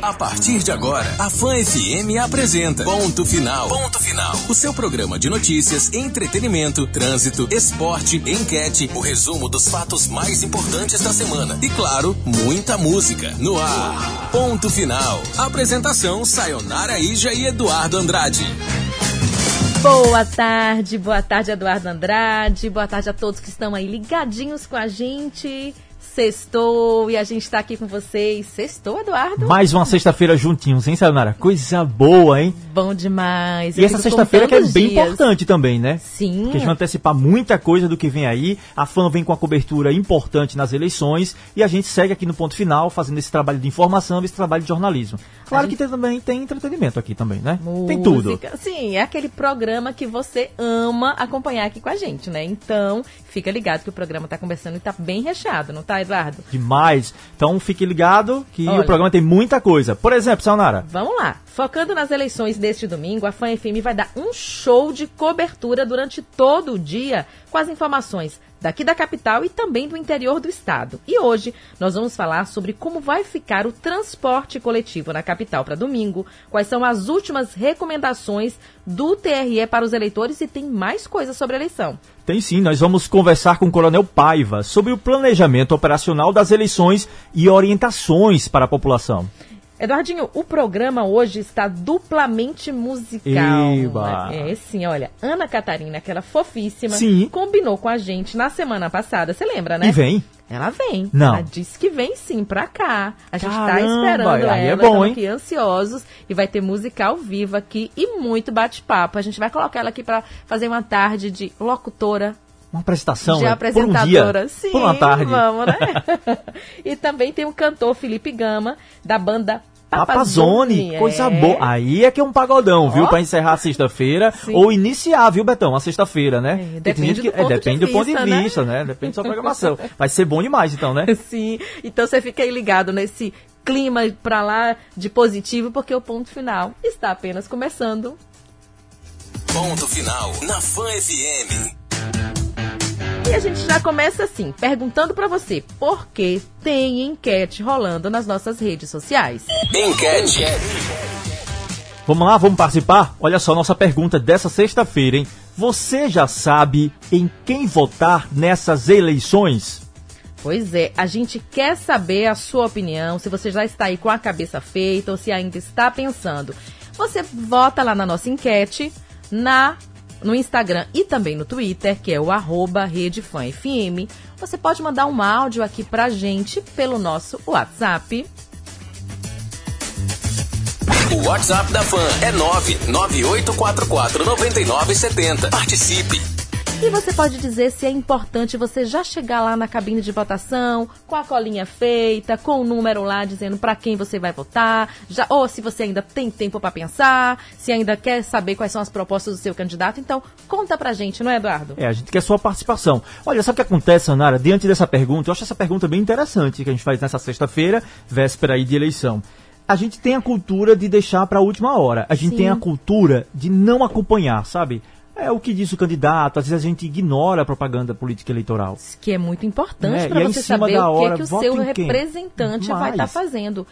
A partir de agora, a Fã FM apresenta Ponto Final. Ponto Final. O seu programa de notícias, entretenimento, trânsito, esporte, enquete, o resumo dos fatos mais importantes da semana. E claro, muita música. No ar. Ponto Final. Apresentação Sayonara Ija e Eduardo Andrade. Boa tarde, boa tarde, Eduardo Andrade. Boa tarde a todos que estão aí ligadinhos com a gente. Sextou e a gente está aqui com vocês. Sextou, Eduardo? Mais uma sexta-feira juntinhos, hein, Sayonara? Coisa boa, hein? Bom demais. E essa sexta-feira que é bem dias. importante também, né? Sim. Porque a gente vai antecipar muita coisa do que vem aí. A FAM vem com a cobertura importante nas eleições e a gente segue aqui no ponto final, fazendo esse trabalho de informação, esse trabalho de jornalismo. Claro que tem, também tem entretenimento aqui também, né? Tem tudo. Música. Sim, é aquele programa que você ama acompanhar aqui com a gente, né? Então, fica ligado que o programa tá conversando e tá bem recheado, não tá, Eduardo? Demais. Então fique ligado que Olha. o programa tem muita coisa. Por exemplo, Sayonara, Vamos lá. Focando nas eleições deste domingo, a Fã FM vai dar um show de cobertura durante todo o dia com as informações daqui da capital e também do interior do estado. E hoje nós vamos falar sobre como vai ficar o transporte coletivo na capital para domingo, quais são as últimas recomendações do TRE para os eleitores e tem mais coisas sobre a eleição. Tem sim, nós vamos conversar com o Coronel Paiva sobre o planejamento operacional das eleições e orientações para a população. Eduardinho, o programa hoje está duplamente musical. Eba. É, sim, olha. Ana Catarina, aquela fofíssima, Sim. combinou com a gente na semana passada. Você lembra, né? E vem. Ela vem. Não. Ela disse que vem sim pra cá. A gente tá Caramba, esperando aí ela. é bom, aqui ansiosos. E vai ter música ao vivo aqui e muito bate-papo. A gente vai colocar ela aqui pra fazer uma tarde de locutora, Uma apresentação de né? apresentadora. por um dia, Sim, por uma tarde. vamos, né? e também tem o cantor Felipe Gama, da banda Papazone, Papazone. coisa é. boa. Aí é que é um pagodão, viu? Pra encerrar a sexta-feira ou iniciar, viu, Betão? A sexta-feira, né? É, depende gente que- do ponto de depende do ponto de vista, né? vista, né? Depende da sua programação. Vai ser bom demais, então, né? Sim, então você fica aí ligado nesse clima pra lá de positivo, porque o ponto final está apenas começando. Ponto Final. Na Fã FM. E a gente já começa assim, perguntando pra você por que tem enquete rolando nas nossas redes sociais. Enquete. Vamos lá, vamos participar? Olha só nossa pergunta dessa sexta-feira, hein? Você já sabe em quem votar nessas eleições? Pois é, a gente quer saber a sua opinião, se você já está aí com a cabeça feita ou se ainda está pensando. Você vota lá na nossa enquete, na no Instagram e também no Twitter, que é o arroba RedeFãFM. Você pode mandar um áudio aqui pra gente pelo nosso WhatsApp. O WhatsApp da Fã é 998449970. Participe. E você pode dizer se é importante você já chegar lá na cabine de votação, com a colinha feita, com o número lá dizendo para quem você vai votar, já, ou se você ainda tem tempo para pensar, se ainda quer saber quais são as propostas do seu candidato. Então, conta pra gente, não é, Eduardo? É, a gente quer sua participação. Olha, sabe o que acontece, Sanara? Diante dessa pergunta, eu acho essa pergunta bem interessante que a gente faz nessa sexta-feira, véspera aí de eleição. A gente tem a cultura de deixar para a última hora. A gente Sim. tem a cultura de não acompanhar, sabe? É o que diz o candidato, às vezes a gente ignora a propaganda política eleitoral. Que é muito importante É, para e aí, você saber o que, é que o seu representante vai estar Mais. fazendo.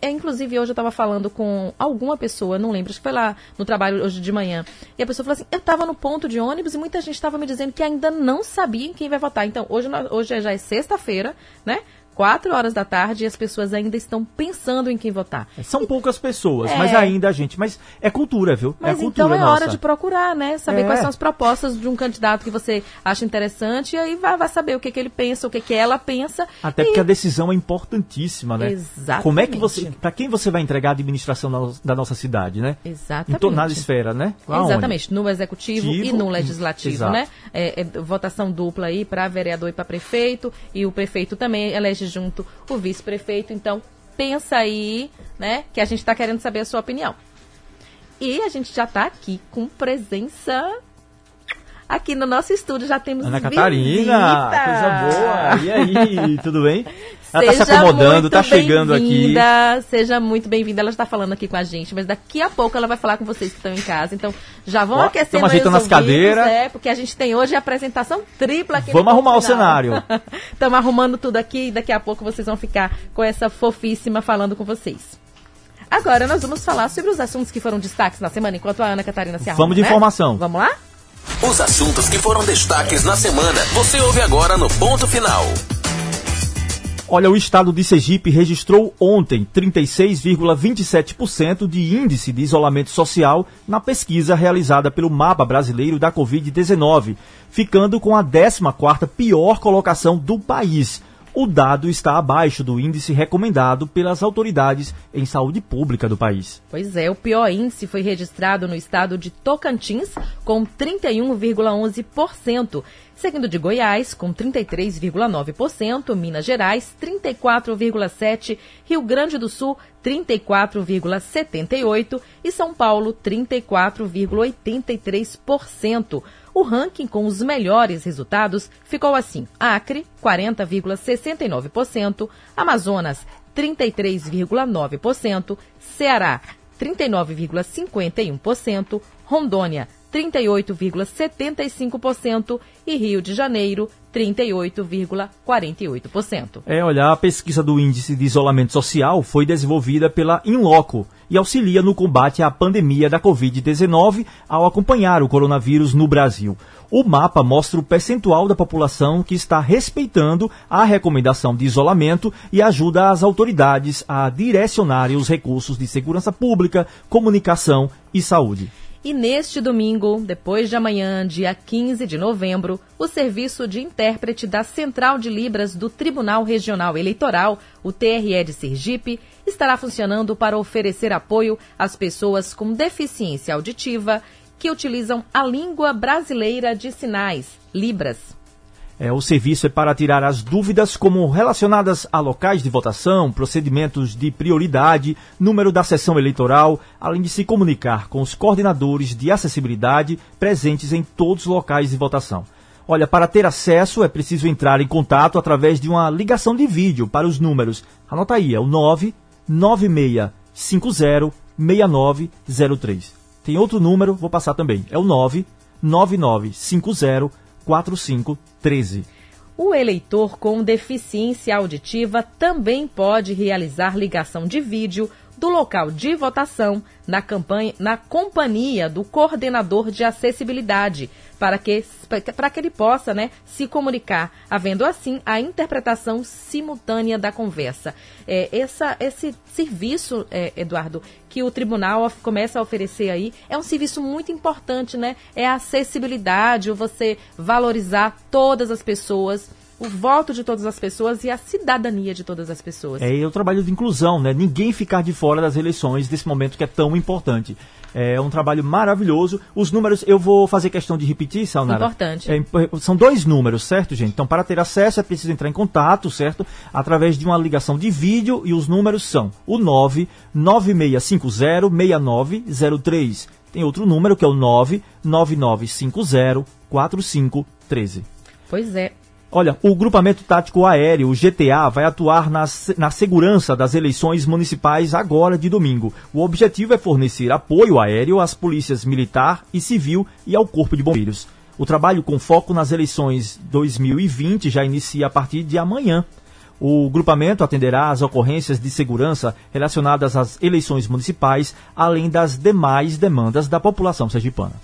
É, Inclusive, hoje eu estava falando com alguma pessoa, não lembro, acho que foi lá no trabalho hoje de manhã. E a pessoa falou assim: eu estava no ponto de ônibus e muita gente estava me dizendo que ainda não sabia em quem vai votar. Então, hoje, hoje já é sexta-feira, né? Quatro horas da tarde e as pessoas ainda estão pensando em quem votar. São poucas pessoas, É. mas ainda a gente. Mas é cultura, viu? Mas é cultura então é nossa. hora de procurar, né? Saber É. quais são as propostas de um candidato que você acha interessante e aí vai, vai saber o que, que ele pensa, o que, que ela pensa. Até e- porque a decisão é importantíssima, né? Exatamente. Como é que você, para quem você vai entregar a administração da, da nossa cidade, né? Exatamente. Em tornar a esfera, né? Aonde? Exatamente, no executivo e Executivo, no legislativo, exato. né? É, é votação dupla aí para vereador e para prefeito, e o prefeito também elege junto o vice-prefeito. Então, pensa aí, né? Que a gente está querendo saber a sua opinião. E a gente já está aqui com presença. Aqui no nosso estúdio já temos Ana visita. Catarina, coisa boa. E aí, tudo bem? Ela tá se Seja acomodando, muito tá chegando aqui. Seja muito bem-vinda. Ela está falando aqui com a gente, mas daqui a pouco ela vai falar com vocês que estão em casa. Então, já vão Ó, aquecendo aí ajeitando as cadeiras. É, porque a gente tem hoje a apresentação tripla aqui Vamos arrumar o cenário. Estamos arrumando tudo aqui e daqui a pouco vocês vão ficar com essa fofíssima falando com vocês. Agora nós vamos falar sobre os assuntos que foram destaques na semana, enquanto a Ana Catarina se arruma, Vamos de né? informação. Vamos lá? Os assuntos que foram destaques na semana, você ouve agora no Ponto Final. Olha, o estado de Sergipe registrou ontem 36,27% de índice de isolamento social na pesquisa realizada pelo Mapa Brasileiro da Covid-19, ficando com a 14ª pior colocação do país. O dado está abaixo do índice recomendado pelas autoridades em saúde pública do país. Pois é, o pior índice foi registrado no estado de Tocantins, com 31,11%, seguindo de Goiás, com 33,9%, Minas Gerais, 34,7%, Rio Grande do Sul, 34,78% e São Paulo, 34,83%. O ranking com os melhores resultados ficou assim: Acre, 40,69%, Amazonas, 33,9%, Ceará, 39,51%, Rondônia, 38,75% e Rio de Janeiro, 38,48%. É, olha, a pesquisa do índice de isolamento social foi desenvolvida pela Inloco e auxilia no combate à pandemia da Covid-19 ao acompanhar o coronavírus no Brasil. O mapa mostra o percentual da população que está respeitando a recomendação de isolamento e ajuda as autoridades a direcionarem os recursos de segurança pública, comunicação e saúde. E neste domingo, depois de amanhã, dia 15 de novembro, o serviço de intérprete da Central de Libras do Tribunal Regional Eleitoral, o TRE de Sergipe, estará funcionando para oferecer apoio às pessoas com deficiência auditiva que utilizam a língua brasileira de sinais, Libras. É, o serviço é para tirar as dúvidas como relacionadas a locais de votação, procedimentos de prioridade, número da sessão eleitoral, além de se comunicar com os coordenadores de acessibilidade presentes em todos os locais de votação. Olha, para ter acesso é preciso entrar em contato através de uma ligação de vídeo para os números. Anota aí, é o 996506903. Tem outro número, vou passar também. É o 999504513. O eleitor com deficiência auditiva também pode realizar ligação de vídeo do local de votação na, campanha, na companhia do coordenador de acessibilidade, para que, para que ele possa né, se comunicar, havendo assim a interpretação simultânea da conversa. É, essa, esse serviço, é, Eduardo, que o tribunal começa a oferecer aí, é um serviço muito importante, né? É a acessibilidade, você valorizar todas as pessoas o voto de todas as pessoas e a cidadania de todas as pessoas. É o trabalho de inclusão, né? Ninguém ficar de fora das eleições desse momento que é tão importante. É um trabalho maravilhoso. Os números, eu vou fazer questão de repetir, Salnara. Importante. É, são dois números, certo, gente? Então, para ter acesso, é preciso entrar em contato, certo? Através de uma ligação de vídeo e os números são o 996506903. Tem outro número que é o 999504513. Pois é, Olha, o Grupamento Tático Aéreo, GTA, vai atuar na, na segurança das eleições municipais agora de domingo. O objetivo é fornecer apoio aéreo às polícias militar e civil e ao Corpo de Bombeiros. O trabalho com foco nas eleições 2020 já inicia a partir de amanhã. O grupamento atenderá às ocorrências de segurança relacionadas às eleições municipais, além das demais demandas da população sergipana.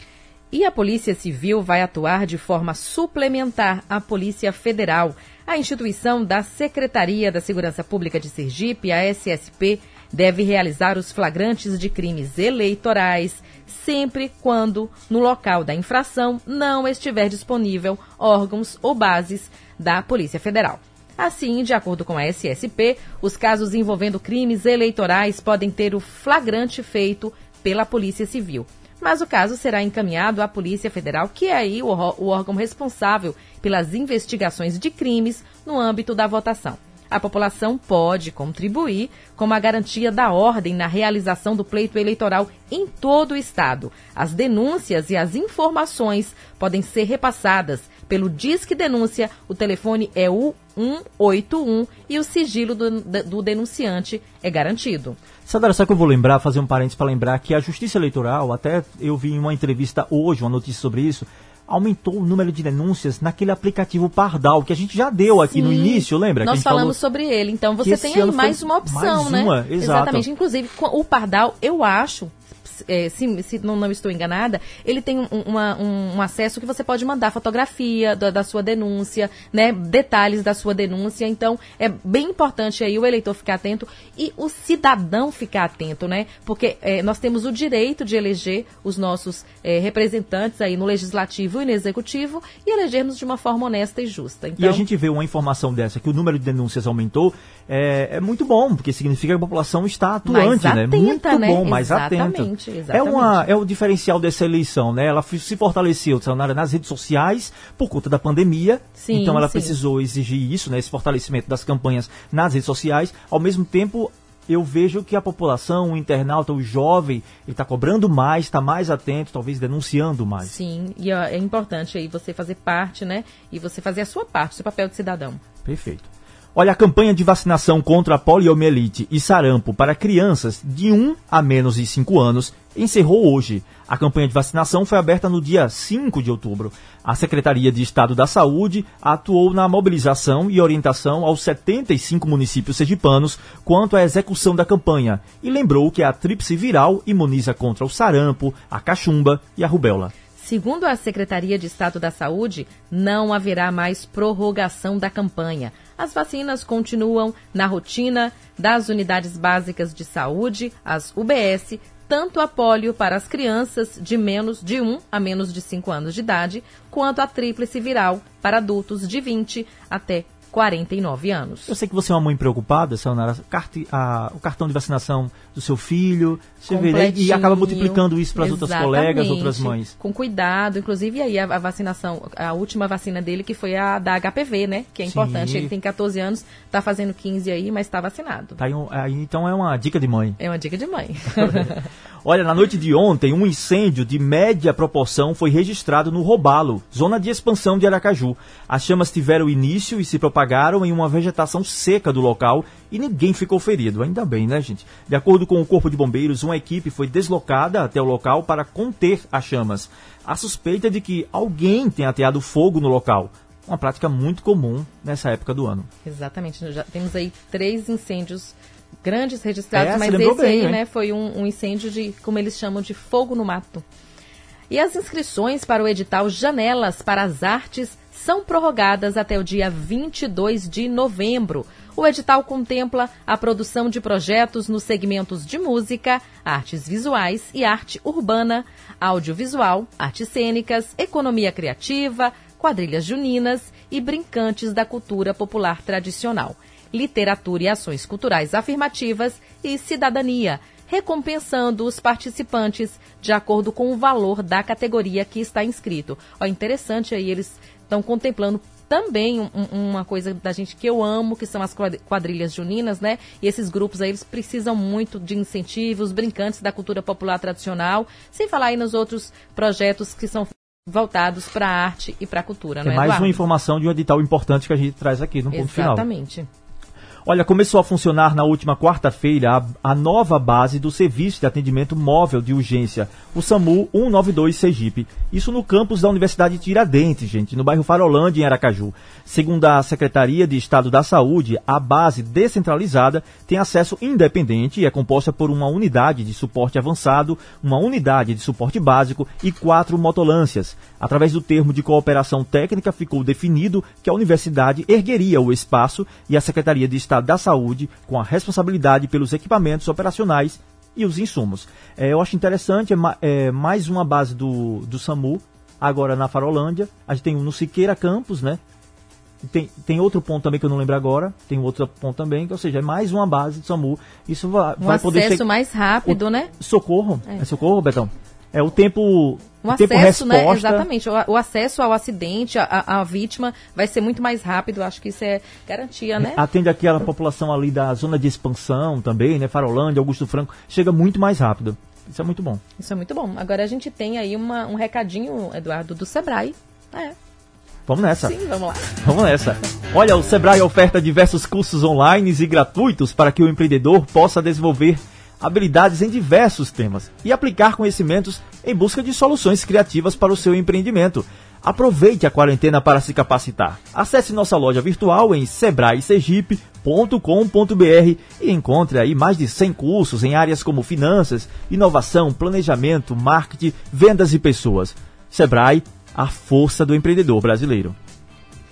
E a Polícia Civil vai atuar de forma suplementar à Polícia Federal. A instituição da Secretaria da Segurança Pública de Sergipe, a SSP, deve realizar os flagrantes de crimes eleitorais sempre quando no local da infração não estiver disponível órgãos ou bases da Polícia Federal. Assim, de acordo com a SSP, os casos envolvendo crimes eleitorais podem ter o flagrante feito pela Polícia Civil mas o caso será encaminhado à Polícia Federal, que é aí o, o órgão responsável pelas investigações de crimes no âmbito da votação. A população pode contribuir com a garantia da ordem na realização do pleito eleitoral em todo o Estado. As denúncias e as informações podem ser repassadas pelo Disque Denúncia. O telefone é o 181 e o sigilo do, do denunciante é garantido. Sadara, só que eu vou lembrar, fazer um parênteses para lembrar que a Justiça Eleitoral, até eu vi em uma entrevista hoje, uma notícia sobre isso, aumentou o número de denúncias naquele aplicativo Pardal, que a gente já deu aqui Sim, no início, lembra? Nós falamos falou... sobre ele. Então você tem aí mais uma opção, mais né? Uma, exato. Exatamente. Inclusive, o Pardal, eu acho, é, se, se não, não, estou enganada, ele tem um, uma, um, um, acesso que você pode mandar fotografia da, da, sua denúncia, né, detalhes da sua denúncia. Então, é bem importante aí o eleitor ficar atento e o cidadão ficar atento, né? Porque é, nós temos o direito de eleger os nossos é, representantes aí no legislativo e no executivo e elegermos de uma forma honesta e justa. Então, e a então gente vê uma informação dessa, que o número de denúncias aumentou, é, é muito bom, porque significa que a população está atuante, mais né? Atenta, muito né? bom, mais atenta. Exatamente. É, uma, é o diferencial dessa eleição, né? Ela se fortaleceu nas redes sociais por conta da pandemia. Sim, então ela sim. precisou exigir isso, né? Esse fortalecimento das campanhas nas redes sociais. Ao mesmo tempo, eu vejo que a população, o internauta, o jovem, ele está cobrando mais, está mais atento, talvez denunciando mais. Sim, e é importante aí você fazer parte, né? E você fazer a sua parte, seu papel de cidadão. Perfeito. Olha, a campanha de vacinação contra a poliomielite e sarampo para crianças de 1 a menos de 5 anos encerrou hoje. A campanha de vacinação foi aberta no dia 5 de outubro. A Secretaria de Estado da Saúde atuou na mobilização e orientação aos 75 municípios sergipanos quanto à execução da campanha e lembrou que a tríplice viral imuniza contra o sarampo, a cachumba e a rubéola. Segundo a Secretaria de Estado da Saúde, não haverá mais prorrogação da campanha. As vacinas continuam na rotina das unidades básicas de saúde, as UBS, tanto a polio para as crianças de menos de 1 a menos de 5 anos de idade, quanto a tríplice viral para adultos de 20 até 49 anos. Eu sei que você é uma mãe preocupada, Sayonara. o cartão de vacinação do seu filho, você vê, e acaba multiplicando isso para as outras colegas, outras mães. Com cuidado, inclusive aí a, vacinação, a última vacina dele que foi a da HPV, né? Que é importante. Sim. Ele tem 14 anos, está fazendo 15 aí, mas está vacinado. Tá aí, aí, então é uma dica de mãe. É uma dica de mãe. Olha, na noite de ontem, um incêndio de média proporção foi registrado no Robalo, zona de expansão de Aracaju. As chamas tiveram início e se propagaram em uma vegetação seca do local e ninguém ficou ferido. Ainda bem, né, gente? De acordo com o Corpo de Bombeiros, uma equipe foi deslocada até o local para conter as chamas. A suspeita de que alguém tenha ateado fogo no local uma prática muito comum nessa época do ano. Exatamente. Já temos aí três incêndios grandes registrados, é, mas esse bem, aí né, foi um, um incêndio de, como eles chamam, de fogo no mato. E as inscrições para o edital Janelas para as Artes são prorrogadas até o dia 22 de novembro. O edital contempla a produção de projetos nos segmentos de música, artes visuais e arte urbana, audiovisual, artes cênicas, economia criativa, quadrilhas juninas e brincantes da cultura popular tradicional literatura e ações culturais afirmativas e cidadania, recompensando os participantes de acordo com o valor da categoria que está inscrito. Ó, interessante aí, eles estão contemplando também um, uma coisa da gente que eu amo, que são as quadrilhas juninas, né? E esses grupos aí, eles precisam muito de incentivos, brincantes da cultura popular tradicional, sem falar aí nos outros projetos que são voltados para a arte e para a cultura, é, é mais Eduardo? uma informação de um edital importante que a gente traz aqui no ponto Exatamente. final. Exatamente. Olha, começou a funcionar na última quarta-feira a, a, nova base do Serviço de Atendimento Móvel de Urgência, o SAMU 192 Sergipe. Isso no campus da Universidade de Tiradentes, gente, no bairro Farolândia, em Aracaju. Segundo a Secretaria de Estado da Saúde, a base descentralizada tem acesso independente e é composta por uma unidade de suporte avançado, uma unidade de suporte básico e quatro motolâncias. Através do termo de cooperação técnica, ficou definido que a universidade ergueria o espaço e a Secretaria de Estado da Saúde com a responsabilidade pelos equipamentos operacionais e os insumos. É, eu acho interessante, é, é, mais uma base do, do SAMU, agora na Farolândia. A gente tem um no Siqueira Campos, né? Tem, tem outro ponto também que eu não lembro agora. Tem outro ponto também, que, ou seja, é mais uma base do SAMU. Isso vai, um vai poder ser. acesso mais rápido, o, né? Socorro. É. é socorro, Betão? É o tempo o acesso, né? Exatamente. O, o, acesso ao acidente, à vítima, vai ser muito mais rápido. Acho que isso é garantia, né? Atende aquela população ali da zona de expansão também, né? Farolândia, Augusto Franco. Chega muito mais rápido. Isso é muito bom. Isso é muito bom. Agora a gente tem aí uma, um recadinho, Eduardo, do Sebrae. É. Vamos nessa. Sim, vamos lá. Vamos nessa. Olha, o Sebrae oferta diversos cursos online e gratuitos para que o empreendedor possa desenvolver habilidades em diversos temas e aplicar conhecimentos em busca de soluções criativas para o seu empreendimento. Aproveite a quarentena para se capacitar. Acesse nossa loja virtual em sebraesergipe.com.br e encontre aí mais de 100 cursos em áreas como finanças, inovação, planejamento, marketing, vendas e pessoas. Sebrae, a força do empreendedor brasileiro.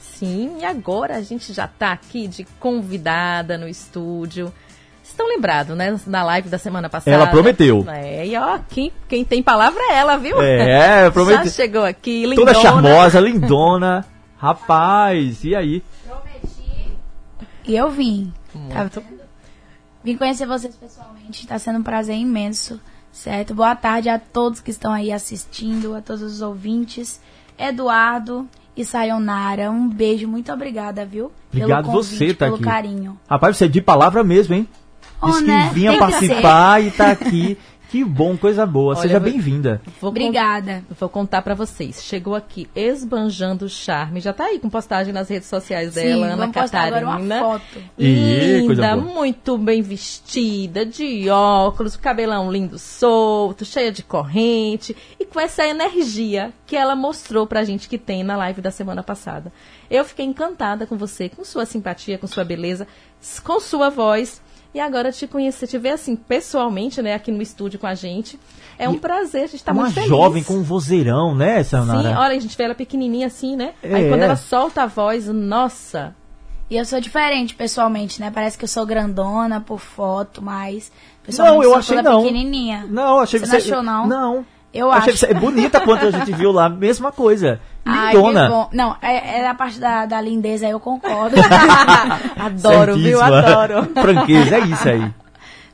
Sim, e agora a gente já está aqui de convidada no estúdio estão lembrados, né? Na live da semana passada. Ela prometeu. É, e ó, quem, quem tem palavra é ela, viu? É, prometeu. Já chegou aqui, lindona. Toda charmosa, lindona. Rapaz, e aí? Prometi. E eu vim. Tá Vim conhecer vocês pessoalmente, está sendo um prazer imenso, certo? Boa tarde a todos que estão aí assistindo, a todos os ouvintes. Eduardo e Sayonara, um beijo, muito obrigada, viu? Obrigado pelo convite, você tá pelo aqui. carinho. Rapaz, você é de palavra mesmo, hein? Diz que né? vinha participar e tá aqui. Que bom, coisa boa. Olha, Seja bem-vinda. Obrigada. Vou contar para vocês. Chegou aqui esbanjando o charme. Já tá aí com postagem nas redes sociais dela, Sim, Ana Catarina. Uma foto. Linda, muito bem vestida, de óculos, cabelão lindo solto, cheia de corrente e com essa energia que ela mostrou pra gente que tem na live da semana passada. Eu fiquei encantada com você, com sua simpatia, com sua beleza, com sua voz e agora te conhecer, te ver assim, pessoalmente, né, aqui no estúdio com a gente. É um e prazer, a gente tá muito feliz. Uma jovem com um vozeirão, né, Sayonara? Sim, olha, a gente vê ela pequenininha assim, né? É. Aí quando ela solta a voz, nossa... E eu sou diferente pessoalmente, né? Parece que eu sou grandona por foto, mas pessoalmente não, eu sou achei não. pequenininha. Não, achei você... não achou, não? Não. Eu achei acho. É bonita quanto a gente viu lá, mesma coisa. Lindona. Ai, Não, é, é a parte da, da lindeza, eu concordo. adoro, viu? Adoro. Franqueza, é isso aí.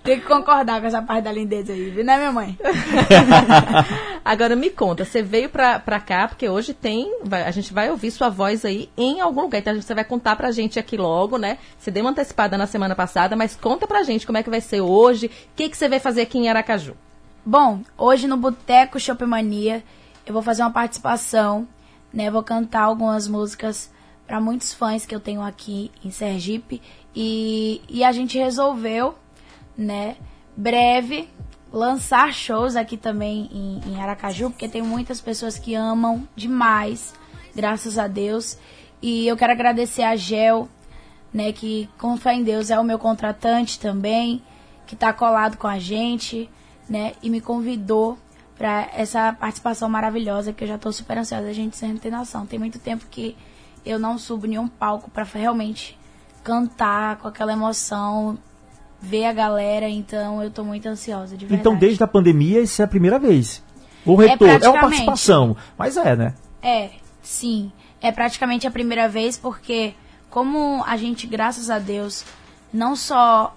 Tem que concordar com essa parte da lindeza aí, viu, né, minha mãe? Agora me conta, você veio pra, pra cá, porque hoje tem. Vai, a gente vai ouvir sua voz aí em algum lugar. Então você vai contar pra gente aqui logo, né? Você deu uma antecipada na semana passada, mas conta pra gente como é que vai ser hoje, o que, que você vai fazer aqui em Aracaju. Bom, hoje no Boteco Shopmania eu vou fazer uma participação, né? Vou cantar algumas músicas para muitos fãs que eu tenho aqui em Sergipe e, e a gente resolveu, né? Breve lançar shows aqui também em, em Aracaju, porque tem muitas pessoas que amam demais, graças a Deus. E eu quero agradecer a Gel, né? Que com fé em Deus é o meu contratante também, que está colado com a gente né? E me convidou para essa participação maravilhosa que eu já estou super ansiosa. A gente sem ter noção. Tem muito tempo que eu não subo nenhum palco para realmente cantar com aquela emoção, ver a galera. Então eu estou muito ansiosa, de verdade. Então desde a pandemia isso é a primeira vez. O retorno é, é uma participação, mas é, né? É, sim. É praticamente a primeira vez porque como a gente, graças a Deus, não só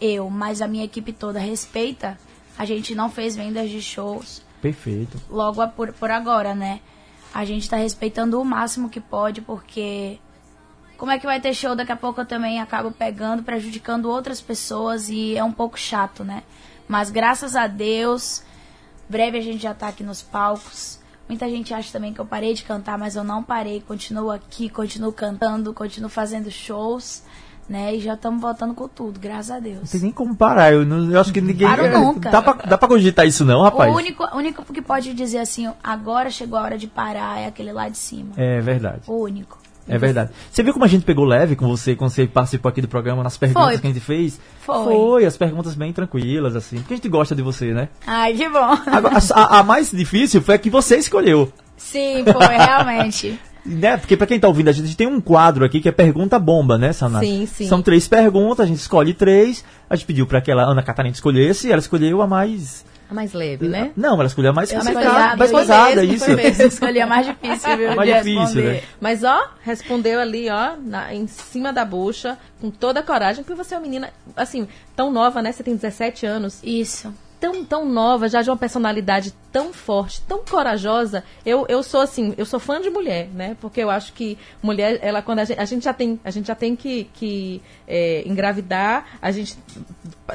eu, mas a minha equipe toda respeita a gente não fez vendas de shows. Perfeito. Logo por, por agora, né? A gente tá respeitando o máximo que pode, porque como é que vai ter show? Daqui a pouco eu também acabo pegando, prejudicando outras pessoas e é um pouco chato, né? Mas graças a Deus, breve a gente já tá aqui nos palcos. Muita gente acha também que eu parei de cantar, mas eu não parei. Continuo aqui, continuo cantando, continuo fazendo shows né? E já estamos voltando com tudo, graças a Deus. Não tem nem como parar, eu, não, eu acho que ninguém. Paro nunca. Dá pra, dá pra cogitar isso, não, rapaz? O único, único que pode dizer assim, agora chegou a hora de parar, é aquele lá de cima. É verdade. O único. É verdade. Você viu como a gente pegou leve com você quando você participou aqui do programa nas perguntas Foi. que a gente fez? Foi. Foi, as perguntas bem tranquilas, assim. Porque a gente gosta de você, né? Ai, que bom. Agora, a, a mais difícil foi a que você escolheu. Sim, foi, realmente. Né? Porque para quem tá ouvindo, a gente tem um quadro aqui que é pergunta bomba, né, Sana? Sim, sim. São três perguntas, a gente escolhe três. A gente pediu para que a Ana Catarina escolhesse, ela escolheu a mais a mais leve, né? Não, ela escolheu a mais pesada, mais pesada, isso. Eu escolhi a mais difícil, viu? mais difícil, né? Mas ó, respondeu ali, ó, na, em cima da bucha, com toda a coragem, porque você é uma menina, assim, tão nova, né? Você tem 17 anos. Isso tão, tão nova, já de uma personalidade tão forte, tão corajosa. Eu, eu sou assim, eu sou fã de mulher, né? Porque eu acho que mulher, ela quando a gente, a gente já tem, a gente já tem que, que é, engravidar, a gente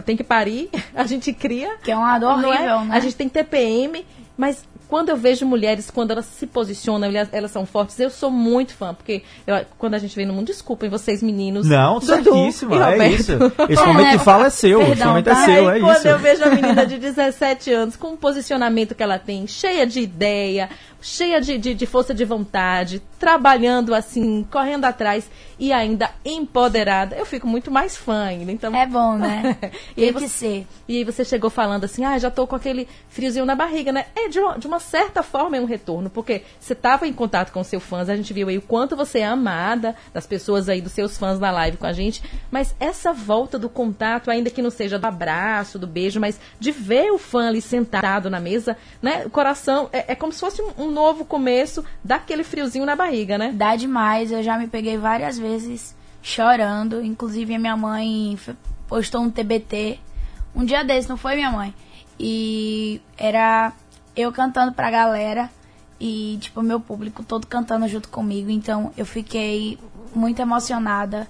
tem que parir, a gente cria. Que é uma dor horrível, é? né? A gente tem TPM Mas quando eu vejo mulheres, quando elas se posicionam, elas, elas são fortes, eu sou muito fã, porque eu- quando a gente vem no mundo, desculpem vocês meninos. Não, certíssima, é isso. Esse momento de fala é seu, esse Perdão, momento é tá? seu, Aí, é quando isso. eu vejo a menina de 17 anos com o posicionamento que ela tem, cheia de ideia, cheia de, de, de força de vontade, trabalhando assim, correndo atrás e ainda empoderada, eu fico muito mais fã ainda. Então, É bom, né? E Tem que você- ser. E aí você chegou falando assim, ah, já tô com aquele friozinho na barriga, né? É, de uma, de uma certa forma é um retorno, porque você estava em contato com seus fãs, a gente viu aí o quanto você é amada das pessoas aí, dos seus fãs na live com a gente, mas essa volta do contato, ainda que não seja do abraço, do beijo, mas de ver o fã ali sentado na mesa, né? O coração, é, é como se fosse um, um novo começo daquele friozinho na barriga, né? Dá demais. Eu já me peguei várias vezes chorando. Inclusive, a minha mãe postou um TBT. Um dia desse, não foi minha mãe. E era eu cantando pra galera. E, tipo, meu público todo cantando junto comigo. Então, eu fiquei muito emocionada.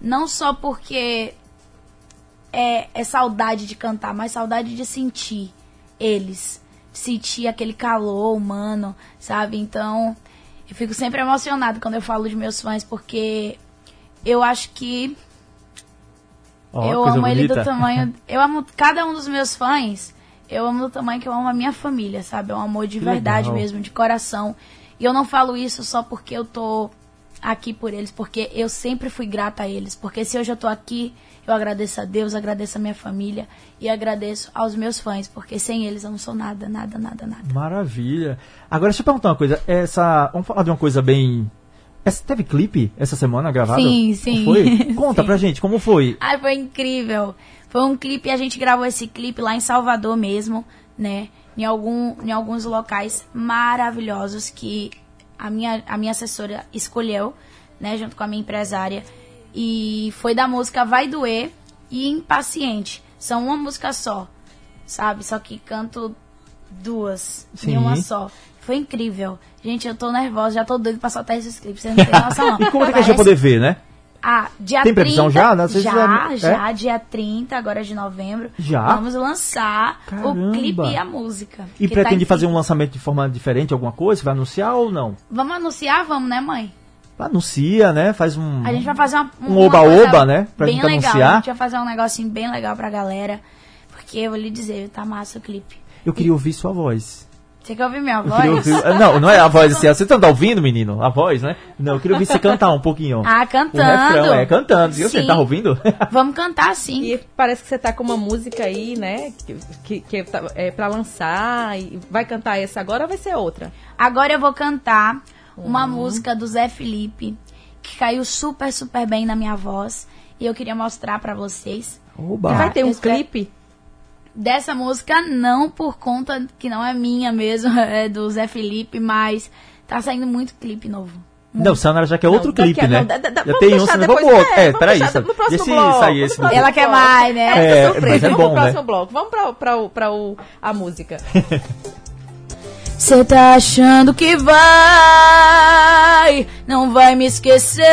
Não só porque é, é saudade de cantar, mas saudade de sentir eles. Sentir aquele calor humano, sabe? Então, eu fico sempre emocionado quando eu falo de meus fãs, porque eu acho que Ó, eu amo ele bonita. do tamanho. Eu amo cada um dos meus fãs. Eu amo do tamanho que eu amo a minha família, sabe? É um amor de Que verdade legal. mesmo, de coração. E eu não falo isso só porque eu tô aqui por eles, porque eu sempre fui grata a eles. Porque se hoje eu tô aqui, eu agradeço a Deus, agradeço a minha família e agradeço aos meus fãs, porque sem eles eu não sou nada, nada, nada, nada. Maravilha. Agora, deixa eu perguntar uma coisa. Essa, vamos falar de uma coisa bem... Essa, teve clipe essa semana gravado? Sim, sim. Foi? Conta Sim. pra gente, como foi? Ai, foi incrível. Foi um clipe, a gente gravou esse clipe lá em Salvador mesmo, né? Em, algum, em alguns locais maravilhosos que a minha, a minha assessora escolheu, né? Junto com a minha empresária. E foi da música Vai Doer e Impaciente. São uma música só, sabe? Só que canto duas Sim. em uma só. Foi incrível. Gente, eu tô nervosa, já tô doido pra soltar esses clipes. Você não noção, não. E como é que a gente vai poder ver, né? ah, dia Tem previsão 30, já? Se já, já- já, é? dia 30, agora de novembro. Já? Vamos lançar Caramba. o clipe e a música. E tá pretende fazer um lançamento de forma diferente, alguma coisa? Vai anunciar ou não? Vamos anunciar? Vamos, né, mãe? Anuncia, né? Faz um... A gente vai fazer uma, Um oba-oba, né? Pra bem gente legal. anunciar. A gente vai fazer um negocinho bem legal pra galera. Porque eu vou lhe dizer, tá massa o clipe. Eu queria ouvir sua voz. Você quer ouvir minha voz? ouvir... Ah, Não, não é a voz assim. Você não tá ouvindo, menino? A voz, né? Não, eu queria ouvir você cantar um pouquinho. Ah, O cantando. refrão, é, cantando. Você tá ouvindo? Vamos cantar sim. E parece que você tá com uma música aí, né? Que, que, que tá- é pra lançar. E vai cantar essa agora ou vai ser outra? Agora eu vou cantar uma Uhum. música do Zé Felipe, que caiu super, super bem na minha voz. E eu queria mostrar pra vocês. Oba. vai ter um eu espero- clipe? Dessa música, não por conta que não é minha mesmo, é do Zé Felipe, mas tá saindo muito clipe novo. Não, Sanara já quer outro Não, clipe, né? não, da- da- já vamos tem um, senão depois- vamos outro. é, É, peraí. deixar no próximo Deixa bloco, sair esse próximo Ela quer bloco. mais, né? Essa É, surpresa. mas é Vamos bom, pro próximo né? bloco. Vamos pra, pra, o- pra o, a música. Cê tá achando que vai, não vai me esquecer,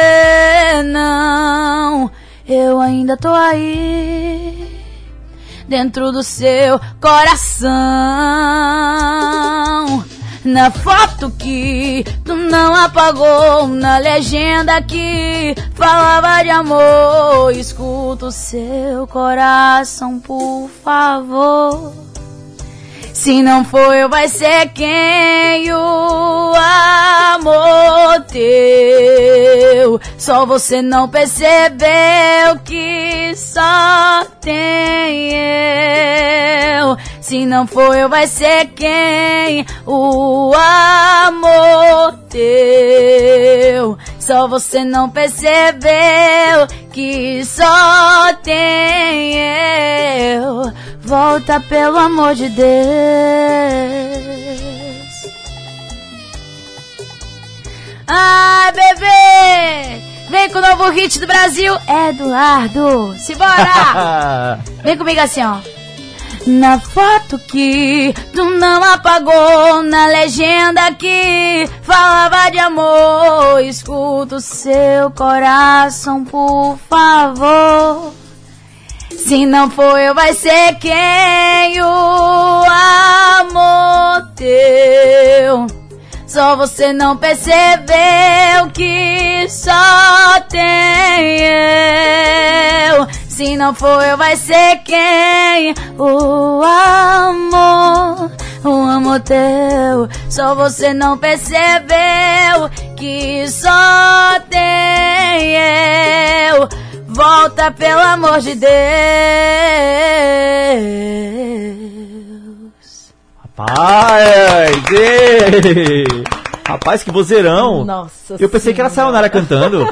não. Eu ainda tô aí, dentro do seu coração. Na foto que tu não apagou, na legenda que falava de amor. Escuta o seu coração, por favor. Se não for eu, vai ser quem o amor teu. Só você não percebeu que só tem eu. Se não for eu, vai ser quem o amor teu. Só você não percebeu que só tem eu. Volta pelo amor de Deus. Ai, bebê! Vem com o novo hit do Brasil, Eduardo. Simbora! Vem comigo assim, ó. Na foto que tu não apagou, na legenda que falava de amor, escuta o seu coração, por favor. Se não for eu, vai ser quem? O amor teu. Só você não percebeu que só tem eu. Se não for eu, vai ser quem? O amor, o amor teu. Só você não percebeu que só tem eu. Volta, pelo amor de Deus. Rapaz! ei! Rapaz, que vozeirão! Nossa Eu pensei que era a Sayonara cantando.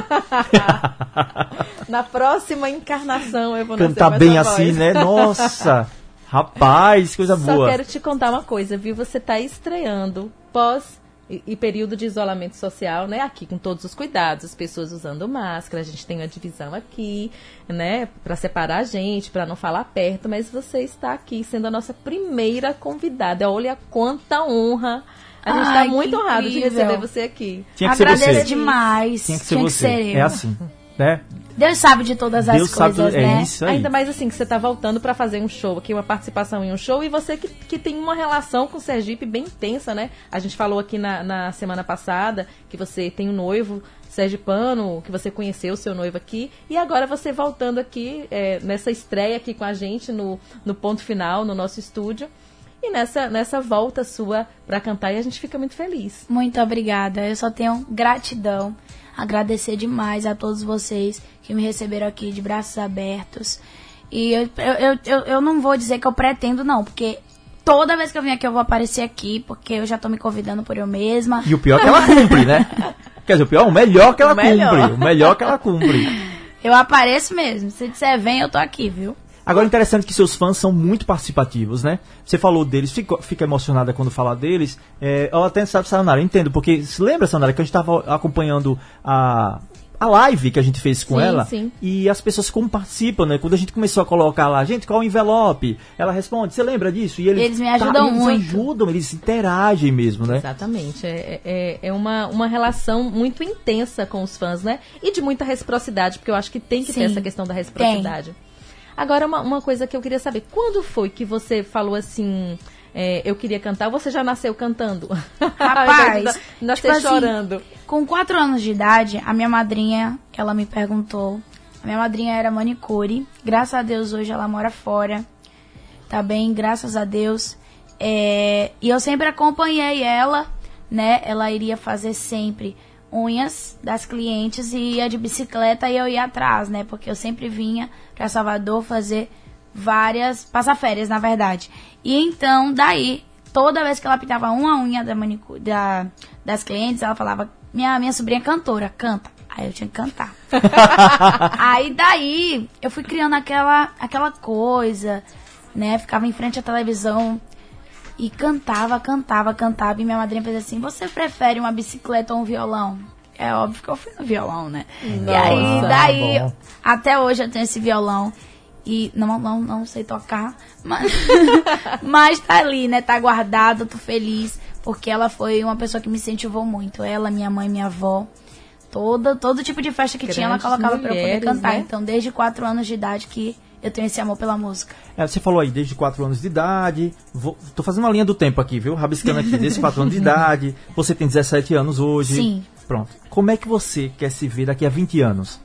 Na próxima encarnação eu vou Cantar bem assim, voz. né? Nossa! Rapaz, coisa Só boa. quero te contar uma coisa, viu? Você está estreando pós e, e período de isolamento social, né? Aqui com todos os cuidados, as pessoas usando máscara, a gente tem uma divisão aqui, né? Para separar a gente, para não falar perto, mas você está aqui sendo a nossa primeira convidada. Olha quanta honra. A gente está muito honrado de incrível. receber você aqui. Tinha que ser Agradeço você. demais. Tinha que ser você. eu. é assim, né? Deus sabe de todas as Deus sabe coisas, é né? isso aí. Ainda mais assim, que você tá voltando para fazer um show aqui, uma participação em um show, e você que, que tem uma relação com o Sergipe bem intensa, né? A gente falou aqui na, na semana passada que você tem um noivo sergipano, que você conheceu o seu noivo aqui, e agora você voltando aqui, é, nessa estreia aqui com a gente no, no ponto final, no nosso estúdio, e nessa, nessa volta sua para cantar, e a gente fica muito feliz. Muito obrigada. Eu só tenho gratidão. Agradecer demais a todos vocês que me receberam aqui de braços abertos. E eu, eu, eu, eu, não vou dizer que eu pretendo, não, porque toda vez que eu vim aqui eu vou aparecer aqui, porque eu já tô me convidando por eu mesma. E o pior é que ela cumpre, né? Quer dizer, o pior, o melhor que ela O melhor. cumpre. O melhor que ela cumpre. Eu apareço mesmo. Se disser vem, eu tô aqui, viu? Agora, interessante que seus fãs são muito participativos, né? Você falou deles, fica, fica emocionada quando fala deles. É, eu até sabe, Sayonara, eu entendo, porque se lembra, Sayonara, que a gente estava acompanhando a, a live que a gente fez com Sim, ela sim. e as pessoas como participam, né? Quando a gente começou a colocar lá, gente, qual o envelope? Ela responde, você lembra disso? E eles, Eles me ajudam eles muito. ajudam, eles interagem mesmo, né? Exatamente. É, é, é uma, uma relação muito intensa com os fãs, né? E de muita reciprocidade, porque eu acho que tem que ter Sim, essa questão da reciprocidade. Agora, uma, uma coisa que eu queria saber: quando foi que você falou assim, é, eu queria cantar? Ou você já nasceu cantando? Rapaz, nasceu tipo assim, chorando. Com quatro anos de idade, a minha madrinha, ela me perguntou. A minha madrinha era manicure. Graças a Deus, hoje ela mora fora. Tá bem, graças a Deus. É, e eu sempre acompanhei ela, né? Ela iria fazer sempre unhas das clientes e ia de bicicleta e eu ia atrás, né? Porque eu sempre vinha pra Salvador fazer várias. passar férias, na verdade. E então, daí, toda vez que ela pintava uma unha da manicu da, das clientes, ela falava: minha, minha sobrinha é cantora, canta. Aí eu tinha que cantar. Aí daí eu fui criando aquela, aquela coisa, né? Ficava em frente à televisão e cantava, cantava, cantava. E minha madrinha fez assim: Você prefere uma bicicleta ou um violão? É óbvio que eu fui no violão, né? e aí, Nossa, daí, bom. até hoje eu tenho esse violão. E não, não, não sei tocar, mas, mas tá ali, né? Tá guardado, tô feliz. Porque ela foi uma pessoa que me incentivou muito. Ela, minha mãe, minha avó. Todo, todo tipo de festa que tinha, ela Grandes colocava pra eu poder mulheres, cantar. né? Então, desde 4 anos de idade que eu tenho esse amor pela música. É, você falou aí, desde 4 anos de idade. Vou, tô fazendo uma linha do tempo aqui, viu? Rabiscando aqui, desde 4 anos de idade. Você tem 17 anos hoje. Sim. Pronto. Como é que você quer se ver daqui a 20 anos?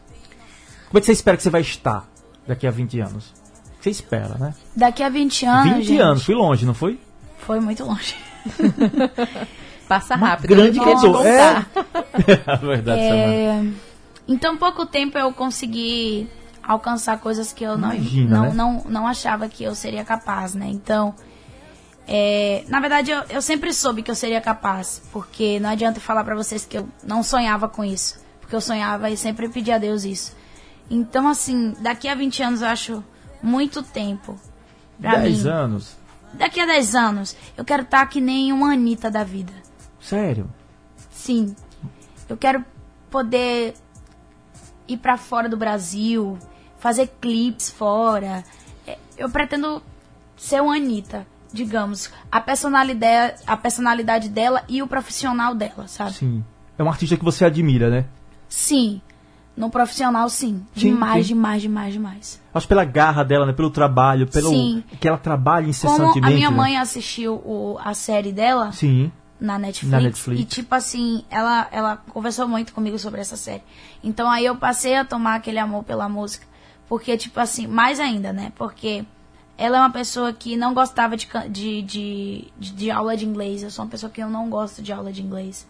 Como é que você espera que você vai estar daqui a 20 anos? O que Você espera, né? Daqui a 20 anos. 20 gente, anos, fui longe, não foi? Foi muito longe. Passa Uma rápido. grande eu queria te cantora. É. contar. Verdade. É, em tão pouco tempo eu consegui alcançar coisas que eu não, Imagina, não, né? não, não achava que eu seria capaz, né? Então, é, na verdade, eu, eu sempre soube que eu seria capaz, porque não adianta falar pra vocês que eu não sonhava com isso, porque eu sonhava e sempre pedi a Deus isso. Então, assim, daqui a 20 anos eu acho muito tempo. Pra 10 mim. anos? Daqui a 10 anos, eu quero estar que nem uma Anitta da vida. Sério? Sim. Eu quero poder ir pra fora do Brasil, fazer clipes fora. É, Eu pretendo ser uma Anitta, digamos. A personalidade, a personalidade dela e o profissional dela, sabe? Sim. É um artista que você admira, né? Sim. no profissional, sim. Sim, Demais, sim. demais, demais, demais. Acho pela garra dela, né? Pelo trabalho, pelo Sim. que ela trabalha Como incessantemente. a minha né? mãe assistiu o- a série dela Sim. na Netflix, Na Netflix. e tipo assim, ela, ela conversou muito comigo sobre essa série. Então aí eu passei a tomar aquele amor pela música. Porque, tipo assim, mais ainda, né? Porque ela é uma pessoa que não gostava de, de, de, de, aula de inglês. Eu sou uma pessoa que eu não gosto de aula de inglês.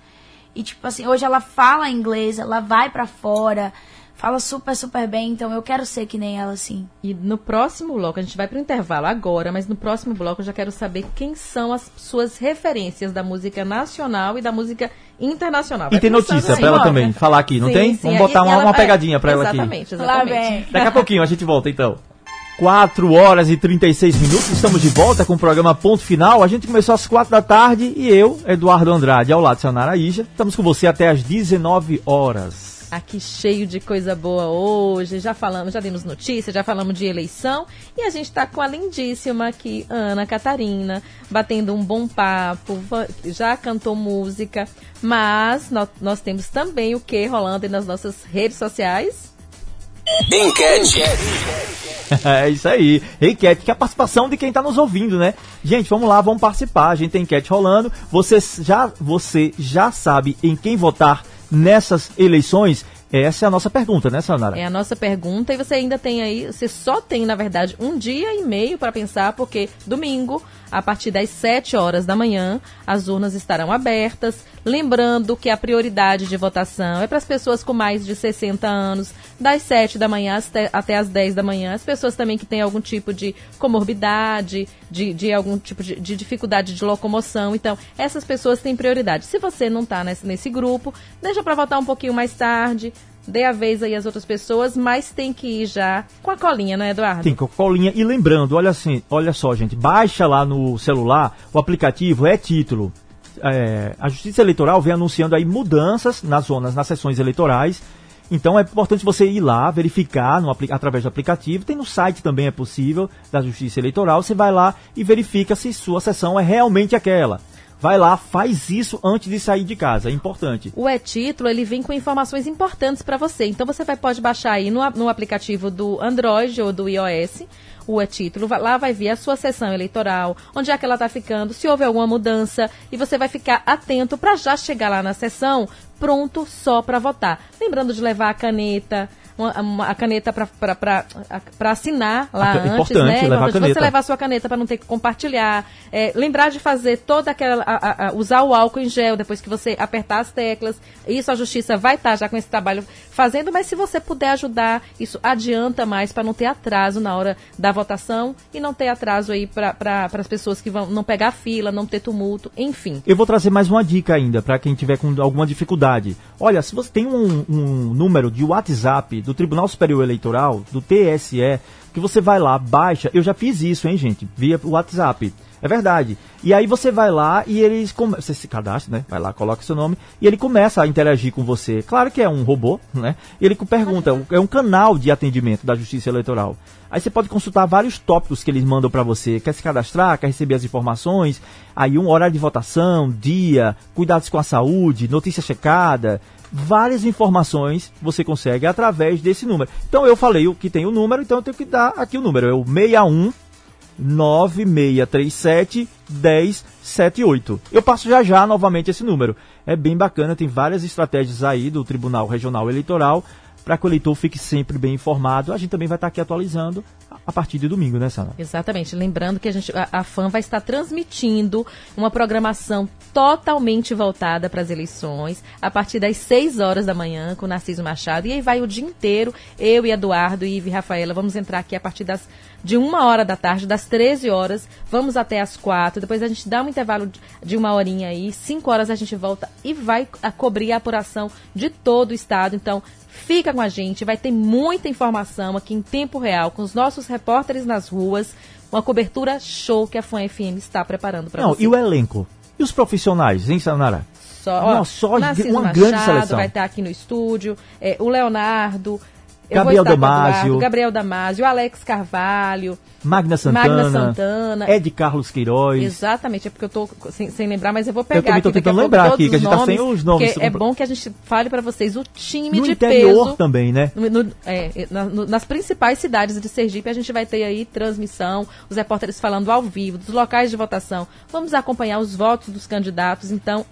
E, tipo assim, hoje ela fala inglês, ela vai pra fora, fala super, super bem. Então eu quero ser que nem ela, assim. E no próximo bloco, a gente vai para o intervalo agora, mas no próximo bloco eu já quero saber quem são as suas referências da música nacional e da música internacional. E Vai tem pensando notícia aí, pra ela também falar aqui, não Sim, tem? sim, Vamos e- botar e uma, ela uma pegadinha pra ela aqui. Exatamente, Lá exatamente. vem. Daqui a pouquinho a gente volta então. 4 horas e 36 minutos, estamos de volta com o programa Ponto Final. A gente começou às 4 da tarde e eu, Eduardo Andrade, ao lado de Sanara Ija, estamos com você até às 19 horas. Aqui cheio de coisa boa hoje. Já falamos, já demos notícias, já falamos de eleição. E a gente está com a lindíssima aqui, Ana Catarina, batendo um bom papo. Já cantou música. Mas nó- nós temos também o que rolando aí nas nossas redes sociais. Enquete. É isso aí. Enquete, que é a participação de quem está nos ouvindo, né? Gente, vamos lá, vamos participar. A gente tem enquete rolando. Você já, você já sabe em quem votar nessas eleições? Essa é a nossa pergunta, né, Sanara? É a nossa pergunta. E você ainda tem aí, você só tem, na verdade, um dia e meio para pensar, porque domingo, a partir das 7 horas da manhã, as urnas estarão abertas. Lembrando que a prioridade de votação é para as pessoas com mais de 60 anos, das 7 da manhã até- as 10 da manhã. As pessoas também que têm algum tipo de comorbidade, de, de algum tipo de, de dificuldade de locomoção. Então, essas pessoas têm prioridade. Se você não está nesse, nesse grupo, deixa para votar um pouquinho mais tarde. Dê a vez aí às outras pessoas, mas tem que ir já com a colinha, né, Eduardo? Tem colinha. E lembrando, olha assim, olha só, gente, baixa lá no celular o aplicativo é título. É, a Justiça Eleitoral vem anunciando aí mudanças nas zonas, nas sessões eleitorais. Então é importante você ir lá, verificar no, através do aplicativo. Tem no site também é possível da Justiça Eleitoral. Você vai lá e verifica se sua sessão é realmente aquela. Vai lá, faz isso antes de sair de casa. É importante. O e-título, ele vem com informações importantes para você. Então você vai, pode baixar aí no, no aplicativo do Android ou do iOS o e-título. Lá vai vir a sua sessão eleitoral, onde é que ela está ficando, se houve alguma mudança. E você vai ficar atento para já chegar lá na sessão pronto só para votar. Lembrando de levar a caneta, uma, uma- a caneta para assinar lá A ca- antes, importante, né? levar Importante você caneta. levar a sua caneta para não ter que compartilhar. É, lembrar de fazer toda aquela. a- a- usar o álcool em gel depois que você apertar as teclas. Isso a justiça vai estar já com esse trabalho fazendo, mas se você puder ajudar, isso adianta mais para não ter atraso na hora da votação e não ter atraso aí para pra, as pessoas que vão não pegar fila, não ter tumulto, enfim. Eu vou trazer mais uma dica ainda para quem tiver com alguma dificuldade. Olha, se você tem um, um número de WhatsApp do Tribunal Superior Eleitoral, do TSE, que você vai lá, baixa. Eu já fiz isso, hein, gente? Via WhatsApp. É verdade. E aí você vai lá e eles come... você se cadastra, né? Vai lá, coloca seu nome e ele começa a interagir com você. Claro que é um robô, né? E ele pergunta, é um canal de atendimento da Justiça Eleitoral. Aí você pode consultar vários tópicos que eles mandam para você. Quer se cadastrar, quer receber as informações, aí um horário de votação, dia, cuidados com a saúde, notícia checada, várias informações você consegue através desse número. Então eu falei o que tem o número, então eu tenho que dar aqui o número, é o 61 9637 1078. Eu passo já já novamente esse número. É bem bacana, tem várias estratégias aí do Tribunal Regional Eleitoral para que o eleitor fique sempre bem informado. A gente também vai estar aqui atualizando a- partir de domingo, né, Sandra? Exatamente. Lembrando que a, gente, a, a FAM vai estar transmitindo uma programação totalmente voltada para as eleições, a partir das 6 horas da manhã, com o Narciso Machado. E aí vai o dia inteiro, eu e Eduardo, Ive e Rafaela, vamos entrar aqui a partir das, de uma hora da tarde, das 13 horas, vamos até as 4. Depois a gente dá um intervalo de- de uma horinha aí, 5 horas a gente volta e vai a cobrir a apuração de todo o estado. Então, Fica com a gente, vai ter muita informação aqui em tempo real, com os nossos repórteres nas ruas, uma cobertura show que a Fã FM está preparando para Não, você. e o elenco? E os profissionais, hein, Sanara? Só, ó, Não, só Narciso uma Machado grande seleção. vai estar aqui no estúdio, é, o Leonardo, Eu Gabriel Damasio. Eduardo, Gabriel Damasio, Alex Carvalho, Magna Santana. Magna Santana. Ed Carlos Queiroz. Exatamente, é porque eu tô sem, sem lembrar, mas eu vou Eu pegar também aqui daqui a tentando lembrar aqui, que a gente tá sem os nomes. é bom que a gente fale para vocês o time No de interior peso. também, né? No- no- é, na- no- nas principais cidades de Sergipe, a gente vai ter aí transmissão, os repórteres falando ao vivo, dos locais de votação. Vamos acompanhar os votos dos candidatos. Então,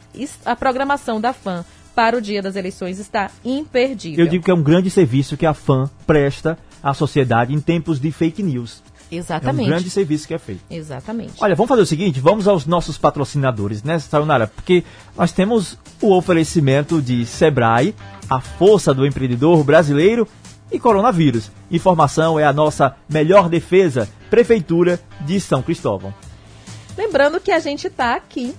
a programação da FAM para o dia das eleições está imperdível. Eu digo que é um grande serviço que a FAM presta à sociedade em tempos de fake news. É um Exatamente. grande serviço que é feito. Exatamente. Olha, vamos fazer o seguinte, vamos aos nossos patrocinadores, né, Sayonara? Porque nós temos o oferecimento de Sebrae, a força do empreendedor brasileiro e coronavírus. Informação é a nossa melhor defesa. Prefeitura de São Cristóvão. Lembrando que a gente está aqui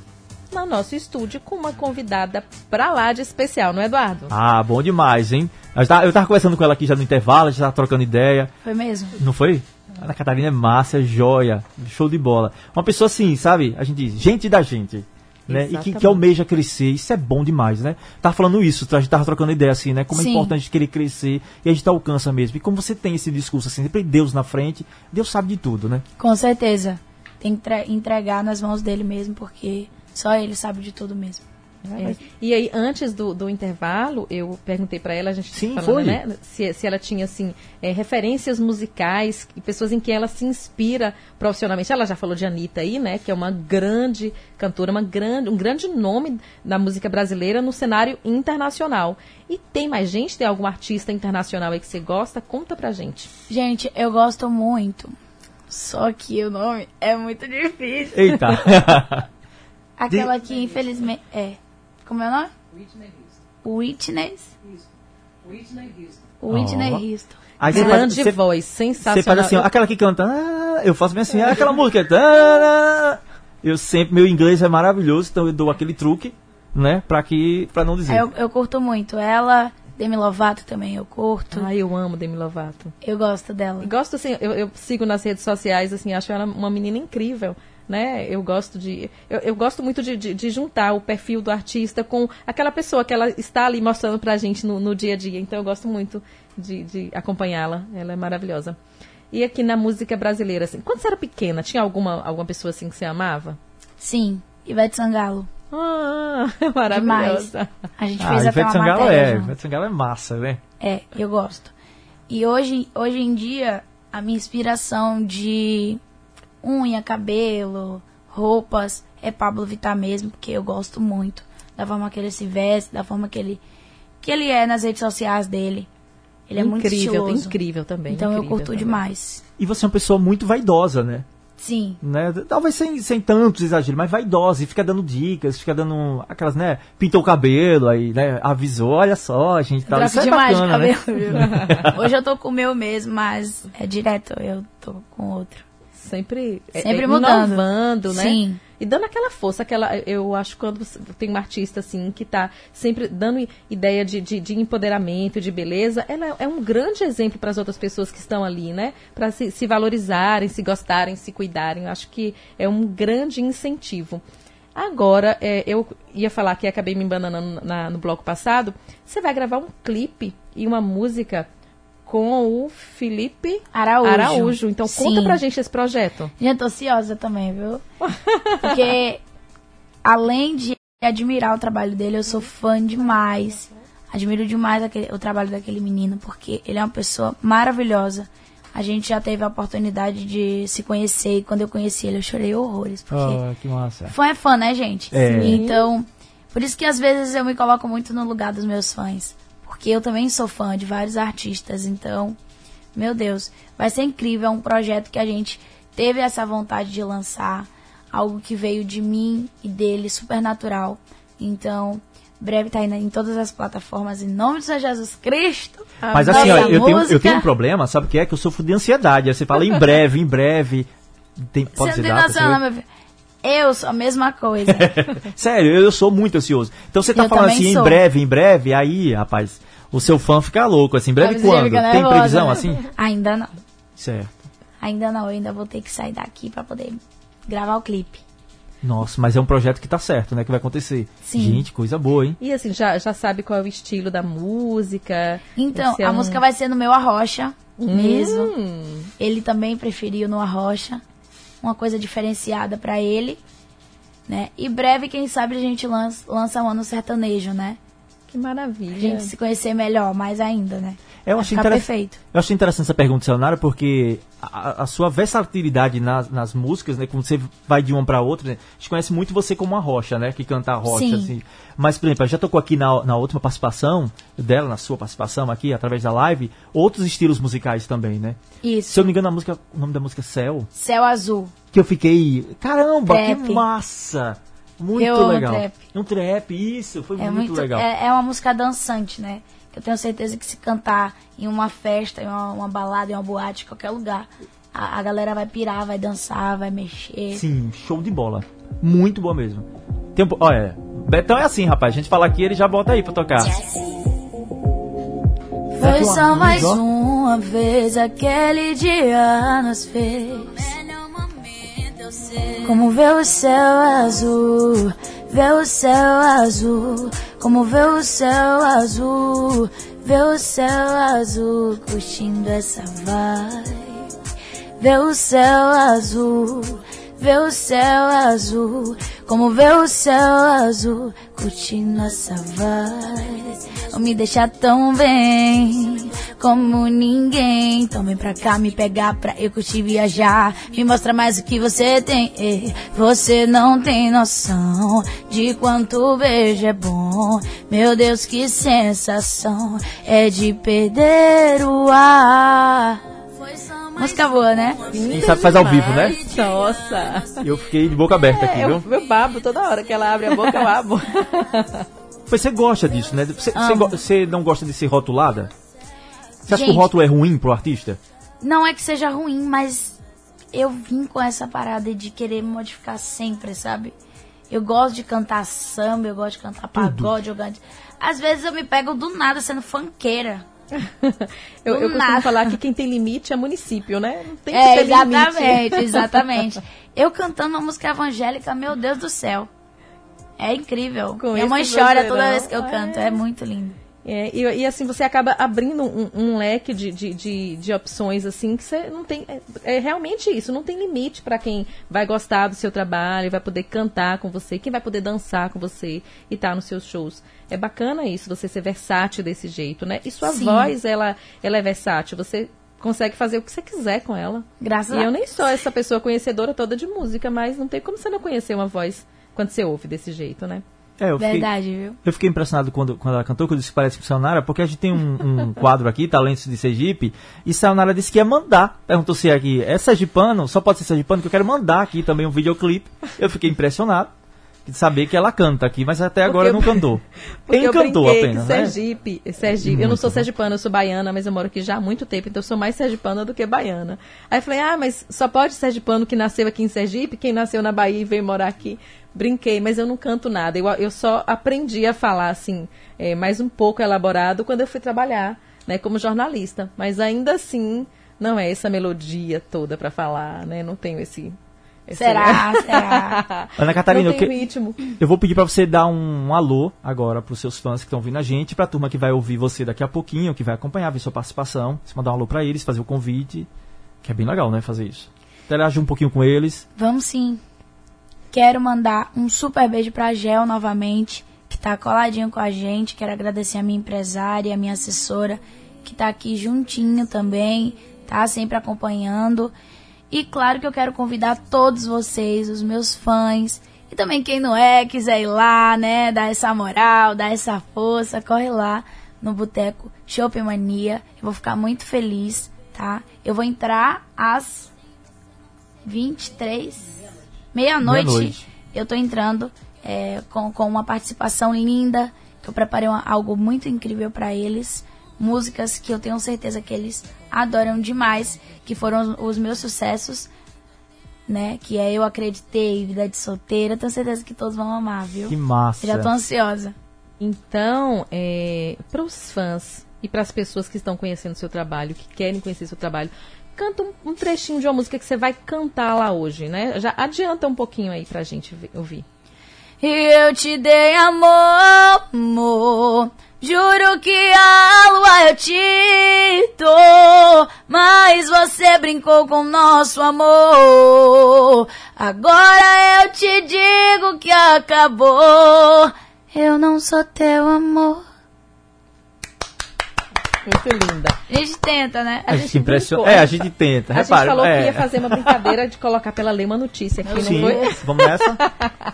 no nosso estúdio com uma convidada pra lá de especial, não é, Eduardo? Ah, bom demais, hein? Eu tava, eu tava conversando com ela aqui já no intervalo, a gente tava trocando ideia. Foi mesmo? Não foi? A Ana Catarina é massa, é joia, show de bola. Uma pessoa assim, sabe? A gente diz, gente da gente. Né? E que, que almeja crescer, isso é bom demais, né? Tava falando isso, a gente tava trocando ideia assim, né? Como é Sim. importante querer crescer e a gente alcança mesmo. E como você tem esse discurso assim, sempre Deus na frente, Deus sabe de tudo, né? Com certeza. Tem que tre- entregar nas mãos dele mesmo, porque só ele sabe de tudo mesmo. É. E aí, antes do, do intervalo, eu perguntei pra ela, a gente Sim, falando, foi. né? Se, se ela tinha, assim, é, referências musicais e pessoas em quem ela se inspira profissionalmente. Ela já falou de Anitta aí, né? Que é uma grande cantora, uma grande, um grande nome da música brasileira no cenário internacional. E tem mais gente? Tem algum artista internacional aí que você gosta? Conta pra gente. Gente, eu gosto muito. Só que o nome é muito difícil. Eita! Aquela que infelizmente. É. Como é o nome? Whitney. Whitney Ó. Houston. Aí você grande faz- você- voz, Você sensacional. faz assim, ó, aquela que canta, ah, eu faço bem assim, ah, aquela música. tá, eu sempre, meu inglês é maravilhoso, então eu dou aquele truque, né, pra, que, pra não dizer. Eu, eu curto muito ela. Demi Lovato também eu curto. Ai, eu amo Demi Lovato. Eu gosto dela. Gosto assim, eu, eu sigo nas redes sociais, assim, acho ela uma menina incrível, né? Eu gosto de. Eu, eu gosto muito de, de, de juntar o perfil do artista com aquela pessoa que ela está ali mostrando pra gente no, no dia a dia. Então eu gosto muito de, de acompanhá-la. Ela é maravilhosa. E aqui na música brasileira, assim, quando você era pequena, tinha alguma, alguma pessoa assim que você amava? Sim, Ivete Sangalo. Ah, Demais. maravilhosa. A gente Ah, fez até Ivete uma Sangalo matéria é, junto. Ivete Sangalo é massa, né? É, eu gosto. E hoje, hoje em dia, a minha inspiração de unha, cabelo, roupas é Pablo Vittar mesmo, porque eu gosto muito da forma que ele se veste, da forma que ele que ele é nas redes sociais dele. Ele é muito incrível, estiloso. incrível também. Então eu incrível curto também. demais. E você é uma pessoa muito vaidosa, né? Sim. né? Talvez sem, sem tantos exageros, mas vaidosa, e fica dando dicas, fica dando aquelas, né? Pintou o cabelo, aí, né? Avisou, olha só, gente, tá, isso é demais bacana, de né? cabelo, viu? Hoje eu tô com o meu mesmo, mas é direto, eu tô com outro. Sempre, é- Sempre é mudando. inovando, né? Sim. E dando aquela força, aquela. Eu acho que quando você tem uma artista assim que tá sempre dando ideia de, de, de empoderamento, de beleza, ela é um grande exemplo para as outras pessoas que estão ali, né? Para se, se valorizarem, se gostarem, se cuidarem. Eu acho que é um grande incentivo. Agora, é, eu ia falar que acabei me embananando na- no bloco passado. Você vai gravar um clipe e uma música com o Felipe Araújo. Araújo. Então conta Sim. pra gente esse projeto. Gente, tô ansiosa também, viu? Porque além de admirar o trabalho dele, eu sou fã demais. Admiro demais aquele- o trabalho daquele menino, porque ele é uma pessoa maravilhosa. A gente já teve a oportunidade de se conhecer e quando eu conheci ele eu chorei horrores, porque Ah, que massa. fã é fã, né, gente? É. Então, por isso que às vezes eu me coloco muito no lugar dos meus fãs. Porque eu também sou fã de vários artistas. Então, meu Deus, vai ser incrível. É um projeto que a gente teve essa vontade de lançar. Algo que veio de mim e dele, super natural. Então, breve tá indo em todas as plataformas. Em nome do Senhor Jesus Cristo. Mas assim, ó, eu tenho, eu tenho um problema, sabe o que é? Que eu sofro de ansiedade. Aí você fala em breve, em breve. Tem, pode Você não tem noção, você- não, meu filho. Eu sou a mesma coisa. Sério, eu, sou muito ansioso. Então você tá Eu falando assim, em sou. breve, em breve, aí, rapaz, o seu fã fica louco, assim, em breve quando? fica Tem nervosa, previsão né? assim? Ainda não. Certo. Ainda não, eu ainda vou ter que sair daqui pra poder gravar o clipe. Nossa, mas é um projeto que tá certo, né? Que vai acontecer. Sim. Gente, coisa boa, hein? E assim, já, já sabe qual é o estilo da música? Então, a um- música vai ser no meu Arrocha mesmo. Hum, Ele também preferiu no Arrocha. Uma coisa diferenciada pra ele. Né? E breve, quem sabe, a gente lança, lança um ano sertanejo, né? Que maravilha. A gente se conhecer melhor, mais ainda, né? Eu ficar interess- perfeito. eu achei interessante essa pergunta, Sayonara, porque a, a sua versatilidade nas, nas músicas, né? Quando você vai de uma pra outra, né? A gente conhece muito você como uma rocha, né? Que canta a rocha, Sim. assim. Mas, por exemplo, ela já tocou aqui na, na última participação dela, na sua participação aqui, através da live, outros estilos musicais também, né? Isso. Se eu não me engano, a música, o nome da música é Céu, Céu Azul. que eu fiquei, caramba, Trap. que massa! Muito Eu amo legal. trap. Um trap, isso, foi É muito, muito, legal. é, é uma música dançante, né? Eu tenho certeza que se cantar em uma festa, em uma, uma balada, em uma boate, em qualquer lugar, a, a galera vai pirar, vai dançar, vai mexer. Sim, show de bola. Muito boa mesmo. Tem um, po- olha, Betão é assim, rapaz. A gente fala aqui, ele já bota aí pra tocar. Foi só mais uma vez aquele dia nos fez. Como ver o céu azul, ver o céu azul. Como ver o céu azul, ver o céu azul. Curtindo essa vibe. Ver o céu azul, ver o céu azul, como ver o céu azul, curtindo essa vibe. Me deixa tão bem como ninguém. Então vem pra cá me pegar pra eu curtir viajar. Me mostra mais o que você tem. Você não tem noção de quanto beijo é bom. Meu Deus, que sensação é de perder o ar. Música boa, né? Quem sabe faz ao vivo, né? Nossa. Eu fiquei de boca aberta aqui, É, eu, viu? eu babo toda hora que ela abre a boca, eu abo. Mas você gosta disso, né? Você, você não gosta de ser rotulada? Você acha que o Gente. rótulo é ruim pro artista? Não é que seja ruim, mas eu vim com essa parada de querer me modificar sempre, sabe? Eu gosto de cantar samba, eu gosto de cantar pagode, eu gosto de... Às vezes eu me pego do nada sendo funkeira. Eu, eu costumo falar que quem tem limite é município, né? Não tem que É, ter exatamente, limite. exatamente. Eu cantando uma música evangélica, meu Deus do céu. É incrível. Com Minha mãe chora toda vez que eu É. canto. É muito lindo. É, e, e assim, você acaba abrindo um, um leque de, de, de, de opções, assim, que você não tem. É, é realmente isso, não tem limite para quem vai gostar do seu trabalho, vai poder cantar com você, quem vai poder dançar com você e estar nos seus shows. É bacana isso, você ser versátil desse jeito, né? E sua Sim. voz, ela, ela é versátil, você consegue fazer o que você quiser com ela. Graças E a eu nem sou essa pessoa conhecedora toda de música, mas não tem como você não conhecer uma voz quando você ouve desse jeito, né? É, eu fiquei, Verdade, viu? eu fiquei impressionado quando, quando ela cantou, que eu disse que parece com Sayonara, porque a gente tem um, um quadro aqui, Talentos de Sergipe, e Sayonara disse que ia mandar. Perguntou se aqui é sergipano, só pode ser sergipano, que eu quero mandar aqui também um videoclipe. Eu fiquei impressionado saber que ela canta aqui, mas até agora eu- não cantou. Encantou apenas, que né? Sergipe, Sergipe, eu não sou sergipana, eu sou baiana, mas eu moro aqui já há muito tempo, então eu sou mais sergipana do que baiana. Aí eu falei, ah, mas só pode sergipano que nasceu aqui em Sergipe, quem nasceu na Bahia e veio morar aqui. Brinquei, mas eu não canto nada. Eu, eu só aprendi a falar, assim, é, mais um pouco elaborado quando eu fui trabalhar, né, como jornalista. Mas ainda assim, não é essa melodia toda pra falar, né, não tenho esse... esse- Será? Será? Ana Catarina, eu, que- ritmo. eu vou pedir pra você dar um, alô agora pros seus fãs que estão ouvindo a gente, pra turma que vai ouvir você daqui a pouquinho, que vai acompanhar, ver sua participação. Você mandar um alô pra eles, fazer o convite, que é bem legal, né, fazer isso. Interagir um pouquinho com eles. Vamos sim. Quero mandar um super beijo pra Gel novamente, que tá coladinho com a gente. Quero agradecer a minha empresária, a minha assessora, que tá aqui juntinho também, tá sempre acompanhando. E claro que eu quero convidar todos vocês, os meus fãs, e também quem não é, quiser ir lá, né, dar essa moral, dar essa força, corre lá no Boteco Shopping Mania. Eu vou ficar muito feliz, tá? Eu vou entrar às 23, meia-noite, Meia-noite. eu tô entrando é, com, com uma participação linda, que eu preparei uma- algo muito incrível para eles. Músicas que eu tenho certeza que eles adoram demais, que foram os, meus sucessos, né? Que é Eu Acreditei, Vida de Solteira. Tenho certeza que todos vão amar, viu? Que massa. Já tô ansiosa. Então, para os fãs e para as pessoas que estão conhecendo seu trabalho, que querem conhecer seu trabalho, canta um, um trechinho de uma música que você vai cantar lá hoje, né? Já adianta um pouquinho aí pra gente ver- ouvir. Eu te dei amor, amor. Juro que a lua eu te dou, mas você brincou com nosso amor. Agora eu te digo que acabou. Eu não sou teu amor. Muito linda. A gente tenta, né? A, gente gente impressiona. É, a gente tenta. A gente Repara, falou é. que ia fazer uma brincadeira de colocar pela lei uma notícia aqui, Sim, não foi? vamos nessa?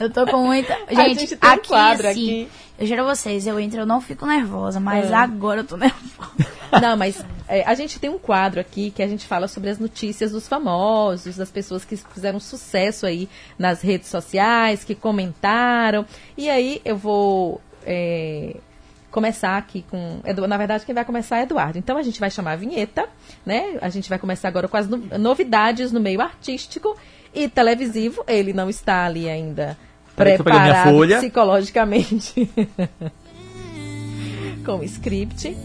Eu tô com muita. A Gente, gente tem um aqui, quadro assim, aqui. Eu juro a vocês, eu entro, eu não fico nervosa, mas É. agora eu tô nervosa. Não, mas é, a gente tem um quadro aqui que a gente fala sobre as notícias dos famosos, das pessoas que fizeram sucesso aí nas redes sociais, que comentaram. E aí eu vou é, começar aqui com. Na verdade, quem vai começar é Eduardo. Então a gente vai chamar a vinheta, né? A gente vai começar agora com as no- novidades no meio artístico e televisivo. Ele não está ali ainda Peraí preparado folha. psicologicamente com o script.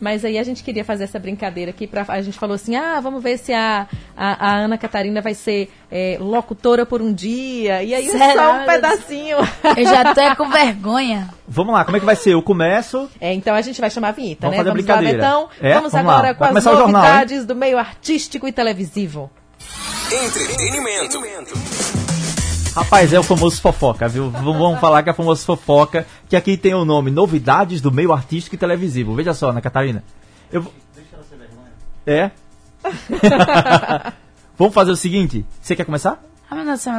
Mas aí a gente queria fazer essa brincadeira aqui. Pra, a gente falou assim: ah, vamos ver se a, a, a Ana Catarina vai ser é, locutora por um dia. E aí Será, só um pedacinho. Eu já tô é com vergonha. Vamos lá, como é que vai ser? Eu começo. É, então a gente vai chamar a vinheta, Vamos né? fazer a vamos lá, brincadeira. Betão. É? Vamos, Vamos lá. agora Vai com as o jornal, novidades do meio artístico e televisivo. Entretenimento. Rapaz, é o famoso fofoca, viu? Vamos falar que é o famoso fofoca, que aqui tem o nome Novidades do Meio Artístico e Televisivo. Veja só, Ana Catarina. Eu... vou- É? Vamos fazer o seguinte. Você quer começar? Ah, meu Deus do céu,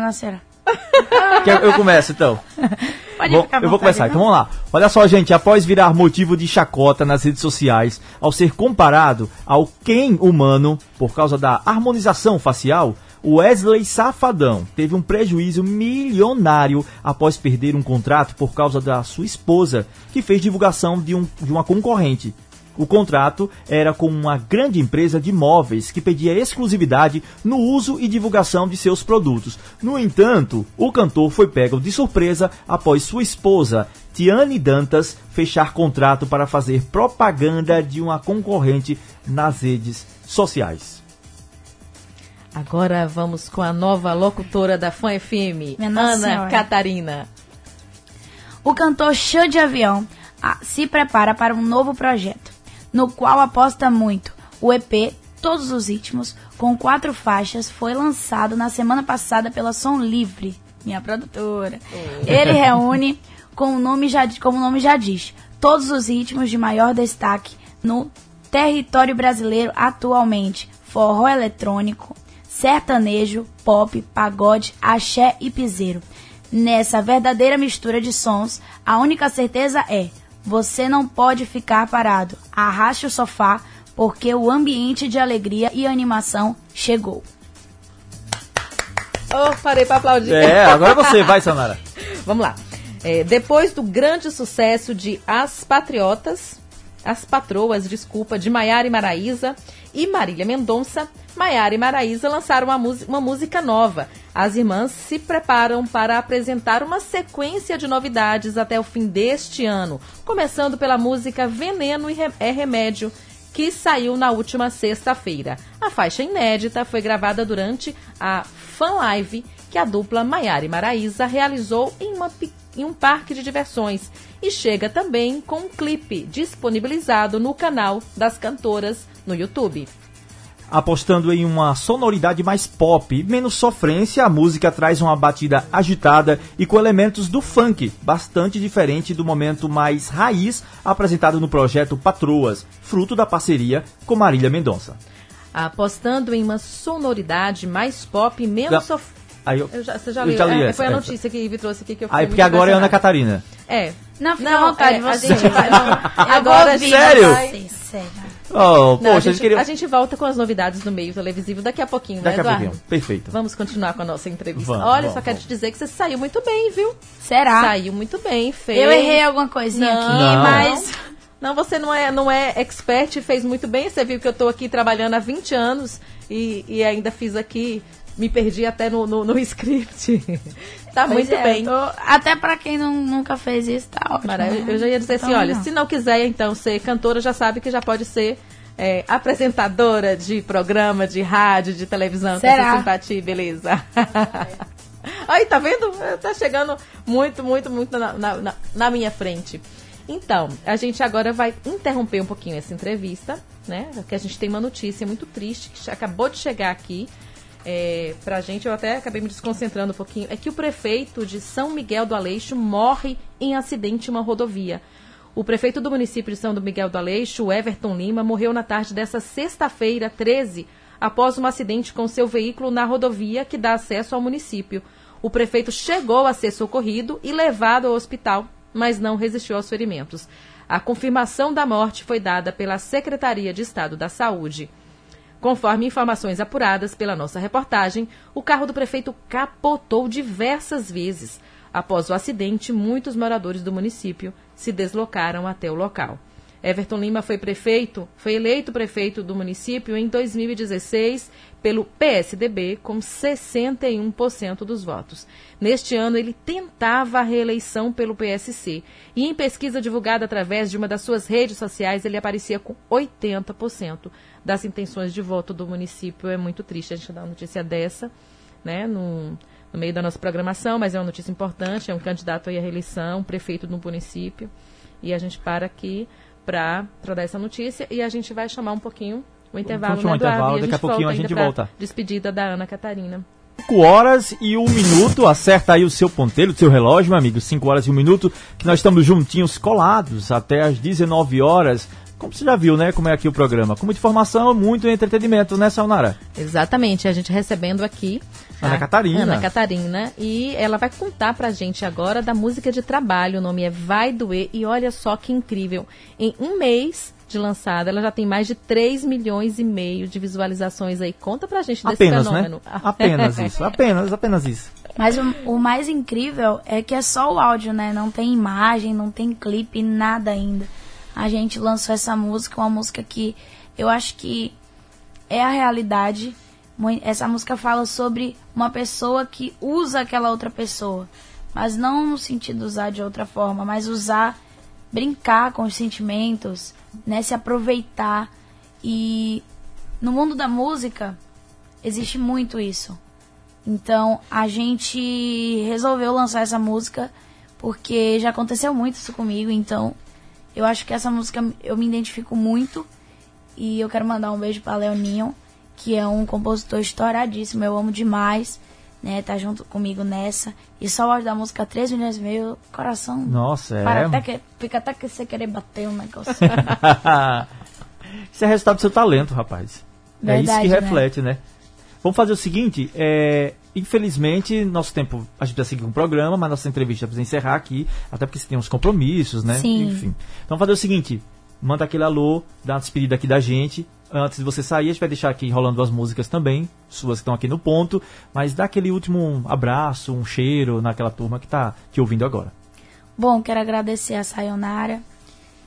Eu começo, então. Pode Bom, eu vou começar, então viu? vamos lá. Olha só, gente, após virar motivo de chacota nas redes sociais, ao ser comparado ao Ken humano por causa da harmonização facial, Wesley Safadão teve um prejuízo milionário após perder um contrato por causa da sua esposa, que fez divulgação de, um, de uma concorrente. O contrato era com uma grande empresa de móveis que pedia exclusividade no uso e divulgação de seus produtos. No entanto, o cantor foi pego de surpresa após sua esposa, Tiane Dantas, fechar contrato para fazer propaganda de uma concorrente nas redes sociais. Agora vamos com a nova locutora da Fã FM, Minha Ana Senhora. Catarina. O cantor Show de Avião ah, se prepara para um novo projeto, no qual aposta muito. O EP Todos os Ritmos, com quatro faixas, foi lançado na semana passada pela Som Livre, minha produtora. Ele reúne, com o nome já, como o nome já diz, todos os ritmos de maior destaque no território brasileiro atualmente: forró eletrônico, sertanejo, pop, pagode, axé e piseiro. Nessa verdadeira mistura de sons, a única certeza é: você não pode ficar parado. Arraste o sofá, porque o ambiente de alegria e animação chegou. Oh, parei para aplaudir. É, agora você, vai, Sanara. Vamos lá. É, depois do grande sucesso de As Patriotas, As Patroas, desculpa, de Maiara e Maraíza e Marília Mendonça, Maiara e Maraíza lançaram uma, uma música nova. As irmãs se preparam para apresentar uma sequência de novidades até o fim deste ano, começando pela música Veneno é Remédio, que saiu na última sexta-feira. A faixa inédita foi gravada durante a Fan Live que a dupla Maiara e Maraíza realizou em, uma em um parque de diversões e chega também com um clipe disponibilizado no canal das cantoras no YouTube. Apostando em uma sonoridade mais pop, menos sofrência, a música traz uma batida agitada e com elementos do funk, bastante diferente do momento mais raiz apresentado no projeto Patroas, fruto da parceria com Marília Mendonça. Apostando em uma sonoridade mais pop menos sofrência. Aí eu, Eu já, você já eu leu? já li É, essa, foi a essa. notícia que Ivy trouxe aqui que eu Aí, porque agora é Ana. Catarina. É. Não, fica à vontade, é, a você. gente vai- não, Eu agora Sério? sério. Oh, Não, poxa, a, a gente, gente queria... a gente volta com as novidades do meio televisivo daqui a pouquinho, Daqui né, a Eduardo? pouquinho, perfeito. Vamos continuar com a nossa entrevista. Vamos, Olha, vamos, só quero vamos. te dizer que você saiu muito bem, viu? Será? Saiu muito bem, fez. Eu errei alguma coisinha Não. aqui, Não. mas. Não, você não é, não é expert, fez muito bem. Você viu que eu estou aqui trabalhando há 20 anos e, e ainda fiz aqui, me perdi até no, no, no script. tá Pois muito é, bem. tô- Até pra quem não, nunca fez isso, tá ótimo. Mara, eu, eu já ia dizer assim, Então, olha, não. se não quiser então ser cantora, já sabe que já pode ser é, apresentadora de programa, de rádio, de televisão. Será? Com essa simpatia, beleza. Aí, tá vendo? Tá chegando muito, muito, muito na, na, na- na minha frente. Então, a gente agora vai interromper um pouquinho essa entrevista, né? Porque a gente tem uma notícia muito triste que acabou de chegar aqui é, pra gente. Eu até acabei me desconcentrando um pouquinho. É que o prefeito de São Miguel do Aleixo morre em acidente em uma rodovia. O prefeito do município de São Miguel do Aleixo, Everton Lima, morreu na tarde dessa sexta-feira, 13, após um acidente com seu veículo na rodovia que dá acesso ao município. O prefeito chegou a ser socorrido e levado ao hospital, mas não resistiu aos ferimentos. A confirmação da morte foi dada pela Secretaria de Estado da Saúde. Conforme informações apuradas pela nossa reportagem, o carro do prefeito capotou diversas vezes. Após o acidente, muitos moradores do município se deslocaram até o local. Everton Lima foi prefeito, foi eleito prefeito do município em 2016 pelo PSDB com 61% dos votos. Neste ano, ele tentava a reeleição pelo PSC e em pesquisa divulgada através de uma das suas redes sociais, ele aparecia com 80% das intenções de voto do município. É muito triste a gente dar uma notícia dessa, né, no, no meio da nossa programação, mas é uma notícia importante, é um candidato à reeleição, prefeito do município, e a gente para aqui para dar essa notícia e a gente vai chamar um pouquinho o intervalo, chamar né, um intervalo, daqui a pouquinho a gente volta. Despedida da Ana Catarina. 5 horas e um minuto, acerta aí o seu ponteiro, o seu relógio, meu amigo. 5 horas e um minuto, que nós estamos juntinhos, colados, até às 19 horas. Como você já viu, né? Como é aqui o programa. Com muita informação, muito entretenimento, né, Saunara? Exatamente, a gente recebendo aqui Ana Catarina. Ana Catarina e ela vai contar pra gente agora da música de trabalho. O nome é Vai Doer e olha só que incrível. Em um mês de lançada, ela já tem mais de 3 milhões e meio de visualizações aí. Conta pra gente desse Apenas, fenômeno. né? Apenas isso, apenas, apenas isso. Mas o, o mais incrível é que é só o áudio, né? Não tem imagem, não tem clipe, nada ainda. A gente lançou essa música, uma música que eu acho que é a realidade. Essa música fala sobre uma pessoa que usa aquela outra pessoa. Mas não no sentido de usar de outra forma, mas usar, brincar com os sentimentos, né? Se aproveitar. E no mundo da música existe muito isso. Então a gente resolveu lançar essa música porque já aconteceu muito isso comigo. Então eu acho que essa música eu me identifico muito. E eu quero mandar um beijo pra Leoninho, que é um compositor estouradíssimo. Eu amo demais, né? Tá junto comigo nessa. E só o áudio da música 3 milhões e meio, coração. Nossa, para é. até que, fica até que você querer bater um negócio. isso é resultado do seu talento, rapaz. é isso que Verdade, né? reflete, né? Vamos fazer o seguinte, é, infelizmente, nosso tempo, a gente vai seguir com o programa, mas nossa entrevista precisa encerrar aqui, até porque você tem uns compromissos, né? Sim. Enfim. Então vamos fazer o seguinte, manda aquele alô, dá uma despedida aqui da gente. Antes de você sair, a gente vai deixar aqui rolando as músicas também, suas que estão aqui no ponto, mas dá aquele último abraço, um cheiro naquela turma que está te ouvindo agora. Bom, quero agradecer a Sayonara.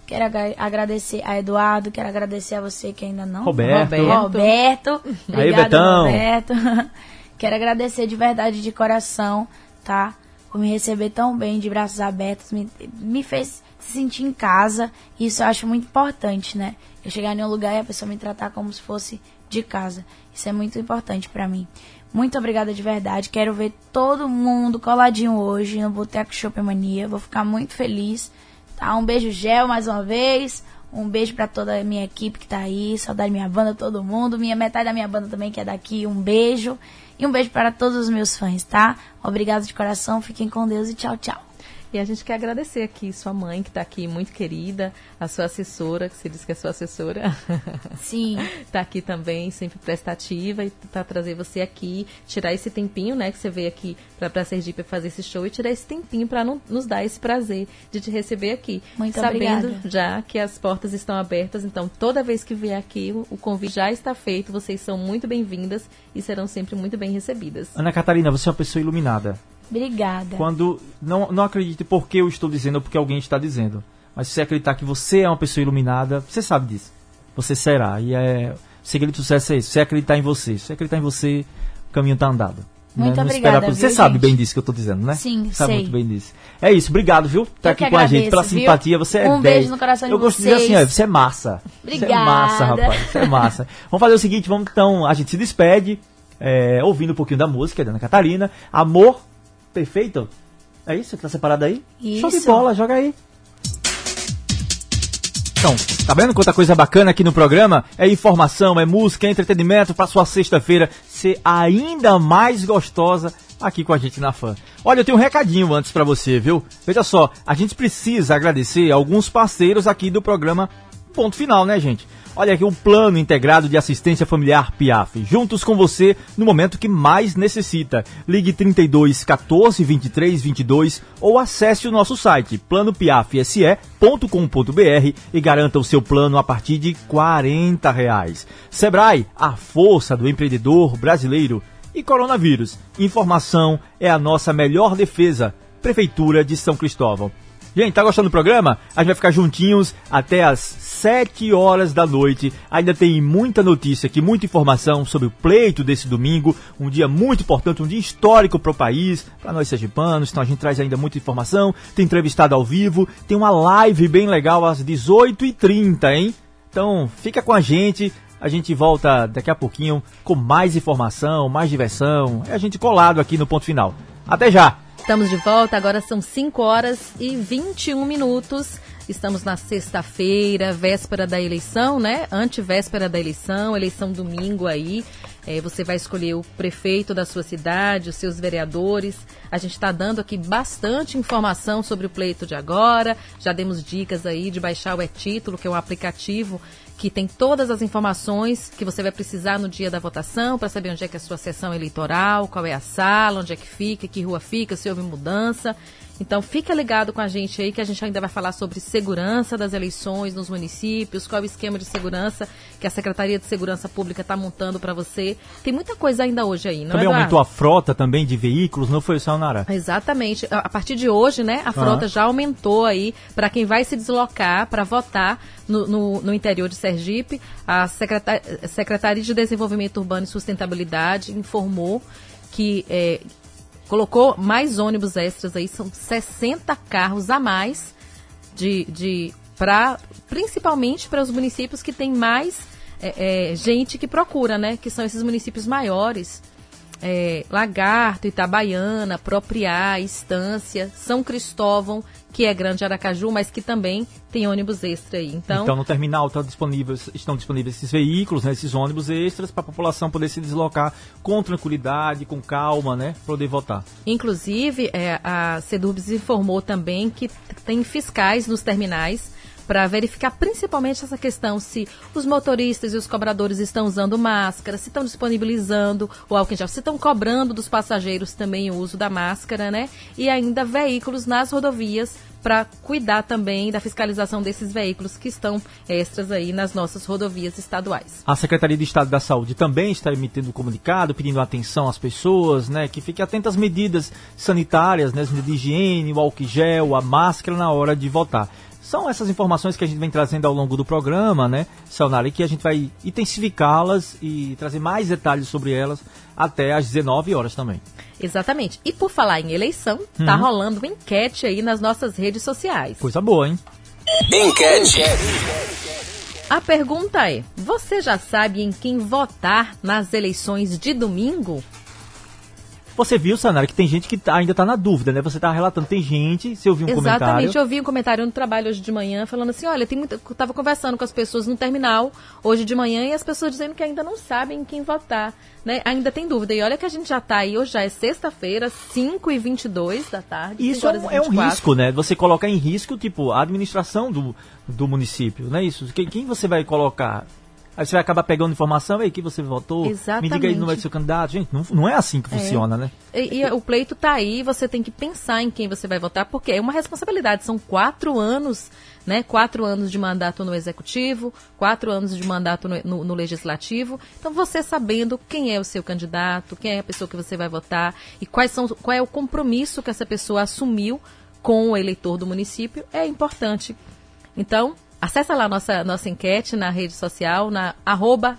Quero agra- agradecer a Eduardo, quero agradecer a você que ainda não. Roberto. Roberto. Roberto. Aí, Obrigado, Betão. Roberto. Quero agradecer de verdade, de coração, tá? Por me receber tão bem, de braços abertos. Me, me fez se sentir em casa. E isso eu acho muito importante, né? Eu chegar em um lugar e a pessoa me tratar como se fosse de casa. Isso é muito importante pra mim. Muito obrigada de verdade. Quero ver todo mundo coladinho hoje no Boteco Shopping Mania. Vou ficar muito feliz. Tá? Um beijo, Gel, mais uma vez. Um beijo pra toda a minha equipe que tá aí. Saudade da minha banda, todo mundo. Minha metade da minha banda também que é daqui. Um beijo. E um beijo para todos os meus fãs, tá? Obrigado de coração. Fiquem com Deus e tchau, tchau. E a gente quer agradecer aqui sua mãe, que está aqui muito querida, a sua assessora, que você disse que é sua assessora. Sim. Está aqui também, sempre prestativa, e para trazer você aqui, tirar esse tempinho, né, que você veio aqui para Sergipe fazer esse show e tirar esse tempinho para nos dar esse prazer de te receber aqui. Muito Sabendo obrigada. já que as portas estão abertas, então toda vez que vier aqui, o, o convite já está feito, vocês são muito bem-vindas e serão sempre muito bem recebidas. Ana Catarina, você é uma pessoa iluminada. Obrigada. Quando não, não acredite porque eu estou dizendo ou porque alguém está dizendo. Mas se você acreditar que você é uma pessoa iluminada, você sabe disso. Você será. E é, o segredo do sucesso é isso. Você acreditar em você. Se você acreditar em você, o caminho está andado. Muito né? obrigada, viu, Você sabe gente? bem disso que eu tô dizendo, né? Sim, sabe sei. muito bem disso. É isso, obrigado, viu? Tá Eu aqui com a gente, agradeço, pela viu? simpatia, você é Um 10. beijo no coração de Eu gosto de dizer assim, vocês. ó, você é massa. Você é Obrigada. massa, rapaz, você é massa. vamos fazer o seguinte, vamos então, a gente se despede, é, ouvindo um pouquinho da música da Ana Catarina. Amor, perfeito? É isso que tá separado aí? Show de Isso. bola, joga aí. Então, tá vendo quanta coisa bacana aqui no programa? É informação, é música, é entretenimento para sua sexta-feira ser ainda mais gostosa aqui com a gente na Fã. Olha, eu tenho um recadinho antes para você, viu? Veja só, a gente precisa agradecer alguns parceiros aqui do programa Ponto Final, né, gente? Olha aqui o Plano Integrado de Assistência Familiar PIAF, juntos com você no momento que mais necessita. Ligue 32 14 23 22 ou acesse o nosso site planopiafse.com.br e garanta o seu plano a partir de 40 reais. Sebrae, a força do empreendedor brasileiro. E coronavírus, informação é a nossa melhor defesa. Prefeitura de São Cristóvão. Gente, tá gostando do programa? A gente vai ficar juntinhos até as 7 horas da noite. Ainda tem muita notícia aqui, muita informação sobre o pleito desse domingo. Um dia muito importante, um dia histórico para o país, para nós sergipanos. Então a gente traz ainda muita informação. Tem entrevistado ao vivo, tem uma live bem legal às 18h30, hein? Então fica com a gente. A gente volta daqui a pouquinho com mais informação, mais diversão. É a gente colado aqui no ponto final. Até já! Estamos de volta, agora são 5 horas e 21 minutos. Estamos na sexta-feira, véspera da eleição, né? Antevéspera da eleição, eleição domingo aí. É, você vai escolher o prefeito da sua cidade, os seus vereadores. A gente está dando aqui bastante informação sobre o pleito de agora. Já demos dicas aí de baixar o E-Título, que é um aplicativo que tem todas as informações que você vai precisar no dia da votação para saber onde é que é a sua sessão eleitoral, qual é a sala, onde é que fica, que rua fica, se houve mudança. Então fica ligado com a gente aí que a gente ainda vai falar sobre segurança das eleições nos municípios, qual é o esquema de segurança que a Secretaria de Segurança Pública está montando para você. Tem muita coisa ainda hoje aí, não Também é, aumentou a frota também de veículos, não foi só Nara? Exatamente. A partir de hoje, né, a frota já aumentou aí para quem vai se deslocar para votar no, no- no interior de Sergipe. A Secreta- Secretaria de Desenvolvimento Urbano e Sustentabilidade informou que eh, colocou mais ônibus extras aí, são 60 carros a mais de, de para principalmente para os municípios que têm mais é, é, gente que procura, né? Que são esses municípios maiores. É, Lagarto, Itabaiana, Propriá, Estância, São Cristóvão, que é Grande Aracaju, mas que também tem ônibus extra aí. Então, Então, no terminal tá disponíveis, estão disponíveis esses veículos, né, esses ônibus extras, para a população poder se deslocar com tranquilidade, com calma, né, poder votar. Inclusive, é, a Sedubs informou também que tem fiscais nos terminais para verificar principalmente essa questão se os motoristas e os cobradores estão usando máscara, se estão disponibilizando o álcool em gel, se estão cobrando dos passageiros também o uso da máscara, né? E ainda veículos nas rodovias para cuidar também da fiscalização desses veículos que estão extras aí nas nossas rodovias estaduais. A Secretaria de Estado da Saúde também está emitindo um comunicado pedindo atenção às pessoas, né, que fiquem atentas às medidas sanitárias, né, as medidas de higiene, o álcool gel, a máscara na hora de votar. São essas informações que a gente vem trazendo ao longo do programa, né, Salnari, que a gente vai intensificá-las e trazer mais detalhes sobre elas até às 19 horas também. Exatamente. E por falar em eleição, tá rolando uma enquete aí nas nossas redes sociais. Coisa boa, hein? Enquete. A pergunta é: você já sabe em quem votar nas eleições de domingo? Você viu, Sanara, que tem gente que tá- ainda está na dúvida, né? Você tá relatando, tem gente, você ouviu um Exatamente. comentário. Eu vi um comentário no trabalho hoje de manhã falando assim: olha, tem muita. Eu tava conversando com as pessoas no terminal hoje de manhã e as pessoas dizendo que ainda não sabem em quem votar. Né? Ainda tem dúvida. E olha que a gente já tá aí, hoje já é sexta-feira, 5 e 22 da tarde. Isso 5 é um, é um 24. risco, né? Você coloca em risco, tipo, a administração do, do município, não é isso? Quem, quem você vai colocar? Aí você vai acabar pegando informação, aí que você votou, me diga aí o Exatamente. número do seu candidato. Gente, não, não é assim que funciona, né? E, e o pleito tá aí, você tem que pensar em quem você vai votar, porque é uma responsabilidade. São quatro anos, né? Quatro anos de mandato no executivo, quatro anos de mandato no, no- no legislativo. Então, você sabendo quem é o seu candidato, quem é a pessoa que você vai votar e quais são, qual é o compromisso que essa pessoa assumiu com o eleitor do município é importante. Então, acessa lá nossa, nossa enquete na rede social, na arroba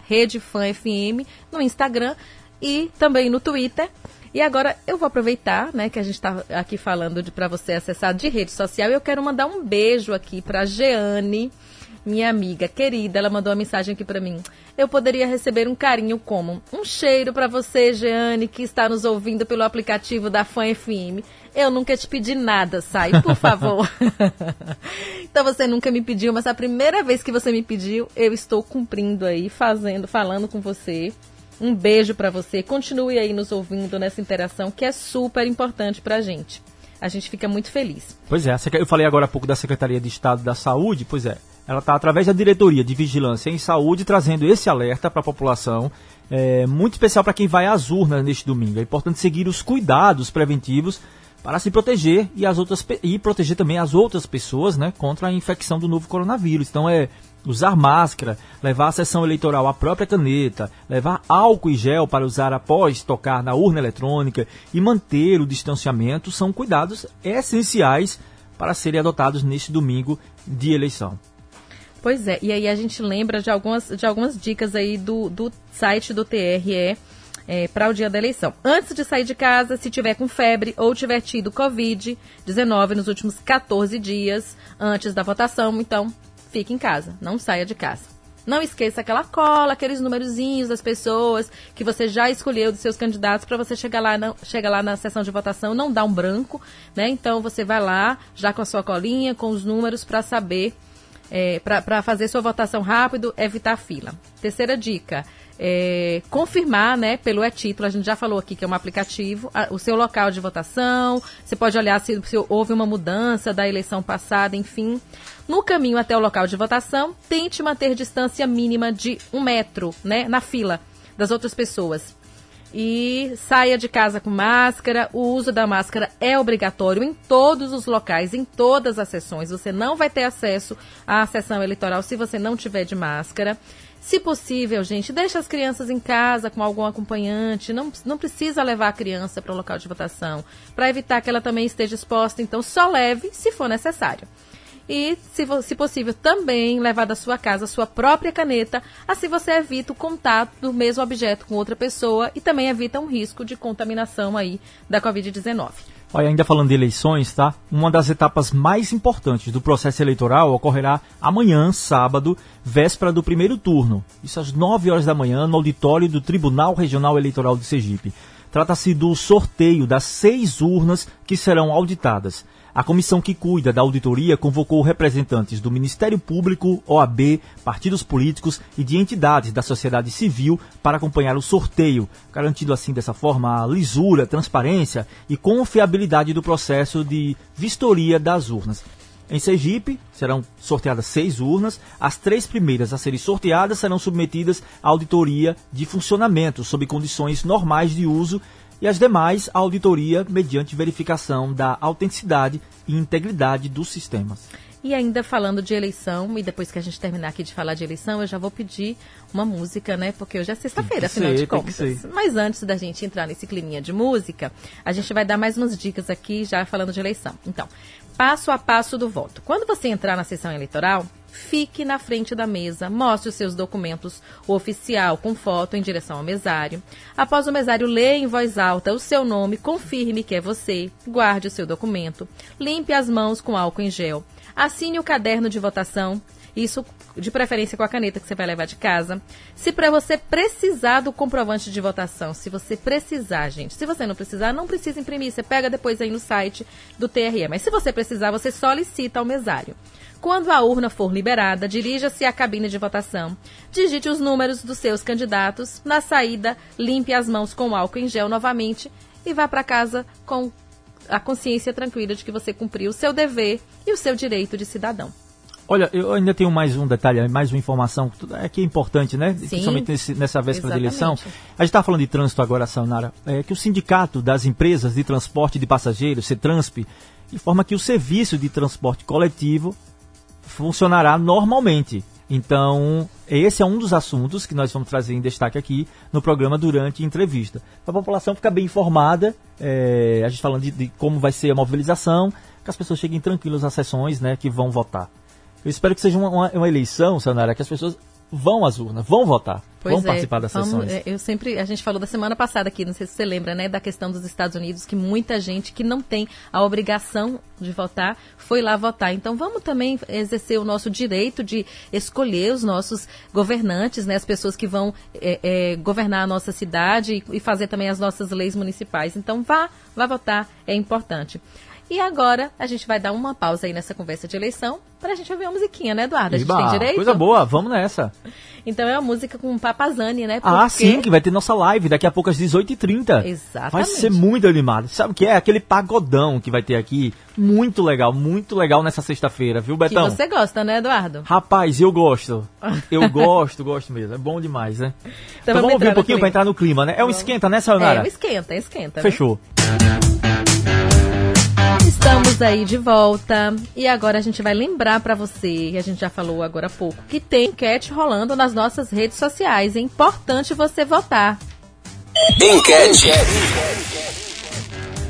no Instagram e também no Twitter. E agora eu vou aproveitar, né, que a gente está aqui falando para você acessar de rede social. E eu quero mandar um beijo aqui para Jeane, minha amiga querida. Ela mandou uma mensagem aqui para mim. Eu poderia receber um carinho como um cheiro para você, Jeane, que está nos ouvindo pelo aplicativo da Fã FM. Eu nunca te pedi nada, sai, por favor. então você nunca me pediu, mas a primeira vez que você me pediu, eu estou cumprindo aí, fazendo, falando com você. Um beijo para você. Continue aí nos ouvindo nessa interação que é super importante para a gente. A gente fica muito feliz. Pois é, eu falei agora há pouco da Secretaria de Estado da Saúde, pois é. Ela está através da Diretoria de Vigilância em Saúde trazendo esse alerta para a população, é, muito especial para quem vai às urnas neste domingo. É importante seguir os cuidados preventivos para se proteger e as outras e proteger também as outras pessoas, né, contra a infecção do novo coronavírus. Então é usar máscara, levar a sessão eleitoral a própria caneta, levar álcool e gel para usar após tocar na urna eletrônica e manter o distanciamento são cuidados essenciais para serem adotados neste domingo de eleição. Pois é, e aí a gente lembra de algumas, de algumas dicas aí do, do site do TRE é, para o dia da eleição. Antes de sair de casa, se tiver com febre ou tiver tido Covid-19 nos últimos 14 dias antes da votação, então fique em casa, não saia de casa. Não esqueça aquela cola, aqueles numerozinhos das pessoas que você já escolheu dos seus candidatos para você chegar lá, não, chegar lá na sessão de votação, não dá um branco, né? Então você vai lá já com a sua colinha, com os números para saber, é, para fazer sua votação rápido, evitar fila. Terceira dica, é, confirmar, né, pelo e-título, a gente já falou aqui que é um aplicativo, a, o seu local de votação, você pode olhar se, se houve uma mudança da eleição passada, enfim. No caminho até o local de votação, tente manter distância mínima de um metro, né, na fila das outras pessoas. E saia de casa com máscara. O uso da máscara é obrigatório em todos os locais, em todas as sessões. Você não vai ter acesso à sessão eleitoral se você não tiver de máscara. Se possível, gente, deixe as crianças em casa com algum acompanhante. Não, não precisa levar a criança para o local de votação, para evitar que ela também esteja exposta. Então, só leve se for necessário. E, se, se possível, também levar da sua casa a sua própria caneta. Assim você evita o contato do mesmo objeto com outra pessoa e também evita um risco de contaminação aí da Covid-19. Olha, ainda falando de eleições, tá? Uma das etapas mais importantes do processo eleitoral ocorrerá amanhã, sábado, véspera do primeiro turno. Isso às 9 horas da manhã, no auditório do Tribunal Regional Eleitoral de Sergipe. Trata-se do sorteio das seis urnas que serão auditadas. A comissão que cuida da auditoria convocou representantes do Ministério Público, OAB, partidos políticos e de entidades da sociedade civil para acompanhar o sorteio, garantindo assim dessa forma a lisura, transparência e confiabilidade do processo de vistoria das urnas. Em Sergipe, serão sorteadas seis urnas. As três primeiras a serem sorteadas serão submetidas à auditoria de funcionamento, sob condições normais de uso e as demais a auditoria mediante verificação da autenticidade e integridade dos sistemas. E ainda falando de eleição, e depois que a gente terminar aqui de falar de eleição, eu já vou pedir uma música, né? Porque hoje é sexta-feira, afinal ser, de contas. Mas antes da gente entrar nesse climinha de música, a gente vai dar mais umas dicas aqui, já falando de eleição. Então, passo a passo do voto. Quando você entrar na sessão eleitoral, fique na frente da mesa, mostre os seus documentos oficial com foto em direção ao mesário. Após o mesário ler em voz alta o seu nome, confirme que é você, guarde o seu documento, limpe as mãos com álcool em gel, assine o caderno de votação, isso de preferência com a caneta que você vai levar de casa. Se para você precisar do comprovante de votação, se você precisar, gente, se você não precisar, não precisa imprimir, você pega depois aí no site do TRE. Mas se você precisar, você solicita ao mesário. Quando a urna for liberada, dirija-se à cabine de votação. Digite os números dos seus candidatos. Na saída, limpe as mãos com álcool em gel novamente e vá para casa com a consciência tranquila de que você cumpriu o seu dever e o seu direito de cidadão. Olha, eu ainda tenho mais um detalhe, mais uma informação é que é importante, né? Sim, Principalmente nesse, nessa véspera exatamente. de eleição. A gente está falando de trânsito agora, Sanara. É que o Sindicato das Empresas de Transporte de Passageiros, CETRANSP, informa que o serviço de transporte coletivo funcionará normalmente. Então, esse é um dos assuntos que nós vamos trazer em destaque aqui no programa durante a entrevista. Para a população ficar bem informada, é, a gente falando de, de, como vai ser a mobilização, que as pessoas cheguem tranquilas às sessões né, que vão votar. Eu espero que seja uma, uma, uma eleição, Sanara, que as pessoas vão às urnas, vão votar. Pois vão é, participar das vamos- sessões. é, Eu sempre, a gente falou da semana passada aqui, não sei se você lembra, né, da questão dos Estados Unidos, que muita gente que não tem a obrigação de votar foi lá votar. Então vamos também exercer o nosso direito de escolher os nossos governantes, né, as pessoas que vão é, é, governar a nossa cidade e, e fazer também as nossas leis municipais. Então vá, vá votar, é importante. E agora a gente vai dar uma pausa aí nessa conversa de eleição para a gente ouvir uma musiquinha, né, Eduardo? A gente tem direito? Coisa boa, vamos nessa. Então é uma música com Papazani, né? Ah, porque- sim, que vai ter nossa live daqui a pouco às 18h30. Exatamente. Vai ser muito animado. Sabe o que é? Aquele pagodão que vai ter aqui. Muito legal, muito legal nessa sexta-feira, viu, Que Betão? você gosta, né, Eduardo? Rapaz, eu gosto. Eu gosto, gosto mesmo. É bom demais, né? Então, vamos vamos ouvir um pouquinho clima. entrar no clima, né? É um esquenta, né, É, Sayonara? um esquenta, esquenta. né? Estamos aí de volta e agora a gente vai lembrar pra você, a gente já falou agora há pouco, que tem enquete rolando nas nossas redes sociais. É importante você votar. Enquete.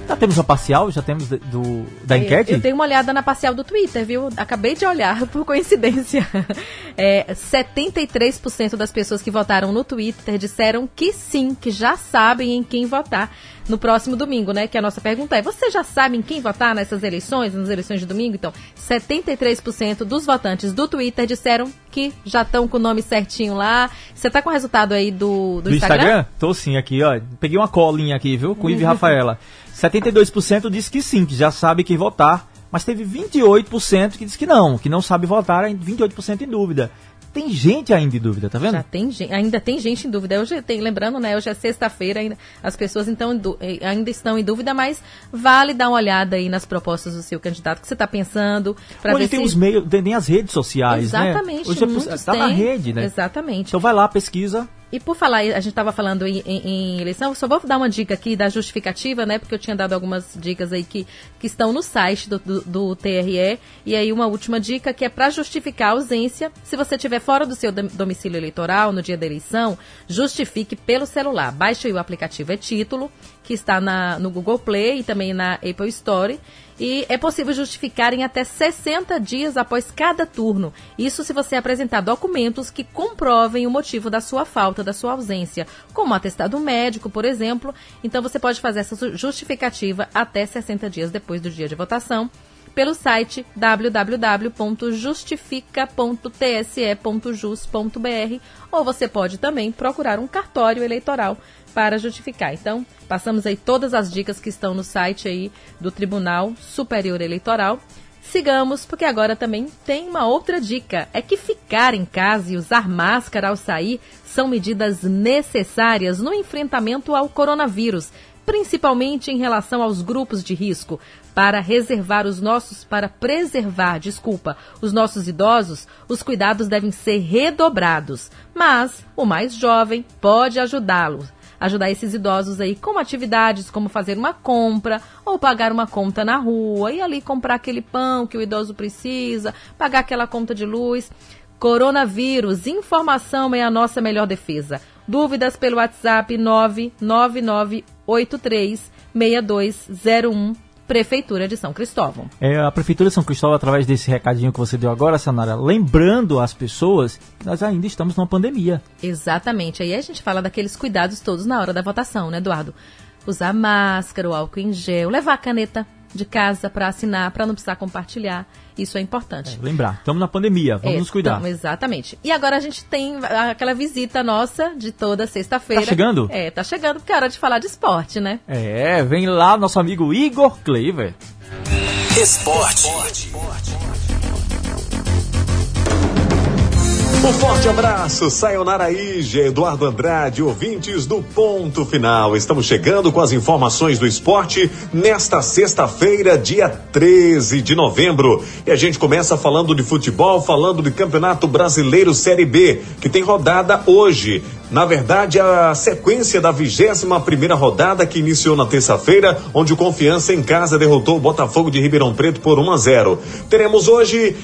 Já temos a parcial? Já temos do, da enquete? Eu, tenho uma olhada na parcial do Twitter, viu? Acabei de olhar, por coincidência. É, 73% das pessoas que votaram no Twitter disseram que sim, que já sabem em quem votar no próximo domingo, né? Que a nossa pergunta é: você já sabe em quem votar nessas eleições, nas eleições de domingo? Então, 73% dos votantes do Twitter disseram que já estão com o nome certinho lá. Você tá com o resultado aí do, do, Do Instagram? Tô sim aqui, ó. Peguei uma colinha aqui, viu? Com o Ive Rafaela. 72% disse que sim, que já sabe quem votar. Mas teve 28% que disse que não, que não sabe votar, e 28% em dúvida. Tem gente ainda em dúvida, tá vendo? Já tem gente, ainda tem gente em dúvida. Hoje tem, lembrando, né? Hoje é sexta-feira, as pessoas então eh, ainda estão em dúvida, mas vale dar uma olhada aí nas propostas do seu candidato que você está pensando para Hoje ver tem se os meios, tem nem as redes sociais, né? exatamente. Hoje é, tá na têm. rede, né? Exatamente. Então vai lá, pesquisa. E por falar, a gente estava falando em, em- em eleição, só vou dar uma dica aqui da justificativa, né? Porque eu tinha dado algumas dicas aí que, que estão no site do, do, do TRE. E aí uma última dica que é para justificar a ausência. Se você estiver fora do seu dom- domicílio eleitoral no dia da eleição, justifique pelo celular. Baixe o aplicativo É Título, que está na, no Google Play e também na Apple Store. E é possível justificar em até 60 dias após cada turno. Isso se você apresentar documentos que comprovem o motivo da sua falta, da sua ausência, como atestado médico, por exemplo. Então você pode fazer essa justificativa até 60 dias depois do dia de votação pelo site www.justifica.tse.jus.br ou você pode também procurar um cartório eleitoral para justificar. Então, passamos aí todas as dicas que estão no site aí do Tribunal Superior Eleitoral. Sigamos, porque agora também tem uma outra dica. É que ficar em casa e usar máscara ao sair são medidas necessárias no enfrentamento ao coronavírus, principalmente em relação aos grupos de risco. Para reservar os nossos, para preservar, desculpa, os nossos idosos, os cuidados devem ser redobrados. Mas o mais jovem pode ajudá-los ajudar esses idosos aí com atividades como fazer uma compra ou pagar uma conta na rua e ali comprar aquele pão que o idoso precisa, pagar aquela conta de luz. Coronavírus, informação é a nossa melhor defesa. Dúvidas pelo WhatsApp 999836201, Prefeitura de São Cristóvão. É, a Prefeitura de São Cristóvão, através desse recadinho que você deu agora, Sanara, lembrando as pessoas que nós ainda estamos numa pandemia. Exatamente. Aí a gente fala daqueles cuidados todos na hora da votação, né, Eduardo? Usar máscara, o álcool em gel, levar a caneta de casa para assinar, para não precisar compartilhar. Isso é importante. Lembrar, estamos na pandemia, vamos É, nos cuidar. então, exatamente. E agora a gente tem aquela visita nossa de toda sexta-feira. Tá chegando? É, tá chegando, porque é hora de falar de esporte, né? É, vem lá nosso amigo Igor Kleiver. Esporte. Um forte abraço, Sayonara Ige, Eduardo Andrade, ouvintes do Ponto Final. Estamos chegando com as informações do esporte nesta sexta-feira, dia 13 de novembro. E a gente começa falando de futebol, falando de Campeonato Brasileiro Série B, que tem rodada hoje. Na verdade, a sequência da 21 primeira rodada que iniciou na terça-feira, onde o Confiança em casa derrotou o Botafogo de Ribeirão Preto por 1 a 0. Teremos hoje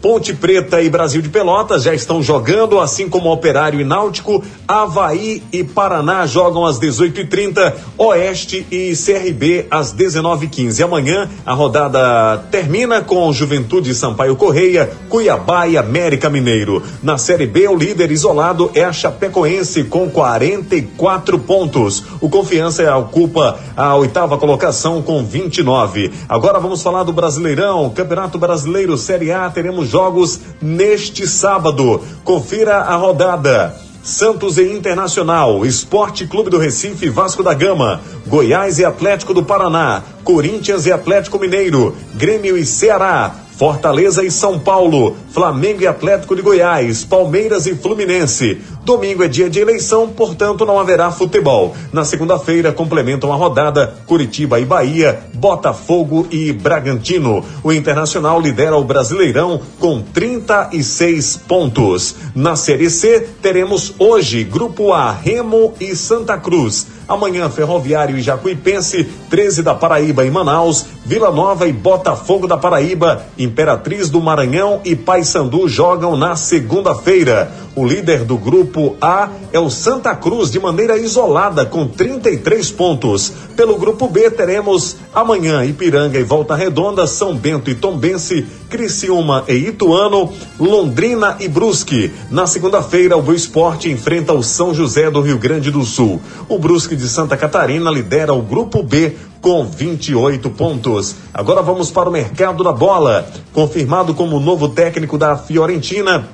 Ponte Preta e Brasil de Pelotas já estão jogando, assim como Operário e Náutico. Havaí e Paraná jogam às 18h30. Oeste e CRB às 19h15. Amanhã a rodada termina com Juventude Sampaio Correia, Cuiabá e América Mineiro. Na Série B, o líder isolado é a Chapecoense com 44 pontos. O Confiança ocupa a oitava colocação com 29. Agora vamos falar do Brasileirão, Campeonato Brasileiro Série A. Teremos jogos neste sábado. Confira a rodada. Santos e Internacional, Esporte Clube do Recife, Vasco da Gama, Goiás e Atlético do Paraná, Corinthians e Atlético Mineiro, Grêmio e Ceará, Fortaleza e São Paulo, Flamengo e Atlético de Goiás, Palmeiras e Fluminense. Domingo é dia de eleição, portanto não haverá futebol. Na segunda-feira complementam a rodada Curitiba e Bahia, Botafogo e Bragantino. O Internacional lidera o Brasileirão com 36 pontos. Na Série C teremos hoje Grupo A, Remo e Santa Cruz. Amanhã, Ferroviário e Jacuipense, 13 da Paraíba e Manaus, Vila Nova e Botafogo da Paraíba, Imperatriz do Maranhão e Paysandu jogam na segunda-feira. O líder do grupo A é o Santa Cruz de maneira isolada com 33 pontos. Pelo grupo B teremos amanhã Ipiranga e Volta Redonda, São Bento e Tombense, Criciúma e Ituano, Londrina e Brusque. Na segunda-feira o Boa Esporte enfrenta o São José do Rio Grande do Sul. O Brusque de Santa Catarina lidera o grupo B com 28 pontos. Agora vamos para o mercado da bola. Confirmado como novo técnico da Fiorentina,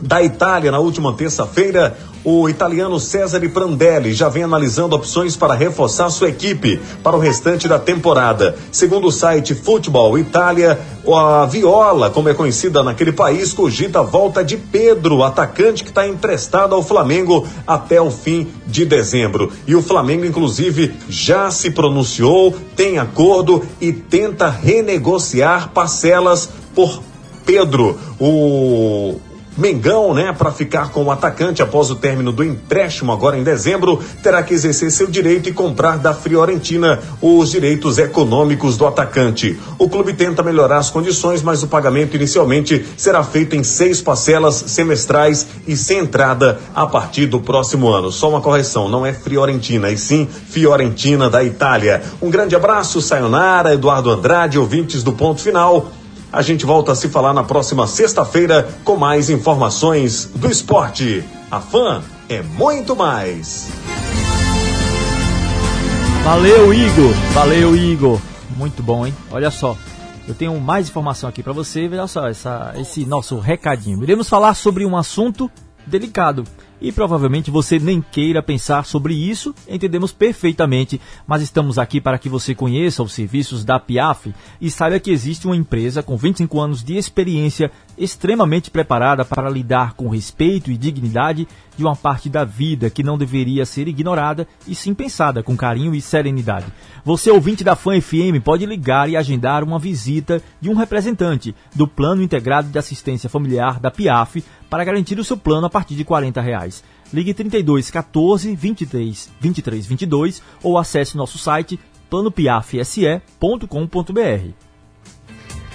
da Itália na última terça-feira, o italiano Cesare Prandelli já vem analisando opções para reforçar sua equipe para o restante da temporada. Segundo o site Futebol Itália, a Viola, como é conhecida naquele país, cogita a volta de Pedro, atacante que está emprestado ao Flamengo até o fim de dezembro. E o Flamengo, inclusive, já se pronunciou, tem acordo e tenta renegociar parcelas por Pedro. O Mengão, né, para ficar com o atacante após o término do empréstimo agora em dezembro, terá que exercer seu direito e comprar da Fiorentina os direitos econômicos do atacante. O clube tenta melhorar as condições, mas o pagamento inicialmente será feito em seis parcelas semestrais e sem entrada a partir do próximo ano. Só uma correção, não é Fiorentina, e sim Fiorentina da Itália. Um grande abraço, Sayonara, Eduardo Andrade, ouvintes do ponto final. A gente volta a se falar na próxima sexta-feira com mais informações do esporte. A fã é muito mais. Valeu, Igor. Valeu, Igor. Muito bom, hein? Olha só. Eu tenho mais informação aqui para você. Veja só essa, esse nosso recadinho. Iremos falar sobre um assunto delicado e provavelmente você nem queira pensar sobre isso, entendemos perfeitamente, mas estamos aqui para que você conheça os serviços da Piaf e saiba que existe uma empresa com 25 anos de experiência extremamente preparada para lidar com respeito e dignidade de uma parte da vida que não deveria ser ignorada e sim pensada com carinho e serenidade. Você, ouvinte da Fã FM, pode ligar e agendar uma visita de um representante do Plano Integrado de Assistência Familiar da Piaf para garantir o seu plano a partir de R$ reais. Ligue 32 14 23 23 22 ou acesse nosso site planopiafse.com.br.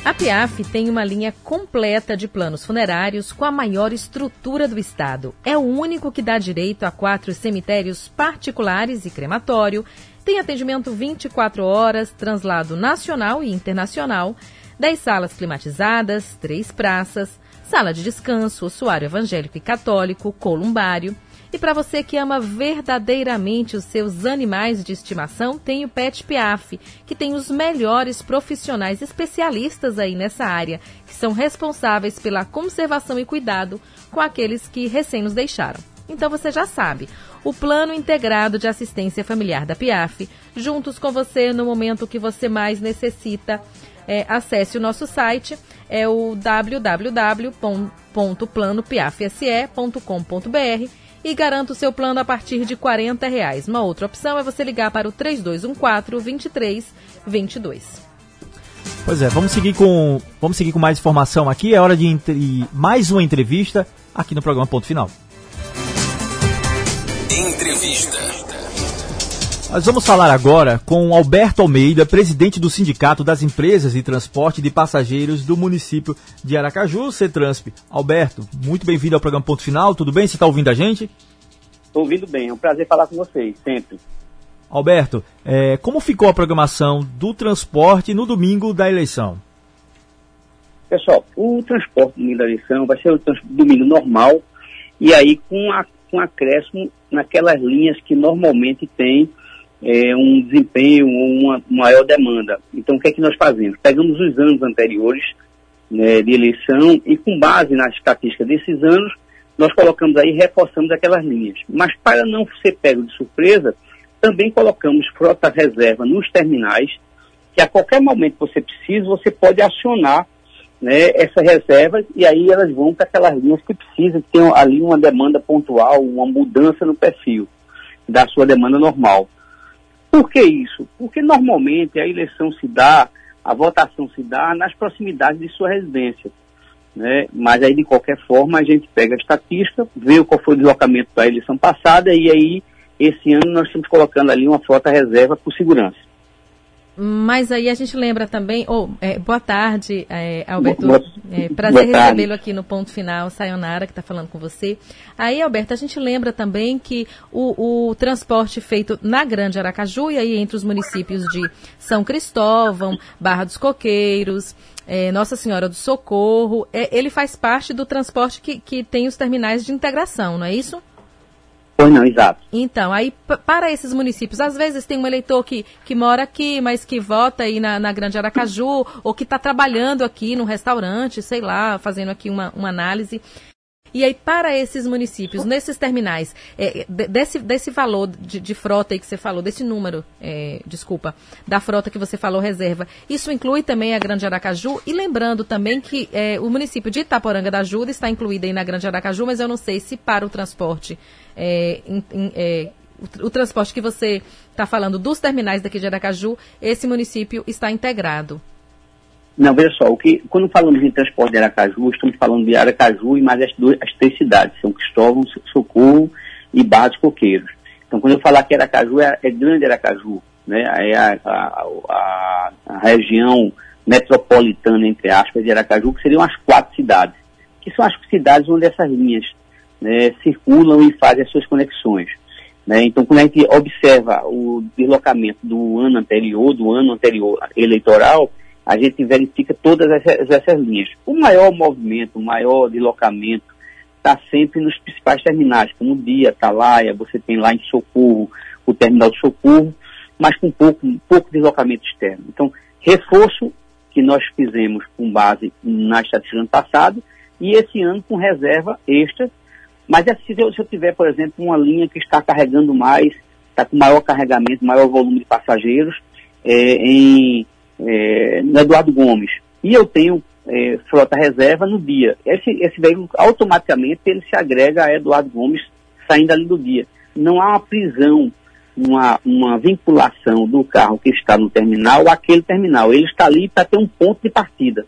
A Piaf tem uma linha completa de planos funerários com a maior estrutura do estado. É o único que dá direito a quatro cemitérios particulares e crematório, tem atendimento 24 horas, translado nacional e internacional, 10 salas climatizadas, três praças, sala de descanso, ossuário evangélico e católico, columbário. E para você que ama verdadeiramente os seus animais de estimação, tem o Pet Piaf, que tem os melhores profissionais especialistas aí nessa área, que são responsáveis pela conservação e cuidado com aqueles que recém nos deixaram. Então você já sabe, o Plano Integrado de Assistência Familiar da Piaf, juntos com você no momento que você mais necessita. É, acesse o nosso site, é o www.planopiafse.com.br e garanta o seu plano a partir de R$ reais. Uma outra opção é você ligar para o 3214-2322. Pois é, vamos seguir com vamos seguir com mais informação aqui. É hora de entre, mais uma entrevista aqui no programa Ponto Final. Entrevista. Nós vamos falar agora com Alberto Almeida, presidente do Sindicato das Empresas de Transporte de Passageiros do município de Aracaju, CETRANSP. Alberto, muito bem-vindo ao programa Ponto Final, tudo bem? Você está ouvindo a gente? Estou ouvindo bem, é um prazer falar com vocês, sempre. Alberto, é, como ficou a programação do transporte no domingo da eleição? Pessoal, o transporte no domingo da eleição vai ser o domingo normal e aí com, a, com acréscimo naquelas linhas que normalmente tem é, um desempenho ou uma maior demanda. Então, o que é que nós fazemos? Pegamos os anos anteriores né, de eleição e, com base na estatística desses anos, nós colocamos aí, reforçamos aquelas linhas. Mas, para não ser pego de surpresa, também colocamos frota reserva nos terminais, que a qualquer momento que você precisa, você pode acionar né, essa reserva e aí elas vão para aquelas linhas que precisam, que tem ali uma demanda pontual, uma mudança no perfil da sua demanda normal. Por que isso? Porque normalmente a eleição se dá, a votação se dá nas proximidades de sua residência. Né? Mas aí, de qualquer forma, a gente pega a estatística, vê qual foi o deslocamento da eleição passada e aí, esse ano, nós estamos colocando ali uma frota reserva por segurança. Mas aí a gente lembra também, oh, é, boa tarde, é, Alberto. Boa, é, prazer recebê-lo aqui no ponto final, Sayonara, que está falando com você. Aí, Alberto, a gente lembra também que o, o, transporte feito na Grande Aracaju, e aí entre os municípios de São Cristóvão, Barra dos Coqueiros, é, Nossa Senhora do Socorro, é, ele faz parte do transporte que, que tem os terminais de integração, não é isso? Pois não, exato. Então, aí para esses municípios, às vezes tem um eleitor que, que mora aqui, mas que vota aí na, na Grande Aracaju, ou que está trabalhando aqui no restaurante, sei lá, fazendo aqui uma, uma análise. E aí, para esses municípios, nesses terminais, é, desse, desse valor de, de, frota aí que você falou, desse número, é, desculpa, da frota que você falou, reserva, isso inclui também a Grande Aracaju? E lembrando também que é, o município de Itaporanga da Ajuda está incluído aí na Grande Aracaju, mas eu não sei se para o transporte, é, in, in, é, o, o transporte que você está falando dos terminais daqui de Aracaju, esse município está integrado. Não, veja só, o que, quando falamos em transporte de Aracaju, estamos falando de Aracaju e mais as, duas, as três cidades, São Cristóvão, Socorro e Barra dos Coqueiros. Então, quando eu falar que Aracaju é, é grande Aracaju, né, é a, a, a, a, região metropolitana, entre aspas, de Aracaju, que seriam as quatro cidades, que são as cidades onde essas linhas né, circulam e fazem as suas conexões. Né? Então, quando a gente observa o deslocamento do ano anterior, do ano anterior eleitoral, a gente verifica todas essas, essas linhas. O maior movimento, o maior deslocamento está sempre nos principais terminais, como Dia, Atalaia, você tem lá em Socorro, o terminal de Socorro, mas com pouco, pouco deslocamento externo. Então, reforço que nós fizemos com base na estatística do ano passado e esse ano com reserva extra. Mas é se eu, se eu tiver, por exemplo, uma linha que está carregando mais, está com maior carregamento, maior volume de passageiros, é, em é, no Eduardo Gomes. E eu tenho é, frota reserva no dia. Esse, esse veículo, automaticamente, ele se agrega a Eduardo Gomes saindo ali do dia. Não há uma prisão, uma, uma vinculação do carro que está no terminal àquele terminal. Ele está ali para ter um ponto de partida.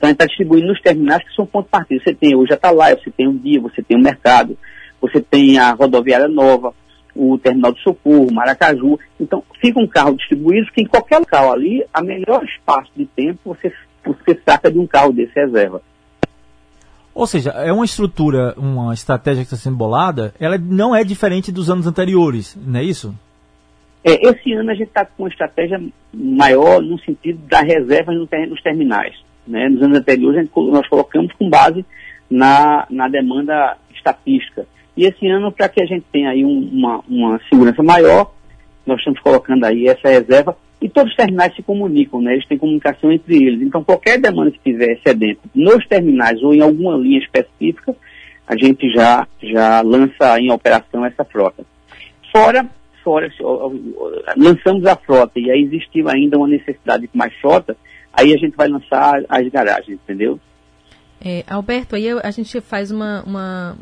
Então, a gente está distribuindo nos terminais que são ponto de partida. Você tem hoje a Atalaia, você tem o dia, você tem o mercado, você tem a rodoviária nova, o terminal de socorro, Maracaju. Então, fica um carro distribuído que em qualquer local ali, a melhor espaço de tempo você, você saca de um carro desse reserva. Ou seja, é uma estrutura, uma estratégia que está sendo bolada, ela não é diferente dos anos anteriores, não é isso? É, esse ano a gente está com uma estratégia maior no sentido da reserva nos terminais. Né? Nos anos anteriores gente, nós colocamos com base na, na demanda estatística. E esse ano, para que a gente tenha aí um, uma, uma segurança maior, nós estamos colocando aí essa reserva e todos os terminais se comunicam, né? Eles têm comunicação entre eles. Então, qualquer demanda que tiver excedente nos terminais ou em alguma linha específica, a gente já, já lança em operação essa frota. Fora, fora, lançamos a frota e aí existiu ainda uma necessidade de mais frota, aí a gente vai lançar as garagens, entendeu? É, Alberto, aí a gente faz uma, uma,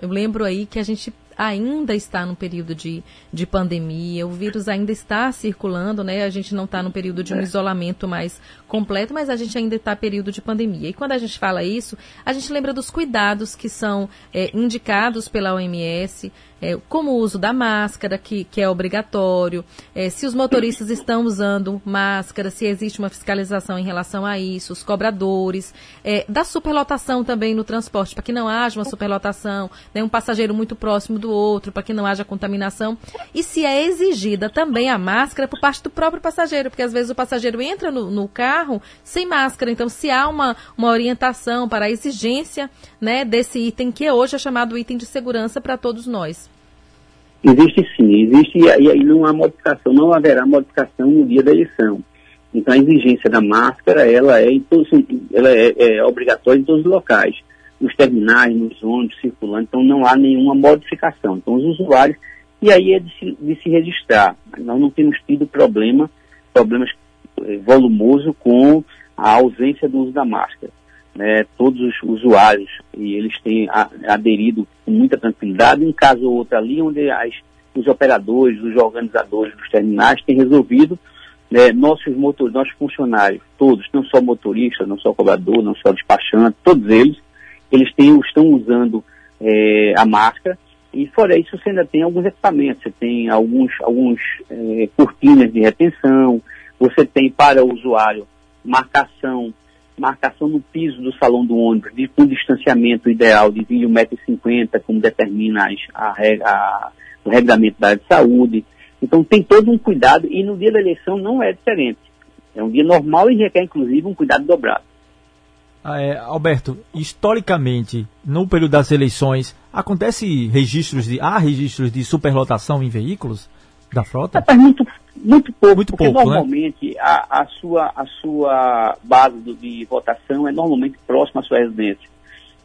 Eu lembro aí que a gente ainda está no período de, de pandemia, o vírus ainda está circulando, né? A gente não está no período de um é. isolamento mais completo, mas a gente ainda está no período de pandemia. E quando a gente fala isso, a gente lembra dos cuidados que são é, indicados pela OMS, é, como o uso da máscara, que, que é obrigatório, é, se os motoristas estão usando máscara, se existe uma fiscalização em relação a isso, os cobradores, é, da superlotação também no transporte, para que não haja uma superlotação, né, um passageiro muito próximo do outro, para que não haja contaminação, e se é exigida também a máscara por parte do próprio passageiro, porque às vezes o passageiro entra no, no carro sem máscara, então se há uma, uma orientação para a exigência né, desse item que hoje é chamado item de segurança para todos nós. Existe sim, existe e aí não há modificação, não haverá modificação no dia da eleição. Então a exigência da máscara, ela é, ela é, é obrigatória em todos os locais, nos terminais, nos ônibus, circulando, então não há nenhuma modificação. Então os usuários, e aí é de se, de se registrar. Nós não temos tido problema, problemas eh, volumoso com a ausência do uso da máscara. Né, todos os usuários e eles têm aderido com muita tranquilidade, um caso ou outro ali, onde as, os operadores, os organizadores dos terminais têm resolvido, né, nossos motores, nossos funcionários, todos, não só motorista, não só cobrador, não só despachante, todos eles, eles têm, estão usando é, a máscara, e fora isso você ainda tem alguns equipamentos, você tem alguns, alguns é, cortinas de retenção, você tem para o usuário marcação marcação no piso do salão do ônibus, de, com distanciamento ideal de 1,50m, como determina a, a, o regulamento da área de saúde. Então tem todo um cuidado e no dia da eleição não é diferente. É um dia normal e requer, inclusive, um cuidado dobrado. Ah, é, Alberto, historicamente, no período das eleições, acontece registros de há registros de superlotação em veículos da frota? É, muito, muito pouco, muito porque pouco, né? normalmente né? a, a, sua, a sua base do, de votação é normalmente próxima à sua residência.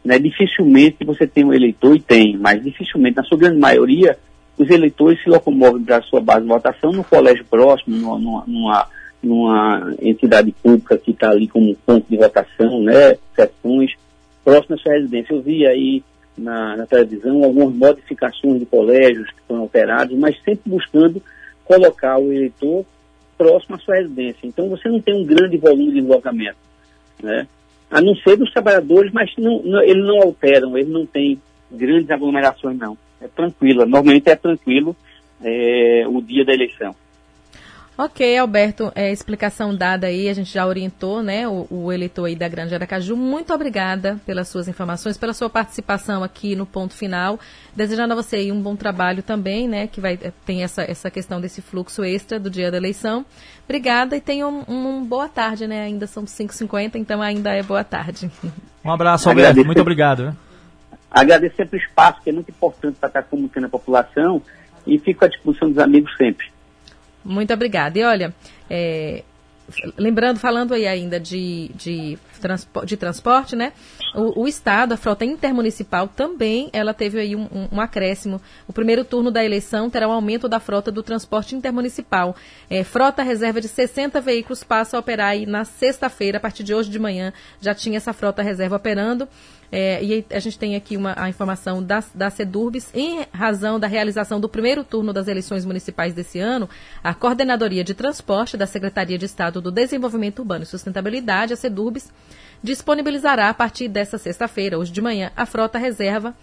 Né? Dificilmente você tem um eleitor, e tem, mas dificilmente, na sua grande maioria, os eleitores se locomovem para a sua base de votação no colégio próximo, numa, numa, numa entidade pública que está ali como ponto de votação, né? Sessões próximas à sua residência. Eu vi aí na, na televisão algumas modificações de colégios que foram alterados, mas sempre buscando colocar o eleitor próximo à sua residência. Então você não tem um grande volume de deslocamento, né? A não ser dos trabalhadores, mas não, não, eles não alteram, eles não têm grandes aglomerações, não. É tranquilo, normalmente é tranquilo é, o dia da eleição. Ok, Alberto, é, explicação dada aí, a gente já orientou, né, o, o, eleitor aí da Grande Aracaju. Muito obrigada pelas suas informações, pela sua participação aqui no ponto final. Desejando a você aí um bom trabalho também, né, que vai é, tem essa, essa questão desse fluxo extra do dia da eleição. Obrigada e tenha uma um, boa tarde, né, ainda são 5h50, então ainda é boa tarde. Um abraço, Alberto, Agradecer, muito obrigado. Agradecer sempre o espaço, que é muito importante para estar comunicando a população e fico à disposição dos amigos sempre. Muito obrigada. E olha, é, lembrando, falando aí ainda de, de, transpo, de transporte, né? O, o, Estado, a frota intermunicipal, também ela teve aí um, um, um, acréscimo. O primeiro turno da eleição terá um aumento da frota do transporte intermunicipal. É, frota reserva de 60 veículos passa a operar aí na sexta-feira, a partir de hoje de manhã, já tinha essa frota reserva operando. É, e a gente tem aqui uma, a informação da, da SEDURBS, em razão da realização do primeiro turno das eleições municipais desse ano, a Coordenadoria de Transporte da Secretaria de Estado do Desenvolvimento Urbano e Sustentabilidade, a SEDURBS, disponibilizará a partir desta sexta-feira, hoje de manhã, a frota reserva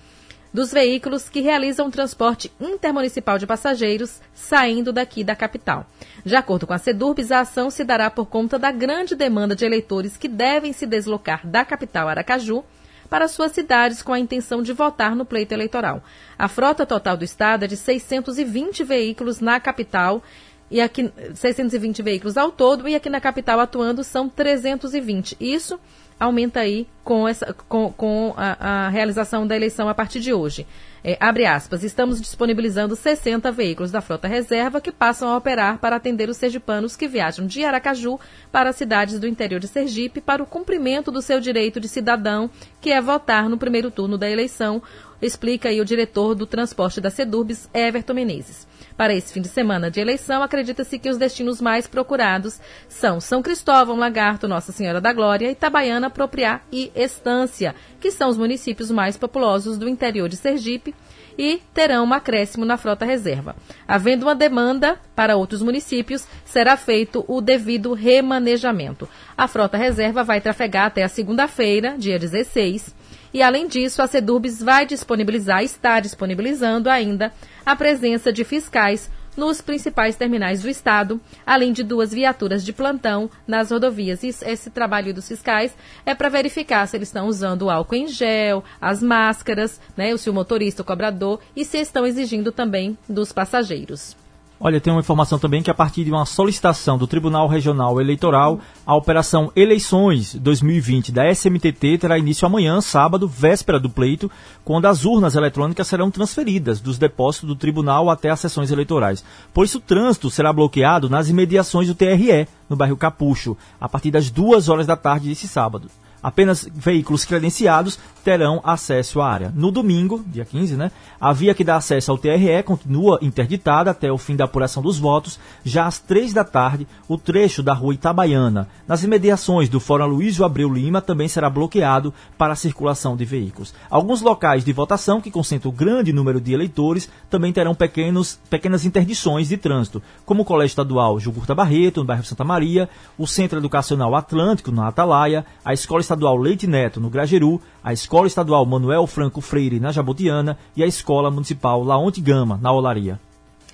dos veículos que realizam transporte intermunicipal de passageiros saindo daqui da capital. De acordo com a SEDURBS, a ação se dará por conta da grande demanda de eleitores que devem se deslocar da capital Aracaju para suas cidades com a intenção de votar no pleito eleitoral. A frota total do estado é de 620 veículos na capital e aqui 620 veículos ao todo e aqui na capital atuando são 320. Isso aumenta aí com, essa, com, com a, a realização da eleição a partir de hoje. É, abre aspas, estamos disponibilizando 60 veículos da frota reserva que passam a operar para atender os sergipanos que viajam de Aracaju para as cidades do interior de Sergipe para o cumprimento do seu direito de cidadão, que é votar no primeiro turno da eleição, explica aí o diretor do transporte da Sedurbs, Everton Menezes. Para esse fim de semana de eleição, acredita-se que os destinos mais procurados são São Cristóvão, Lagarto, Nossa Senhora da Glória, Itabaiana, Propriá e Estância, que são os municípios mais populosos do interior de Sergipe e terão um acréscimo na frota reserva. Havendo uma demanda para outros municípios, será feito o devido remanejamento. A frota reserva vai trafegar até a segunda-feira, dia 16. E, além disso, a Sedurbis vai disponibilizar, está disponibilizando ainda, a presença de fiscais nos principais terminais do estado, além de duas viaturas de plantão nas rodovias. E esse trabalho dos fiscais é para verificar se eles estão usando o álcool em gel, as máscaras, né, se o motorista, o cobrador e se estão exigindo também dos passageiros. Olha, tem uma informação também que a partir de uma solicitação do Tribunal Regional Eleitoral, a operação Eleições 2020 da SMTT terá início amanhã, sábado, véspera do pleito, quando as urnas eletrônicas serão transferidas dos depósitos do tribunal até as sessões eleitorais. Por isso, o trânsito será bloqueado nas imediações do TRE, no bairro Capucho, a partir das duas horas da tarde desse sábado. Apenas veículos credenciados terão acesso à área. No domingo, dia 15, né, a via que dá acesso ao TRE continua interditada até o fim da apuração dos votos. Já às três da tarde, o trecho da rua Itabaiana, nas imediações do Fórum Luiz Abreu Lima, também será bloqueado para a circulação de veículos. Alguns locais de votação, que concentram grande número de eleitores, também terão pequenos, pequenas interdições de trânsito, como o Colégio Estadual Jugurta Barreto, no bairro Santa Maria, o Centro Educacional Atlântico, na Atalaia, a Escola Estadual Leite Neto, no Grageru, a Escola Estadual Manuel Franco Freire, na Jabotiana, e a Escola Municipal Laonte Gama, na Olaria.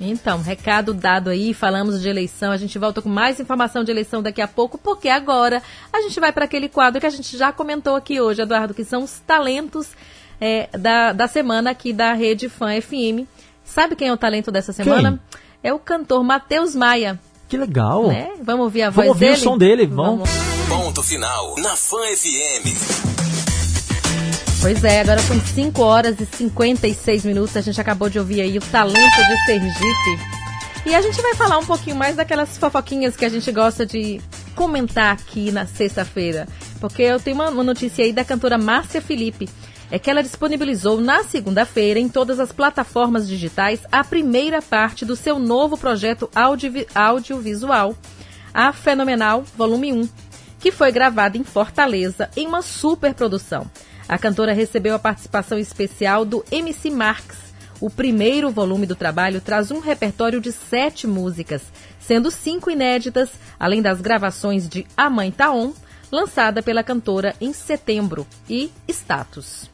Então, recado dado aí, falamos de eleição, a gente volta com mais informação de eleição daqui a pouco, porque agora a gente vai para aquele quadro que a gente já comentou aqui hoje, Eduardo, que são os talentos é, da, da semana aqui da Rede Fã FM. Sabe quem é o talento dessa semana? Quem? É o cantor Matheus Maia. Que legal! Né? Vamos ouvir a Vamos voz ouvir dele? o som dele, vamos. Ponto final na Fã FM. Pois é, agora são 5 horas e 56 minutos. A gente acabou de ouvir aí o talento de Sergipe. E a gente vai falar um pouquinho mais daquelas fofoquinhas que a gente gosta de comentar aqui na sexta-feira. Porque eu tenho uma, notícia aí da cantora Márcia Felipe. É que ela disponibilizou na segunda-feira em todas as plataformas digitais a primeira parte do seu novo projeto audiovi audiovisual, a Fenomenal Volume 1, que foi gravada em Fortaleza em uma superprodução. A cantora recebeu a participação especial do MC Marx. O primeiro volume do trabalho traz um repertório de sete músicas, sendo cinco inéditas, além das gravações de A Mãe Taon, lançada pela cantora em setembro, e Status.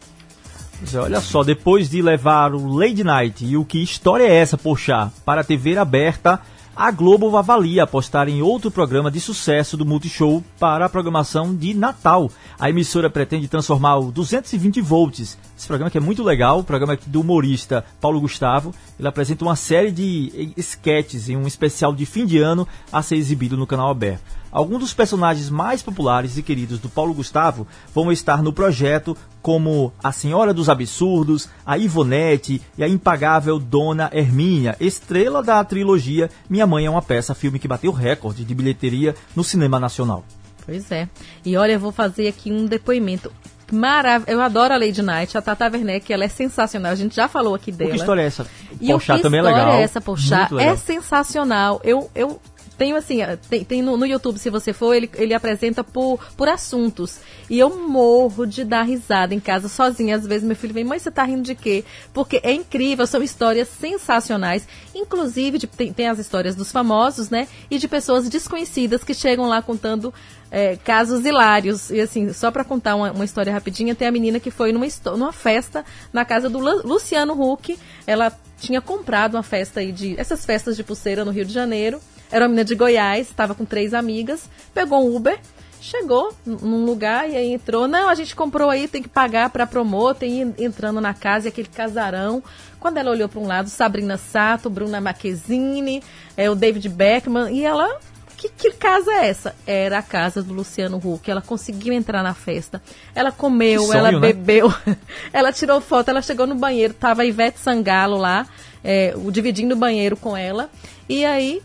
É, olha só, depois de levar o Lady Night e o que história é essa, poxa, para a TV aberta, a Globo avalia apostar em outro programa de sucesso do Multishow para a programação de Natal. A emissora pretende transformar o 220 volts. Esse programa que é muito legal, o programa do humorista Paulo Gustavo. Ele apresenta uma série de sketches em um especial de fim de ano a ser exibido no canal aberto. Alguns dos personagens mais populares e queridos do Paulo Gustavo vão estar no projeto, como a Senhora dos Absurdos, a Ivonete e a impagável Dona Hermínia, estrela da trilogia Minha Mãe é uma Peça, filme que bateu recorde de bilheteria no cinema nacional. Pois é. E olha, eu vou fazer aqui um depoimento maravilhoso. Eu adoro a Lady Night, a Tata Werneck, ela é sensacional. A gente já falou aqui dela. Que história é essa? E Pochá o também é história legal. é essa, Pochá? É sensacional. Eu, eu tenho assim, tem, tem no, no, YouTube, se você for, ele, ele apresenta por, por assuntos. E eu morro de dar risada em casa sozinha. Às vezes meu filho vem, mãe, você tá rindo de quê? Porque é incrível, são histórias sensacionais. Inclusive, de, tem, tem as histórias dos famosos, né? E de pessoas desconhecidas que chegam lá contando é, casos hilários. E assim, só para contar uma, uma, história rapidinha, tem a menina que foi numa, numa festa na casa do Luciano Huck. Ela tinha comprado uma festa aí de. essas festas de pulseira no Rio de Janeiro. Era uma menina de Goiás, estava com três amigas, pegou um Uber, chegou num lugar e aí entrou. Não, a gente comprou aí, tem que pagar para promotor, tem entrando na casa e aquele casarão. Quando ela olhou para um lado, Sabrina Sato, Bruna Marquezine, é, o David Beckman, e ela que, que, casa é essa? Era a casa do Luciano Huck. Ela conseguiu entrar na festa. Ela comeu, sonho, ela bebeu, né? ela tirou foto, ela chegou no banheiro, tava a Ivete Sangalo lá, é, dividindo o banheiro com ela. E aí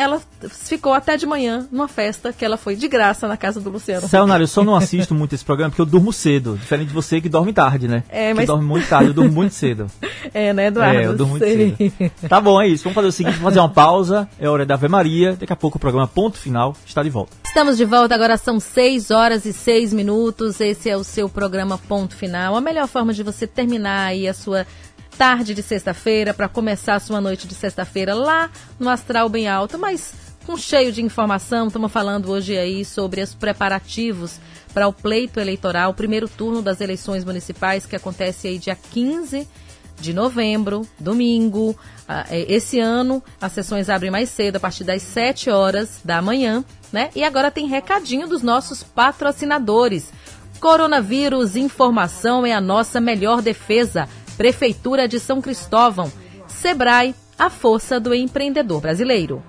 ela ficou até de manhã numa festa que ela foi de graça na casa do Luciano. Sayonara, eu só não assisto muito esse programa porque eu durmo cedo. Diferente de você que dorme tarde, né? É, que mas- dorme muito tarde, eu durmo muito cedo. É, né, Eduardo? É, eu durmo muito Sei. cedo. Tá bom, é isso. Vamos fazer o seguinte, vamos fazer uma pausa. É hora da Ave Maria. Daqui a pouco o programa Ponto Final está de volta. Estamos de volta, agora são 6 horas e 6 minutos. Esse é o seu programa Ponto Final. A melhor forma de você terminar aí a sua tarde de sexta-feira, para começar a sua noite de sexta-feira lá no Astral Bem Alto, mas com cheio de informação. Estamos falando hoje aí sobre os preparativos para o pleito eleitoral, o primeiro turno das eleições municipais, que acontece aí dia 15 de novembro, domingo. Ah, é, Esse ano as sessões abrem mais cedo, a partir das 7 horas da manhã, né? E agora tem recadinho dos nossos patrocinadores. Coronavírus, informação é a nossa melhor defesa. Prefeitura de São Cristóvão. Sebrae, a força do empreendedor brasileiro.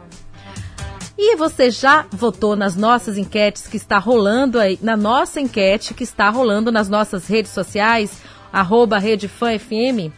E você já votou nas nossas enquetes que está rolando aí, na nossa enquete que está rolando nas nossas redes sociais, arroba RedeFãFM?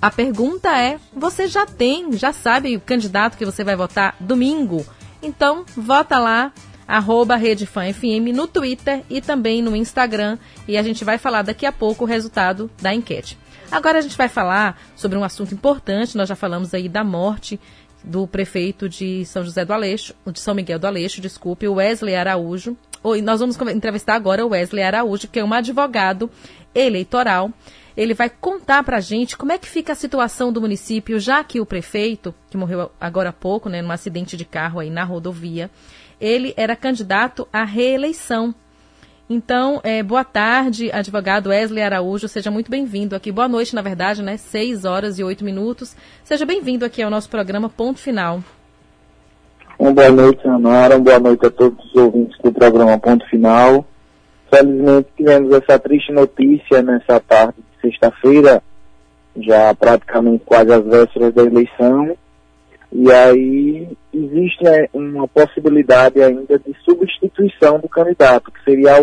A pergunta é: você já tem, já sabe o candidato que você vai votar domingo? Então, vota lá, arroba RedeFãFM no Twitter e também no Instagram. E a gente vai falar daqui a pouco o resultado da enquete. Agora a gente vai falar sobre um assunto importante. Nós já falamos aí da morte do prefeito de São José do Aleixo, de São Miguel do Aleixo, desculpe, Wesley Araújo. Nós vamos entrevistar agora o Wesley Araújo, que é um advogado eleitoral. Ele vai contar pra gente como é que fica a situação do município, já que o prefeito, que morreu agora há pouco, né, num acidente de carro aí na rodovia, ele era candidato à reeleição. Então, é, boa tarde, advogado Wesley Araújo, seja muito bem-vindo aqui. Boa noite, na verdade, né? 6 horas e 8 minutos. Seja bem-vindo aqui ao nosso programa Ponto Final. Uma boa noite, Anara. Boa noite a todos os ouvintes do programa Ponto Final. Felizmente tivemos essa triste notícia nessa tarde de sexta-feira, já praticamente quase às vésperas da eleição. E aí existe é, uma possibilidade ainda de substituição do candidato, que seria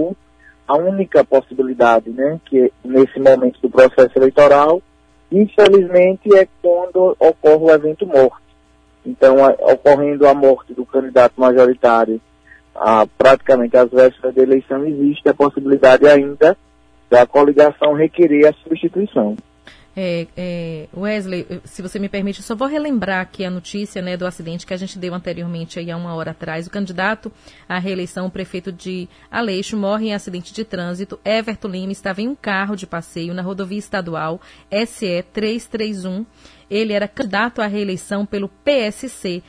a, única possibilidade, né? Que nesse momento do processo eleitoral, infelizmente, é quando ocorre o evento morte. Então, ocorrendo a morte do candidato majoritário praticamente às vésperas da eleição, existe a possibilidade ainda da coligação requerer a substituição. É, é, Wesley, se você me permite, eu só vou relembrar aqui a notícia né, do acidente que a gente deu anteriormente, aí há uma hora atrás. O candidato à reeleição, o prefeito de Aleixo, morre em acidente de trânsito. Everton Lima estava em um carro de passeio na rodovia estadual SE 331. Ele era candidato à reeleição pelo PSC,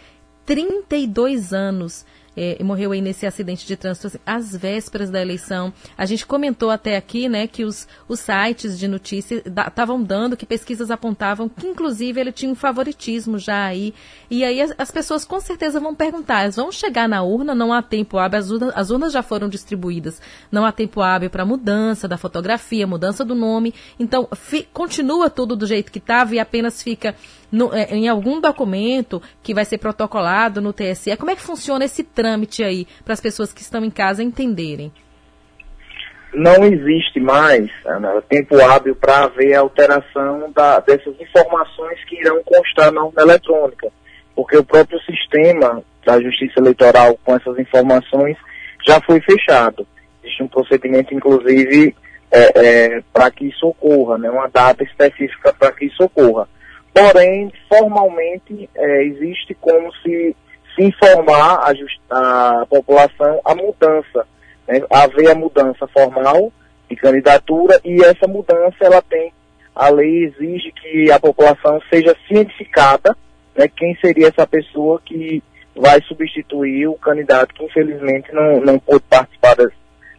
32 anos. É, morreu aí nesse acidente de trânsito às vésperas da eleição. A gente comentou até aqui, né, que os, os sites de notícias estavam dando, que pesquisas apontavam que, inclusive, ele tinha um favoritismo já aí. E aí as, as pessoas com certeza vão perguntar, elas vão chegar na urna, não há tempo hábil, as urnas, as urnas já foram distribuídas, não há tempo hábil para mudança da fotografia, mudança do nome. Então, fi- continua tudo do jeito que estava e apenas fica no- é, em algum documento que vai ser protocolado no TSE. Como é que funciona esse trâmite aí para as pessoas que estão em casa entenderem? não existe mais tempo hábil para haver alteração da- dessas informações que irão constar na urna eletrônica, porque o próprio sistema da Justiça Eleitoral com essas informações já foi fechado. Existe um procedimento, inclusive, para que isso ocorra, né, uma data específica para que isso ocorra. Porém, formalmente, é, existe como se, se informar a, a população a mudança né, haver a mudança formal de candidatura e essa mudança ela tem a lei exige que a população seja cientificada né, quem seria essa pessoa que vai substituir o candidato que infelizmente não, não pôde participar das,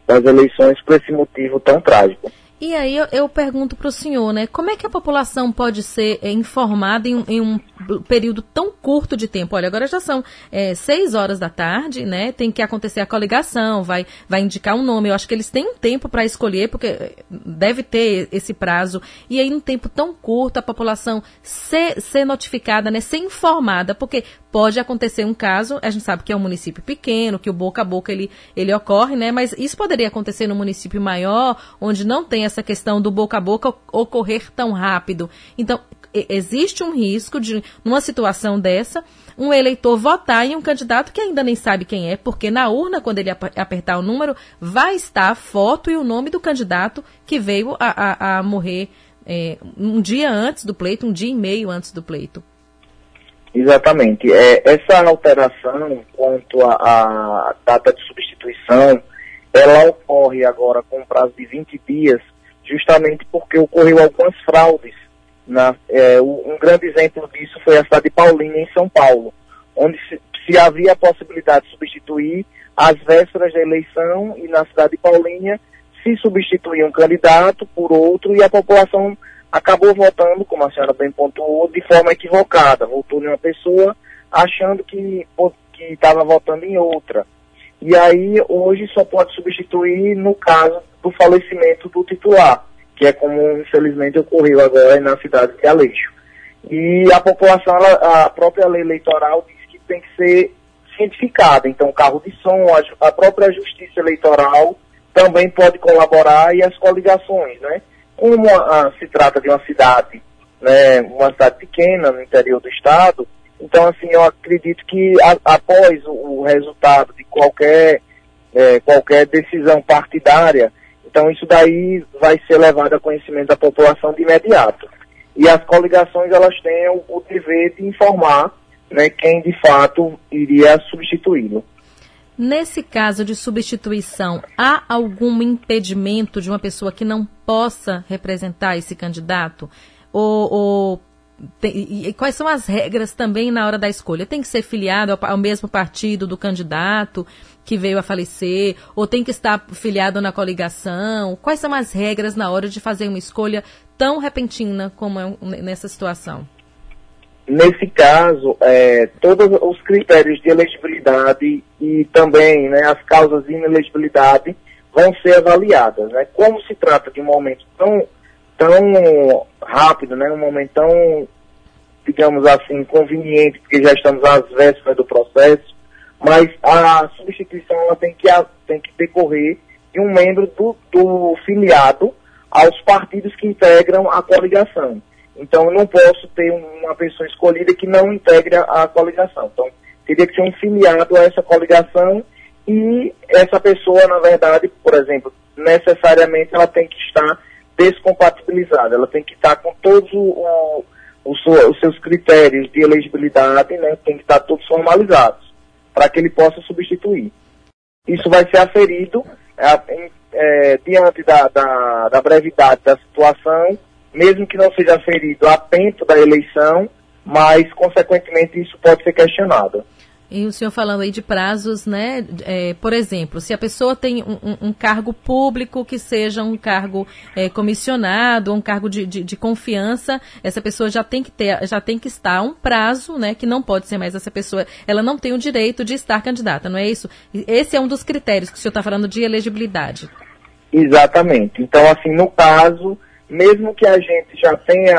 das eleições por esse motivo tão trágico. E aí eu, eu pergunto para o senhor, né? Como é que a população pode ser é, informada em, em um período tão curto de tempo? Olha, agora já são é, seis horas da tarde, né? Tem que acontecer a coligação, vai, vai indicar um nome. Eu acho que eles têm um tempo para escolher, porque é, deve ter esse prazo. E aí, num tempo tão curto, a população ser, ser notificada, né? Ser informada, porque pode acontecer um caso, a gente sabe que é um município pequeno, que o boca a boca ele, ele ocorre, né? Mas isso poderia acontecer no município maior, onde não tem essa questão do boca a boca ocorrer tão rápido. Então, existe um risco de, numa situação dessa, um eleitor votar em um candidato que ainda nem sabe quem é, porque na urna, quando ele apertar o número, vai estar a foto e o nome do candidato que veio a, a, a morrer é, um dia antes do pleito, um dia e meio antes do pleito. Exatamente. É, essa alteração quanto à data de substituição, ela ocorre agora com prazo de 20 dias, justamente porque ocorreu algumas fraudes. É, um grande exemplo disso foi a cidade de Paulínia, em São Paulo, onde se, se havia a possibilidade de substituir as vésperas da eleição e na cidade de Paulínia se substituir um candidato por outro e a população acabou votando, como a senhora bem pontuou, de forma equivocada. Votou em uma pessoa achando que estava votando em outra. E aí, hoje, só pode substituir no caso do falecimento do titular, que é como, infelizmente, ocorreu agora na cidade de Aleixo. E a população, ela, a própria lei eleitoral diz que tem que ser cientificada. Então, carro de som, a, a própria justiça eleitoral também pode colaborar e as coligações, né? Como a, a, se trata de uma cidade, né, uma cidade pequena no interior do estado, então assim eu acredito que a, após o, o, resultado de qualquer é, qualquer decisão partidária, então isso daí vai ser levado a conhecimento da população de imediato. E as coligações elas têm o, o dever de informar né, quem de fato iria substituí-lo. Nesse caso de substituição, há algum impedimento de uma pessoa que não possa representar esse candidato? Ou, ou tem, e quais são as regras também na hora da escolha? Tem que ser filiado ao, ao, mesmo partido do candidato que veio a falecer? Ou tem que estar filiado na coligação? Quais são as regras na hora de fazer uma escolha tão repentina como é nessa situação? Nesse caso, é, todos os critérios de elegibilidade e também né, as causas de inelegibilidade vão ser avaliadas. Né? Como se trata de um momento tão, tão rápido, né, um momento tão, digamos assim, conveniente, porque já estamos às vésperas do processo, mas a substituição ela tem, que, tem que decorrer de um membro do, do filiado aos partidos que integram a coligação. Então, eu não posso ter uma pessoa escolhida que não integre a coligação. Então, teria que ser um filiado a essa coligação e essa pessoa, na verdade, por exemplo, necessariamente ela tem que estar descompatibilizada, ela tem que estar com todos o, o, os seus critérios de elegibilidade, né, tem que estar todos formalizados, para que ele possa substituir. Isso vai ser aferido é, é, diante da, da, da brevidade da situação mesmo que não seja ferido a tempo da eleição, mas, consequentemente, isso pode ser questionado. E o senhor falando aí de prazos, né? É, por exemplo, se a pessoa tem um, um, um cargo público que seja um cargo é, comissionado, um cargo de, de, de, confiança, essa pessoa já tem que ter, já tem que estar um prazo, né? Que não pode ser mais essa pessoa, ela não tem o direito de estar candidata, não é isso? Esse é um dos critérios que o senhor está falando de elegibilidade. Exatamente. Então, assim, no caso, mesmo que a gente já tenha,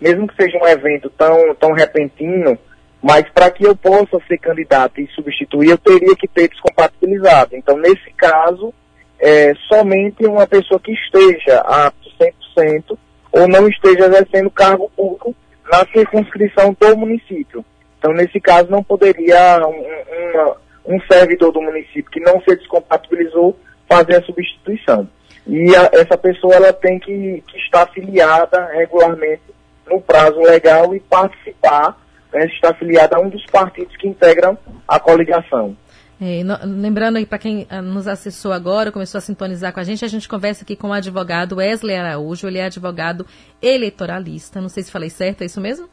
mesmo que seja um evento tão, tão repentino, mas para que eu possa ser candidato e substituir, eu teria que ter descompatibilizado. Então, nesse caso, é, somente uma pessoa que esteja apto 100% ou não esteja exercendo cargo público na circunscrição do município. Então, nesse caso, não poderia um, um servidor do município que não se descompatibilizou fazer a substituição. E a, essa pessoa ela tem que, que, estar afiliada regularmente no prazo legal e participar, né, estar afiliada a um dos partidos que integram a coligação. É, no, lembrando aí para quem ah, nos acessou agora, começou a sintonizar com a gente, a gente conversa aqui com o advogado Wesley Araújo, ele é advogado eleitoralista, não sei se falei certo, é isso mesmo?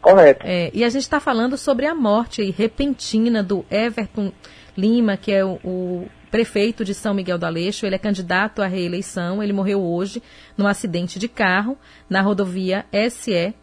Correto. É, e a gente está falando sobre a morte repentina do Everton Lima, que é o, o prefeito de São Miguel do Aleixo, ele é candidato à reeleição, ele morreu hoje num acidente de carro na rodovia SE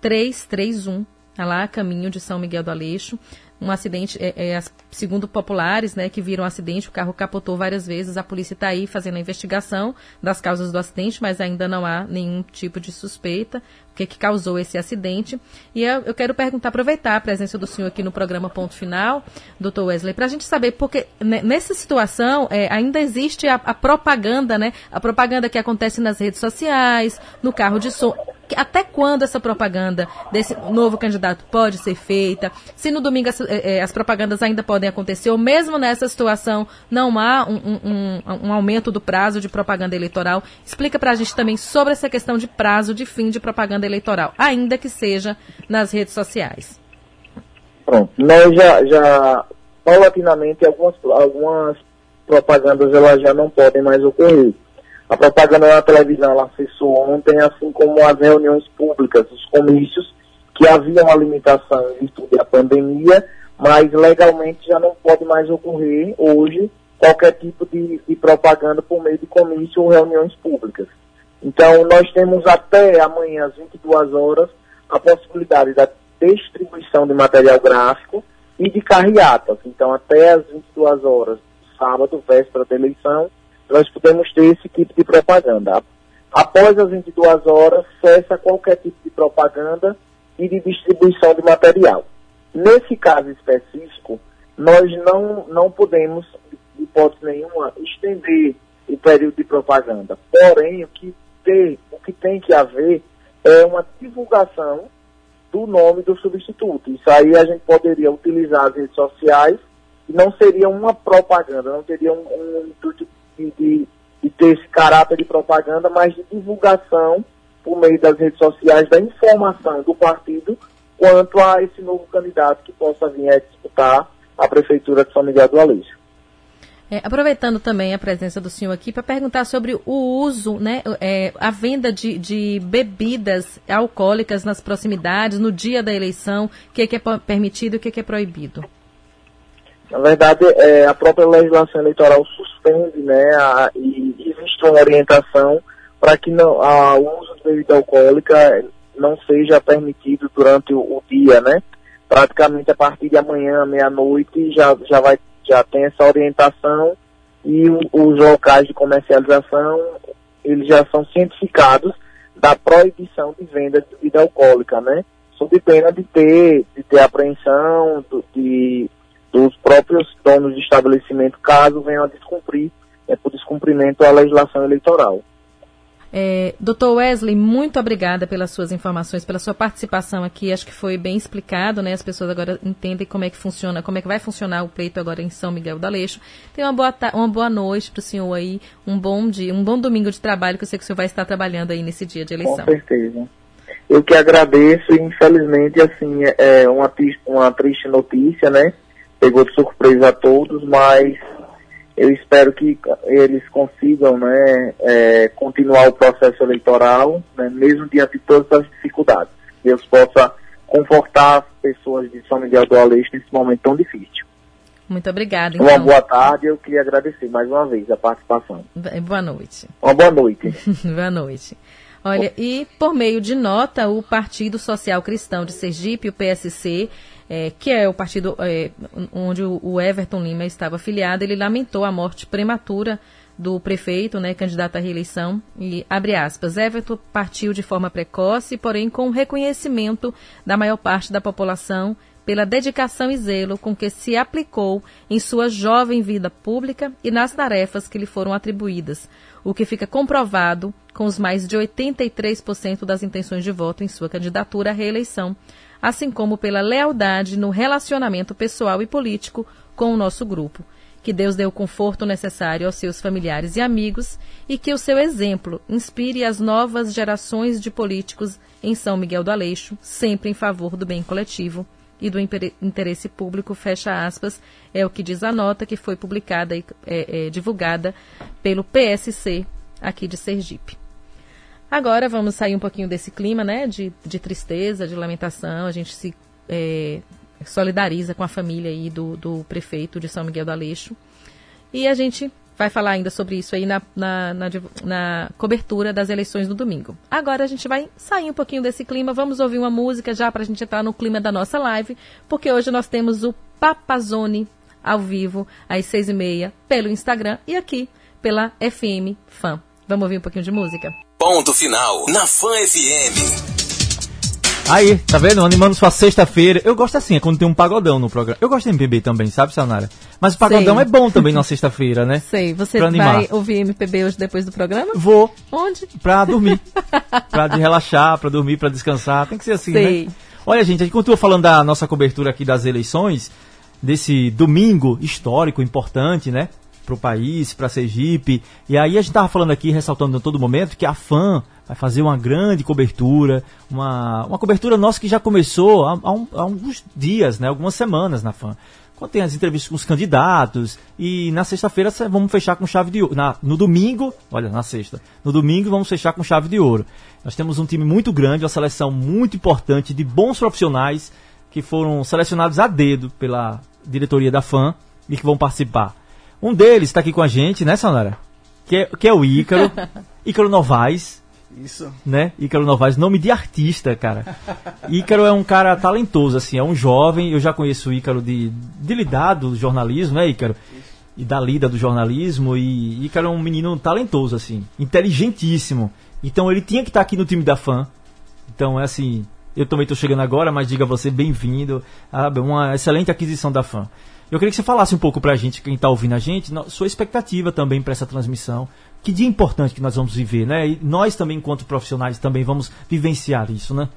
331, lá a caminho de São Miguel do Aleixo. Um acidente, é, é, segundo populares, né, que viram o acidente, o carro capotou várias vezes. A polícia está aí fazendo a investigação das causas do acidente, mas ainda não há nenhum tipo de suspeita o que, que causou esse acidente. E eu, eu, quero perguntar, aproveitar a presença do senhor aqui no programa Ponto Final, doutor Wesley, para a gente saber, porque nessa situação é, ainda existe a, a, propaganda, né? A propaganda que acontece nas redes sociais, no carro de som. Até quando essa propaganda desse novo candidato pode ser feita, se no domingo as, eh, as propagandas ainda podem acontecer, ou mesmo nessa situação não há um, um, um aumento do prazo de propaganda eleitoral. Explica para a gente também sobre essa questão de prazo de fim de propaganda eleitoral, ainda que seja nas redes sociais. Pronto, nós já, já paulatinamente algumas, algumas propagandas elas já não podem mais ocorrer. A propaganda na televisão ela cessou ontem, assim como as reuniões públicas, os comícios, que havia uma limitação em virtude da pandemia, mas legalmente já não pode mais ocorrer hoje qualquer tipo de, de propaganda por meio de comício ou reuniões públicas. Então, nós temos até amanhã às 22 horas a possibilidade da distribuição de material gráfico e de carreatas. Então, até às 22 horas, sábado, véspera da eleição, nós podemos ter esse tipo de propaganda. Após as 22 horas, cessa qualquer tipo de propaganda e de distribuição de material. Nesse caso específico, nós não, não podemos, de hipótese nenhuma, estender o período de propaganda. Porém, o que, tem, o que tem que haver é uma divulgação do nome do substituto. Isso aí a gente poderia utilizar as redes sociais e não seria uma propaganda, não teria um, um de, de, de, ter esse caráter de propaganda, mas de divulgação por meio das redes sociais da informação do partido quanto a esse novo candidato que possa vir a disputar a Prefeitura de São Miguel do Aleixo. É, aproveitando também a presença do senhor aqui para perguntar sobre o uso, né, é, a venda de, de, bebidas alcoólicas nas proximidades, no dia da eleição, o que, é, que é permitido e o que, é, que é proibido. Na verdade, é, a própria legislação eleitoral suspende, né, a, e existe uma orientação para que não, a, o uso de bebida alcoólica não seja permitido durante o, o dia, né? Praticamente a partir de amanhã, meia-noite, já, já vai já tem essa orientação e o, os locais de comercialização eles já são cientificados da proibição de venda de bebida alcoólica, né? Sob pena de ter, de ter apreensão de, dos próprios donos de estabelecimento, caso venham a descumprir, é, por descumprimento à legislação eleitoral. É, Doutor Wesley, muito obrigada pelas suas informações, pela sua participação aqui. Acho que foi bem explicado, né? As pessoas agora entendem como é que funciona, como é que vai funcionar o pleito agora em São Miguel do Aleixo. Tenha uma boa, uma boa noite para o senhor aí, um bom dia, um bom domingo de trabalho, que eu sei que o senhor vai estar trabalhando aí nesse dia de eleição. Com certeza. Eu que agradeço e infelizmente, assim, é uma, uma triste notícia, né? Pegou de surpresa a todos, mas eu espero que eles consigam né, é, continuar o processo eleitoral, né, mesmo diante de todas as dificuldades. Deus possa confortar as pessoas de São Miguel do Aleixo nesse momento tão difícil. Muito obrigada. Então. Uma boa tarde, eu queria agradecer mais uma vez a participação. Boa noite. Uma boa noite. boa noite. Olha, e por meio de nota, o Partido Social Cristão de Sergipe, o PSC, é, que é o partido é, onde o Everton Lima estava afiliado, ele lamentou a morte prematura do prefeito, né, candidato à reeleição, e abre aspas, Everton partiu de forma precoce, porém com reconhecimento da maior parte da população pela dedicação e zelo com que se aplicou em sua jovem vida pública e nas tarefas que lhe foram atribuídas, o que fica comprovado com os mais de 83% das intenções de voto em sua candidatura à reeleição, assim como pela lealdade no relacionamento pessoal e político com o nosso grupo. Que Deus dê o conforto necessário aos seus familiares e amigos e que o seu exemplo inspire as novas gerações de políticos em São Miguel do Aleixo, sempre em favor do bem coletivo e do interesse público, fecha aspas, é o que diz a nota que foi publicada e é, é, divulgada pelo PSC aqui de Sergipe. Agora vamos sair um pouquinho desse clima, né, de, de tristeza, de lamentação. A gente se é, solidariza com a família aí do, do prefeito de São Miguel do Aleixo. E a gente vai falar ainda sobre isso aí na, na, na, na, cobertura das eleições do domingo. Agora a gente vai sair um pouquinho desse clima, vamos ouvir uma música já para a gente entrar no clima da nossa live, porque hoje nós temos o Papazone ao vivo, às seis e meia, pelo Instagram e aqui pela FM Fan. Vamos ouvir um pouquinho de música? Ponto final na Fã FM. Aí, tá vendo? Animando sua sexta-feira. Eu gosto assim, é quando tem um pagodão no programa. Eu gosto de MPB também, sabe, Sanara? Mas o pagodão Sei. é bom também na sexta-feira, né? Sei, você vai ouvir MPB hoje depois do programa? Vou Onde? pra dormir. pra de relaxar, pra dormir, pra descansar. Tem que ser assim, Sei. né? Olha, gente, a gente continua falando da nossa cobertura aqui das eleições, desse domingo histórico, importante, né? Pro país, pra Sergipe. E aí a gente tava falando aqui, ressaltando a todo momento, que a FAM vai fazer uma grande cobertura, uma, uma cobertura nossa que já começou há, há um- há alguns dias, né? Algumas semanas na FAM. Quando tem as entrevistas com os candidatos, e na sexta-feira vamos fechar com chave de ouro. Na- no domingo, olha, na sexta. No domingo vamos fechar com chave de ouro. Nós temos um time muito grande, uma seleção muito importante de bons profissionais que foram selecionados a dedo pela diretoria da FAM e que vão participar. Um deles está aqui com a gente, né, Sonara? Que é, que é o Ícaro. Ícaro Novaes, Isso. né? Ícaro Novaes, nome de artista, cara. Ícaro é um cara talentoso, assim, é um jovem. Eu já conheço o Ícaro de, de lidar do jornalismo, né, Ícaro? E da lida do jornalismo. E Ícaro é um menino talentoso, assim, inteligentíssimo. Então ele tinha que estar aqui no time da fã. Então é assim, eu também estou chegando agora, mas diga você bem-vindo. Ah, uma excelente aquisição da fã. Eu queria que você falasse um pouco pra gente, quem está ouvindo a gente, sua expectativa também para essa transmissão. Que dia importante que nós vamos viver, né? E nós também, enquanto profissionais, também vamos vivenciar isso, né?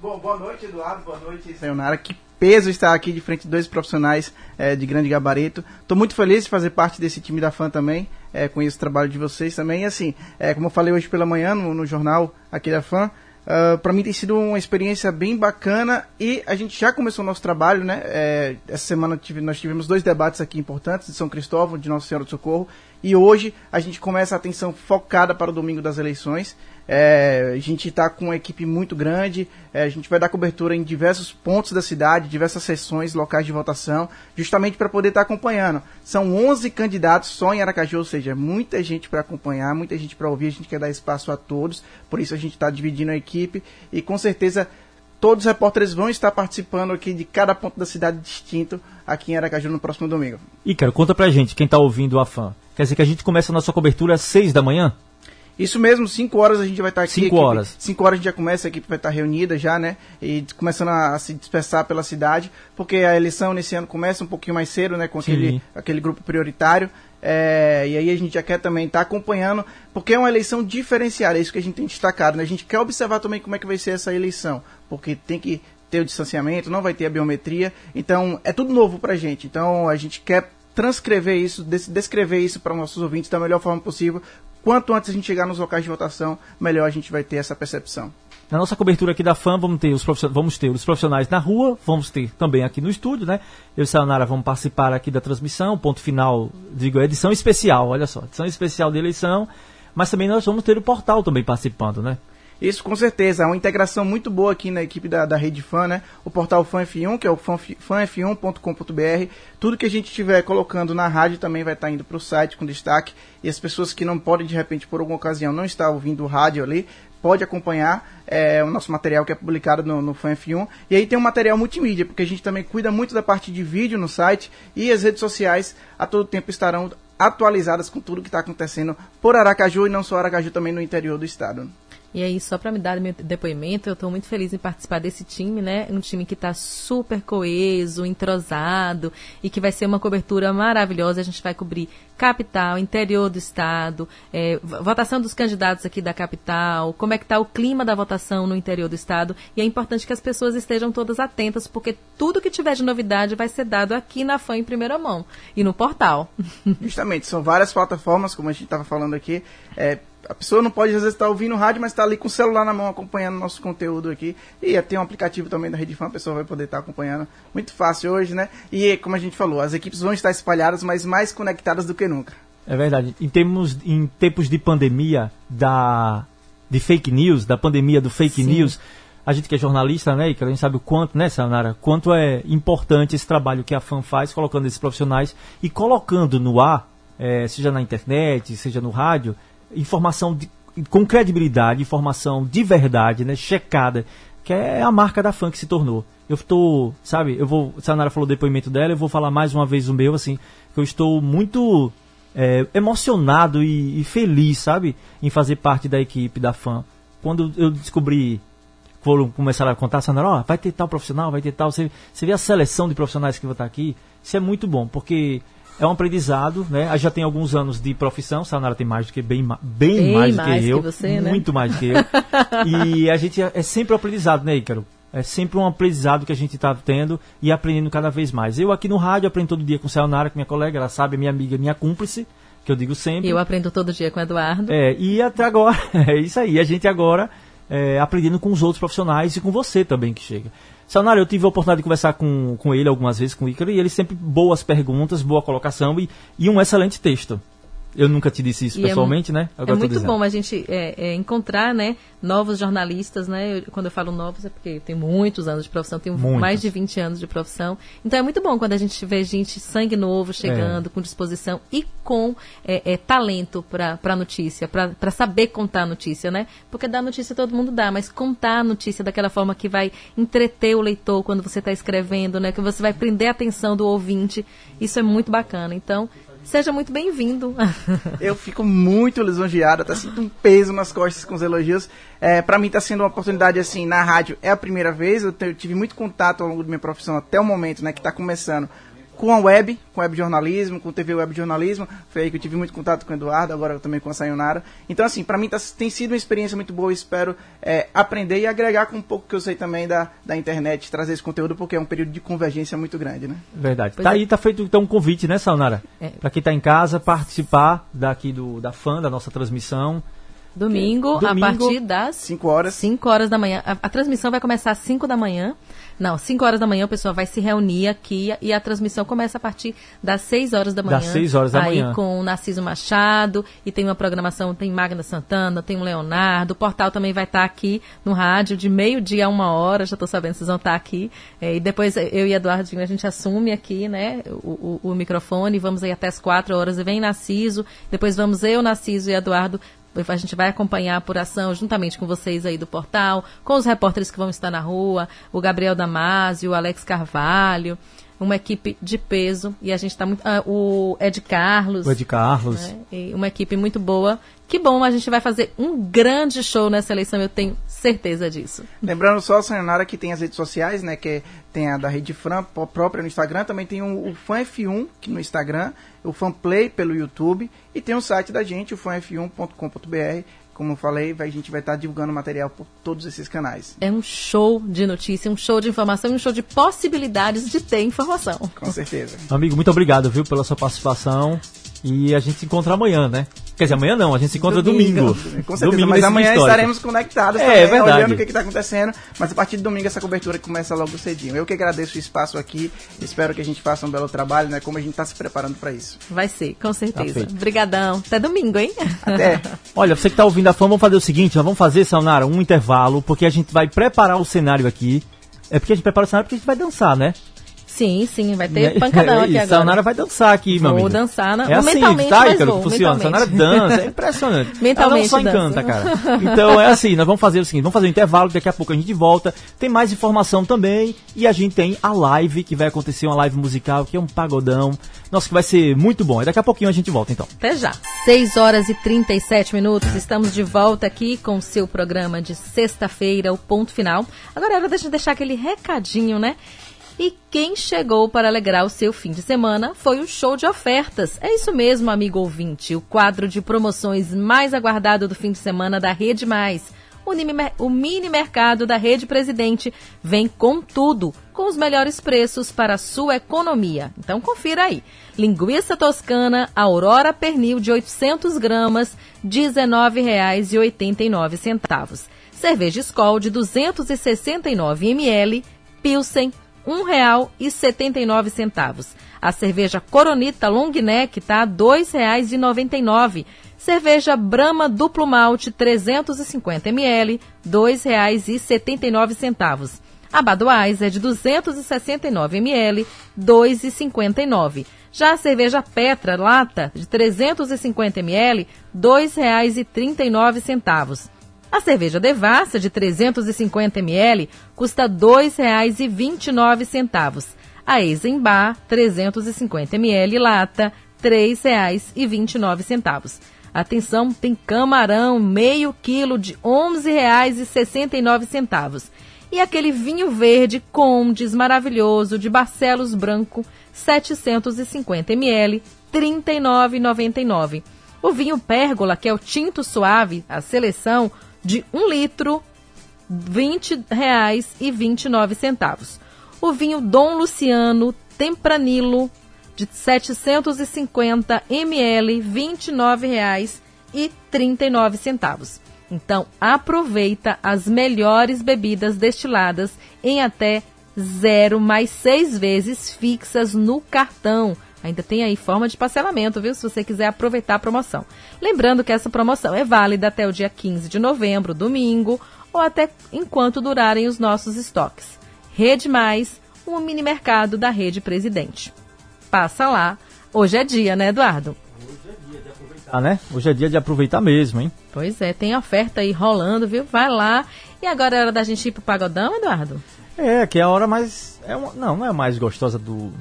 Bom, boa noite, Eduardo. Boa noite, Sayonara. Que peso estar aqui de frente de dois profissionais eh, de grande gabarito. Estou muito feliz de fazer parte desse time da FAN também. eh, conheço o trabalho de vocês também. E assim, eh, como eu falei hoje pela manhã no, no jornal aqui da FAN, para mim tem sido uma experiência bem bacana e a gente já começou o nosso trabalho, né? Eh, essa semana tive- nós tivemos dois debates aqui importantes de São Cristóvão, de Nossa Senhora do Socorro. E hoje a gente começa a atenção focada para o domingo das eleições. É, a gente está com uma equipe muito grande, é, a gente vai dar cobertura em diversos pontos da cidade, diversas sessões locais de votação, justamente para poder estar acompanhando. São 11 candidatos só em Aracaju, ou seja, muita gente para acompanhar, muita gente para ouvir, a gente quer dar espaço a todos, por isso a gente está dividindo a equipe e com certeza todos os repórteres vão estar participando aqui de cada ponto da cidade distinto aqui em Aracaju no próximo domingo. Ícaro, conta pra gente, quem tá ouvindo a fã. Quer dizer que a gente começa a nossa cobertura às seis da manhã? Isso mesmo, 5 horas a gente vai estar aqui. Cinco a equipe- horas. cinco horas a gente já começa, a equipe vai estar reunida já, né? E começando a, a se dispersar pela cidade, porque a eleição nesse ano começa um pouquinho mais cedo, né? Com Sim. aquele, aquele grupo prioritário. É, e aí a gente já quer também estar acompanhando, porque é uma eleição diferenciada, é isso que a gente tem destacado, né? A gente quer observar também como é que vai ser essa eleição, porque tem que ter o distanciamento, não vai ter a biometria, então é tudo novo pra gente. Então a gente quer transcrever isso, des- descrever isso para nossos ouvintes da melhor forma possível. Quanto antes a gente chegar nos locais de votação, melhor a gente vai ter essa percepção. Na nossa cobertura aqui da FAM, vamos ter os profissionais, vamos ter os profissionais na rua, vamos ter também aqui no estúdio, né? Eu e Sayonara vamos participar aqui da transmissão, ponto final, digo, é edição especial, olha só, edição especial de eleição, mas também nós vamos ter o portal também participando, né? Isso com certeza, é uma integração muito boa aqui na equipe da, da Rede Fã, né? O portal Fã F1, que é o fanf- fanf1.com.br. Tudo que a gente estiver colocando na rádio também vai estar indo para o site com destaque. E as pessoas que não podem, de repente, por alguma ocasião, não estar ouvindo o rádio ali, pode acompanhar é, o nosso material que é publicado no, no Fã F1. E aí tem um material multimídia, porque a gente também cuida muito da parte de vídeo no site e as redes sociais a todo tempo estarão atualizadas com tudo que está acontecendo por Aracaju e não só Aracaju, também no interior do estado. E aí, só para me dar meu depoimento, eu estou muito feliz em participar desse time, né? Um time que está super coeso, entrosado e que vai ser uma cobertura maravilhosa. A gente vai cobrir capital, interior do estado, vo- votação dos candidatos aqui da capital, como é que está o clima da votação no interior do estado. E é importante que as pessoas estejam todas atentas, porque tudo que tiver de novidade vai ser dado aqui na FAM em primeira mão e no portal. Justamente, são várias plataformas, como a gente estava falando aqui. É, a pessoa não pode, às vezes, estar ouvindo rádio, mas está ali com o celular na mão acompanhando nosso conteúdo aqui. E tem um aplicativo também da Rede Fã, a pessoa vai poder estar acompanhando. Muito fácil hoje, né? E, como a gente falou, as equipes vão estar espalhadas, mas mais conectadas do que nunca. É verdade. Em, termos, em tempos de pandemia da de fake news, da pandemia do fake Sim. news, a gente que é jornalista, né, e que a gente sabe o quanto, né, Sanara, quanto é importante esse trabalho que a FAM faz, colocando esses profissionais e colocando no ar, eh, seja na internet, seja no rádio, informação de- com credibilidade, informação de verdade, né, checada, que é a marca da FAM que se tornou. Eu estou, sabe, eu vou, Sanara falou o depoimento dela, eu vou falar mais uma vez o meu, assim, que eu estou muito é, emocionado e, e feliz, sabe, em fazer parte da equipe da FAM. Quando eu descobri foram começaram a contar, Sanara, ó, vai ter tal profissional, vai ter tal. Você, você vê a seleção de profissionais que vão estar aqui. Isso é muito bom, porque é um aprendizado, né? A já tem alguns anos de profissão, Sanara tem mais do que bem, bem, Bem mais do que que eu, você, né? muito mais do que eu. e a gente é, é sempre um aprendizado, né, Ícaro? É sempre um aprendizado que a gente está tendo e aprendendo cada vez mais. Eu aqui no rádio aprendo todo dia com Sayonara, com minha colega, ela sabe, é minha amiga, minha cúmplice, que eu digo sempre. Eu aprendo todo dia com o Eduardo. É, e até agora, é isso aí. A gente agora é, aprendendo com os outros profissionais e com você também que chega. Sayonara, eu tive a oportunidade de conversar com, com ele algumas vezes, com o Ícaro, e ele sempre boas perguntas, boa colocação e, e um excelente texto. Eu nunca te disse isso E é pessoalmente, né? É Agora tô muito bom a gente é, é, encontrar né, novos jornalistas, né? Eu- quando eu falo novos é porque eu tenho muitos anos de profissão, tenho Muitos. mais de 20 anos de profissão. Então é muito bom quando a gente vê gente sangue novo chegando, com disposição e com é, é, talento para a notícia, para saber contar a notícia, né? Porque dar notícia todo mundo dá, mas contar a notícia daquela forma que vai entreter o leitor quando você está escrevendo, né? Que você vai prender a atenção do ouvinte, isso é muito bacana. Então, seja muito bem-vindo. Eu fico muito lisonjeado, até sinto um peso nas costas com os elogios. É, para mim está sendo uma oportunidade assim na rádio. É a primeira vez, eu tive muito contato ao longo da minha profissão até o momento, né, que está começando com a web, com web jornalismo, com TV web jornalismo. Foi aí que eu tive muito contato com o Eduardo, agora também com a Sayonara. Então assim, para mim tá- tem sido uma experiência muito boa. Espero é, aprender e agregar com um pouco que eu sei também da, da internet, trazer esse conteúdo porque é um período de convergência muito grande, né? Verdade. Pois tá é. aí, tá feito então um convite, né, Sayonara? É. Pra quem tá em casa, participar daqui do, da fã, da nossa transmissão. Domingo, Domingo, a partir das 5 horas. 5 horas da manhã. A, a transmissão vai começar às 5 da manhã. Não, 5 horas da manhã o pessoal vai se reunir aqui e a transmissão começa a partir das 6 horas da manhã. Das 6 horas da aí manhã. com o Narciso Machado e tem uma programação, tem Magna Santana, tem o Leonardo. O portal também vai estar aqui no rádio de meio-dia a uma hora. Já estou sabendo vocês vão estar aqui. É, e depois eu e Eduardinho a gente assume aqui, né, o, o, o microfone. Vamos aí até as 4 horas. E vem Narciso. Depois vamos eu, Narciso e Eduardo a gente vai acompanhar a apuração juntamente com vocês aí do portal, com os repórteres que vão estar na rua, o Gabriel Damasio, o Alex Carvalho, uma equipe de peso. E a gente está muito. ah, o Ed Carlos. O Ed Carlos. né, e uma equipe muito boa. Que bom, a gente vai fazer um grande show nessa eleição, eu tenho certeza disso. Lembrando só, Sayonara, que tem as redes sociais, né? Que tem a da Rede Fran pró- própria no Instagram, também tem o, o Fan F1 que no Instagram, o Fan Play pelo YouTube e tem o site da gente, o fanf1.com.br. Como eu falei, a gente vai estar divulgando material por todos esses canais. É um show de notícia, um show de informação e um show de possibilidades de ter informação. Com certeza. Amigo, muito obrigado, viu, pela sua participação. E a gente se encontra amanhã, né? Quer dizer, amanhã não, a gente se encontra domingo. Com certeza, Domingo mas amanhã histórico. estaremos conectados É, também, é verdade. olhando o que está acontecendo. Mas a partir de domingo essa cobertura começa logo cedinho. Eu que agradeço o espaço aqui, espero que a gente faça um belo trabalho, né? Como a gente está se preparando para isso. Vai ser, com certeza. feito. Obrigadão. Até domingo, hein? Até. Olha, você que está ouvindo a fã, vamos fazer o seguinte, nós vamos fazer, Saunara, um intervalo, porque a gente vai preparar o cenário aqui. É porque a gente prepara o cenário porque a gente vai dançar, né? Sim, sim, vai ter aí- pancadão aqui e agora. Saunara vai dançar aqui, meu Vou amigo. dançar, né? É assim, Mentalmente, tá, Ícaro, vou, que funciona. Mentalmente. dança, é impressionante. Mentalmente Ela não só dança. encanta, cara. Então é assim, nós vamos fazer o seguinte, vamos fazer um intervalo, daqui a pouco a gente volta. Tem mais informação também e a gente tem a live, que vai acontecer, uma live musical, que é um pagodão. Nossa, que vai ser muito bom. E daqui a pouquinho a gente volta, então. Até já. 6 horas e 37 minutos. Estamos de volta aqui com o seu programa de sexta-feira, o ponto final. Agora era deixa eu deixar aquele recadinho, né? E quem chegou para alegrar o seu fim de semana foi o show de ofertas. É isso mesmo, amigo ouvinte. O quadro de promoções mais aguardado do fim de semana da Rede Mais. O mini, mercado da Rede Presidente vem com tudo, com os melhores preços para a sua economia. Então confira aí. Linguiça toscana Aurora Pernil de 800 gramas, R$ 19,89. Cerveja Skol de 269 ml, Pilsen, R$ 1,79. A cerveja Coronita Long Neck está R$ 2,99. Cerveja Brahma Duplo Malte 350 ml, R$ 2,79. A Budweiser de 269 ml, R$ 2,59. Já a cerveja Petra Lata de 350 ml, R$ 2,39. A cerveja Devassa de 350 ml custa R$ 2,29. A Eisenbar 350 ml lata R$ 3,29. Atenção, tem camarão, meio quilo de R$ 11,69. E aquele vinho verde Condes maravilhoso de Barcelos Branco, 750 ml, R$ 39,99. O vinho Pérgola, que é o tinto suave, a seleção, de 1 litro, R$ 20,29. O vinho Dom Luciano Tempranilo, de 750 ml, R$ 29,39. Então, aproveita as melhores bebidas destiladas em até zero mais seis vezes fixas no cartão. Ainda tem aí forma de parcelamento, viu? Se você quiser aproveitar a promoção. Lembrando que essa promoção é válida até o dia 15 de novembro, domingo, ou até enquanto durarem os nossos estoques. Rede Mais, um mini mercado da Rede Presidente. Passa lá. Hoje é dia, né, Eduardo? Ah, né? Hoje é dia de aproveitar mesmo, hein? Pois é, tem oferta aí rolando, viu? Vai lá. E agora é hora da gente ir pro pagodão, Eduardo? É, que é a hora mais. É uma, não, não é a mais gostosa do,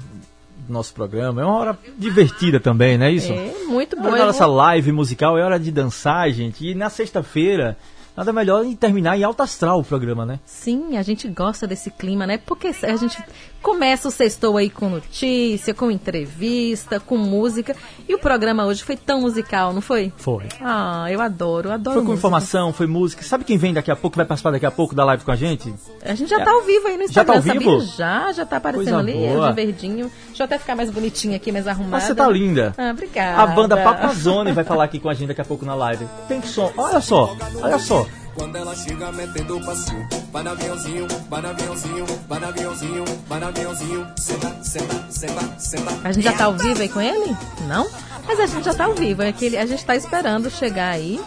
do nosso programa. É uma hora divertida também, não é isso? É, muito bom. É Eu nossa live musical, é hora de dançar, gente. E na sexta-feira, nada melhor em terminar em alto astral o programa, né? Sim, a gente gosta desse clima, né? Porque a gente começa o sextou aí com notícia, com entrevista, com música. E o programa hoje foi tão musical, não foi? Foi. Ah, eu adoro, adoro Foi com música. informação, foi música. Sabe quem vem daqui a pouco, vai participar daqui a pouco da live com a gente? A gente já tá ao vivo aí no Já tá Instagram, ao vivo? sabia? Já, já tá aparecendo Coisa ali, boa. de verdinho. Deixa eu até ficar mais bonitinha aqui, mais arrumada. Mas você tá linda. Ah, obrigada. A banda Papazone vai falar aqui com a gente daqui a pouco na live. Tem som. Olha só, olha só. Quando ela chega metendo passinho, vai no aviãozinho, vai no aviãozinho, vai no aviãozinho, vai no aviãozinho, senta, senta, senta, senta. A gente já tá ao vivo aí com ele? Não? Mas a gente já tá ao vivo. É que a gente tá esperando chegar aí,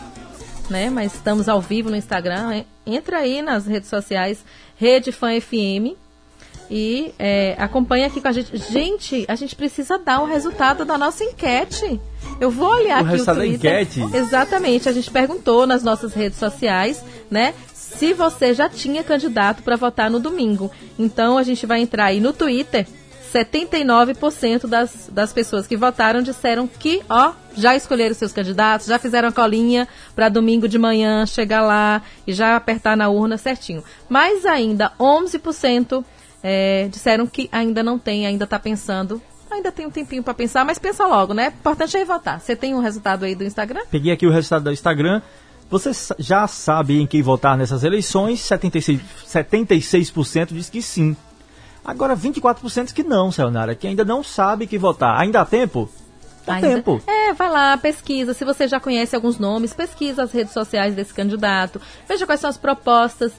né? Mas estamos ao vivo no Instagram. Entra aí nas redes sociais, Rede Fã FM. E é, acompanha aqui com a gente. Gente, a gente precisa dar o resultado da nossa enquete. Eu vou olhar O aqui o da Twitter. enquete? Exatamente. A gente perguntou nas nossas redes sociais, né? Se você já tinha candidato para votar no domingo. Então a gente vai entrar aí no Twitter. 79% das, das pessoas que votaram disseram que, ó, já escolheram seus candidatos, já fizeram a colinha para domingo de manhã chegar lá e já apertar na urna certinho. Mas ainda 11% é, disseram que ainda não tem, ainda está pensando. Ainda tem um tempinho para pensar, mas pensa logo, né? Importante é votar. Você tem um resultado aí do Instagram? Peguei aqui o resultado do Instagram. Você já sabe em quem votar nessas eleições? 76%, 76% diz que sim. Agora 24% diz que não, Sayonara, que ainda não sabe que votar. Ainda há tempo? Dá Ainda- tempo. É, vai lá, pesquisa. Se você já conhece alguns nomes, pesquisa as redes sociais desse candidato. Veja quais são as propostas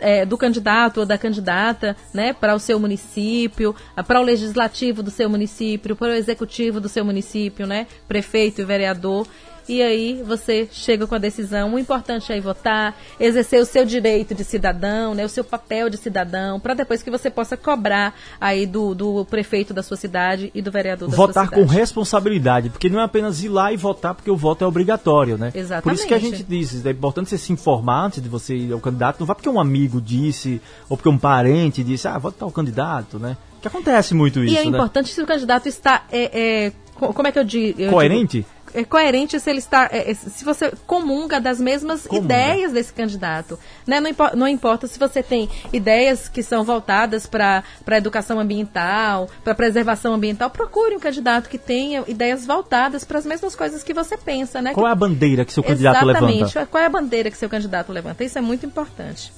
é, do candidato ou da candidata, né, para o seu município, para o legislativo do seu município, para o executivo do seu município, né, prefeito e vereador. E aí você chega com a decisão. O importante é votar, exercer o seu direito de cidadão, né, o seu papel de cidadão, para depois que você possa cobrar aí do, do prefeito da sua cidade e do vereador da votar sua com cidade. responsabilidade, porque não é apenas ir lá e votar, porque o voto é obrigatório, né? Exatamente. Por isso que a gente diz, é importante você se informar antes de você ir ao candidato, não vá porque um amigo disse, ou porque um parente disse, ah, vota tal candidato, né? Que acontece muito isso, E é né? importante se o candidato está. É, é, co- como é que eu digo? eu Coerente? digo? É coerente se ele está. é, é, se você comunga das mesmas Comunga. ideias desse candidato. Né? Não, impo- não importa se você tem ideias que são voltadas para a educação ambiental, para a preservação ambiental, procure um candidato que tenha ideias voltadas para as mesmas coisas que você pensa, né? Qual é a bandeira que seu candidato Exatamente. levanta? Qual é a bandeira que seu candidato levanta? Isso é muito importante.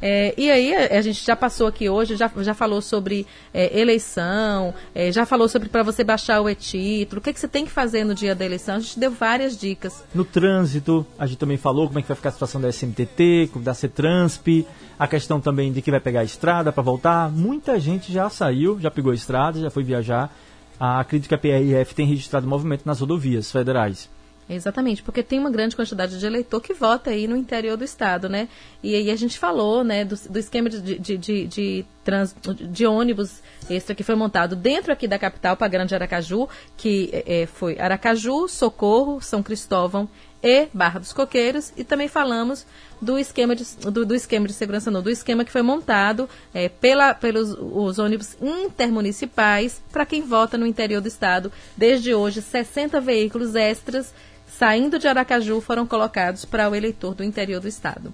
É, e aí, a, gente já passou aqui hoje, já, já falou sobre é, eleição, é, já falou sobre para você baixar o e-título, o que, que você tem que fazer no dia da eleição. A gente deu várias dicas. No trânsito, a gente também falou como é que vai ficar a situação da SMTT, da CETRANSP, a questão também de que vai pegar a estrada para voltar. Muita gente já saiu, já pegou a estrada, já foi viajar. A acredito que a PRF tem registrado movimento nas rodovias federais. Exatamente, porque tem uma grande quantidade de eleitor que vota aí no interior do estado, né? E aí a gente falou, né, do, do esquema de, de, de, de, trans, de ônibus extra que foi montado dentro aqui da capital para Grande Aracaju, que é, foi Aracaju, Socorro, São Cristóvão e Barra dos Coqueiros, e também falamos do esquema de, do, do esquema de segurança, não, do esquema que foi montado é, pela, pelos os ônibus intermunicipais para quem vota no interior do estado. Desde hoje, 60 veículos extras saindo de Aracaju foram colocados para o eleitor do interior do estado.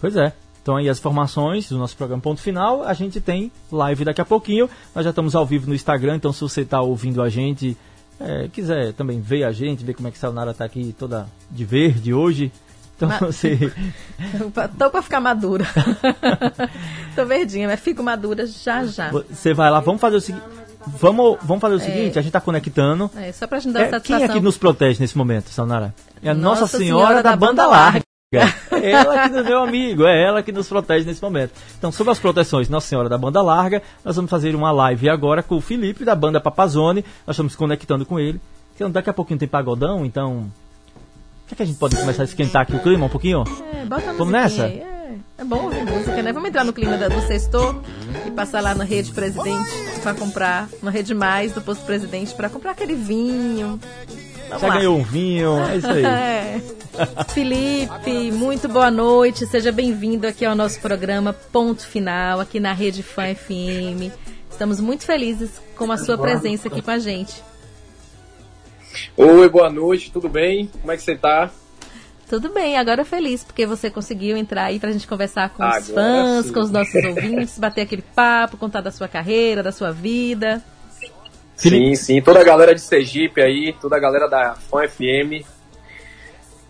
Pois é. Então aí as informações do nosso programa Ponto Final, a gente tem live daqui a pouquinho. Nós já estamos ao vivo no Instagram, então se você está ouvindo a gente, é, quiser também ver a gente, ver como é que a Sayonara está aqui toda de verde hoje, então Ma- você. Tô para ficar madura. Tô verdinha, mas fico madura já já. Você vai lá, vamos fazer o seguinte. Vamos, vamos fazer o seguinte, a gente está conectando. É, só pra gente dar É, uma quem é satisfação. que nos protege nesse momento, Sayonara? É a Nossa, Nossa Senhora, Senhora da, da Banda Banda Larga. É ela que, meu amigo, é ela que nos protege nesse momento. Então, sobre as proteções Nossa Senhora da Banda Larga, nós vamos fazer uma live agora com o Felipe da banda Papazone. Nós estamos conectando com ele. Então, daqui a pouquinho tem pagodão, então. Será que a gente pode começar a esquentar aqui o clima um pouquinho? É, bota a Vamos nessa? É, é bom ouvir música, né? Vamos entrar no clima do sextor e passar lá na Rede Presidente pra comprar, na Rede Mais do Posto Presidente, pra comprar aquele vinho. Vamos Já lá. ganhou um vinho, é isso aí. É. Felipe, muito boa noite. Seja bem-vindo aqui ao nosso programa Ponto Final, aqui na Rede Fã FM. Estamos muito felizes com a sua presença aqui com a gente. Oi, boa noite, tudo bem? Como é que você tá? Tudo bem, agora feliz, porque você conseguiu entrar aí pra gente conversar com os Agora fãs, sim. com os nossos ouvintes, bater aquele papo, contar da sua carreira, da sua vida. Sim, sim, toda a galera de Sergipe aí, toda a galera da Fã FM.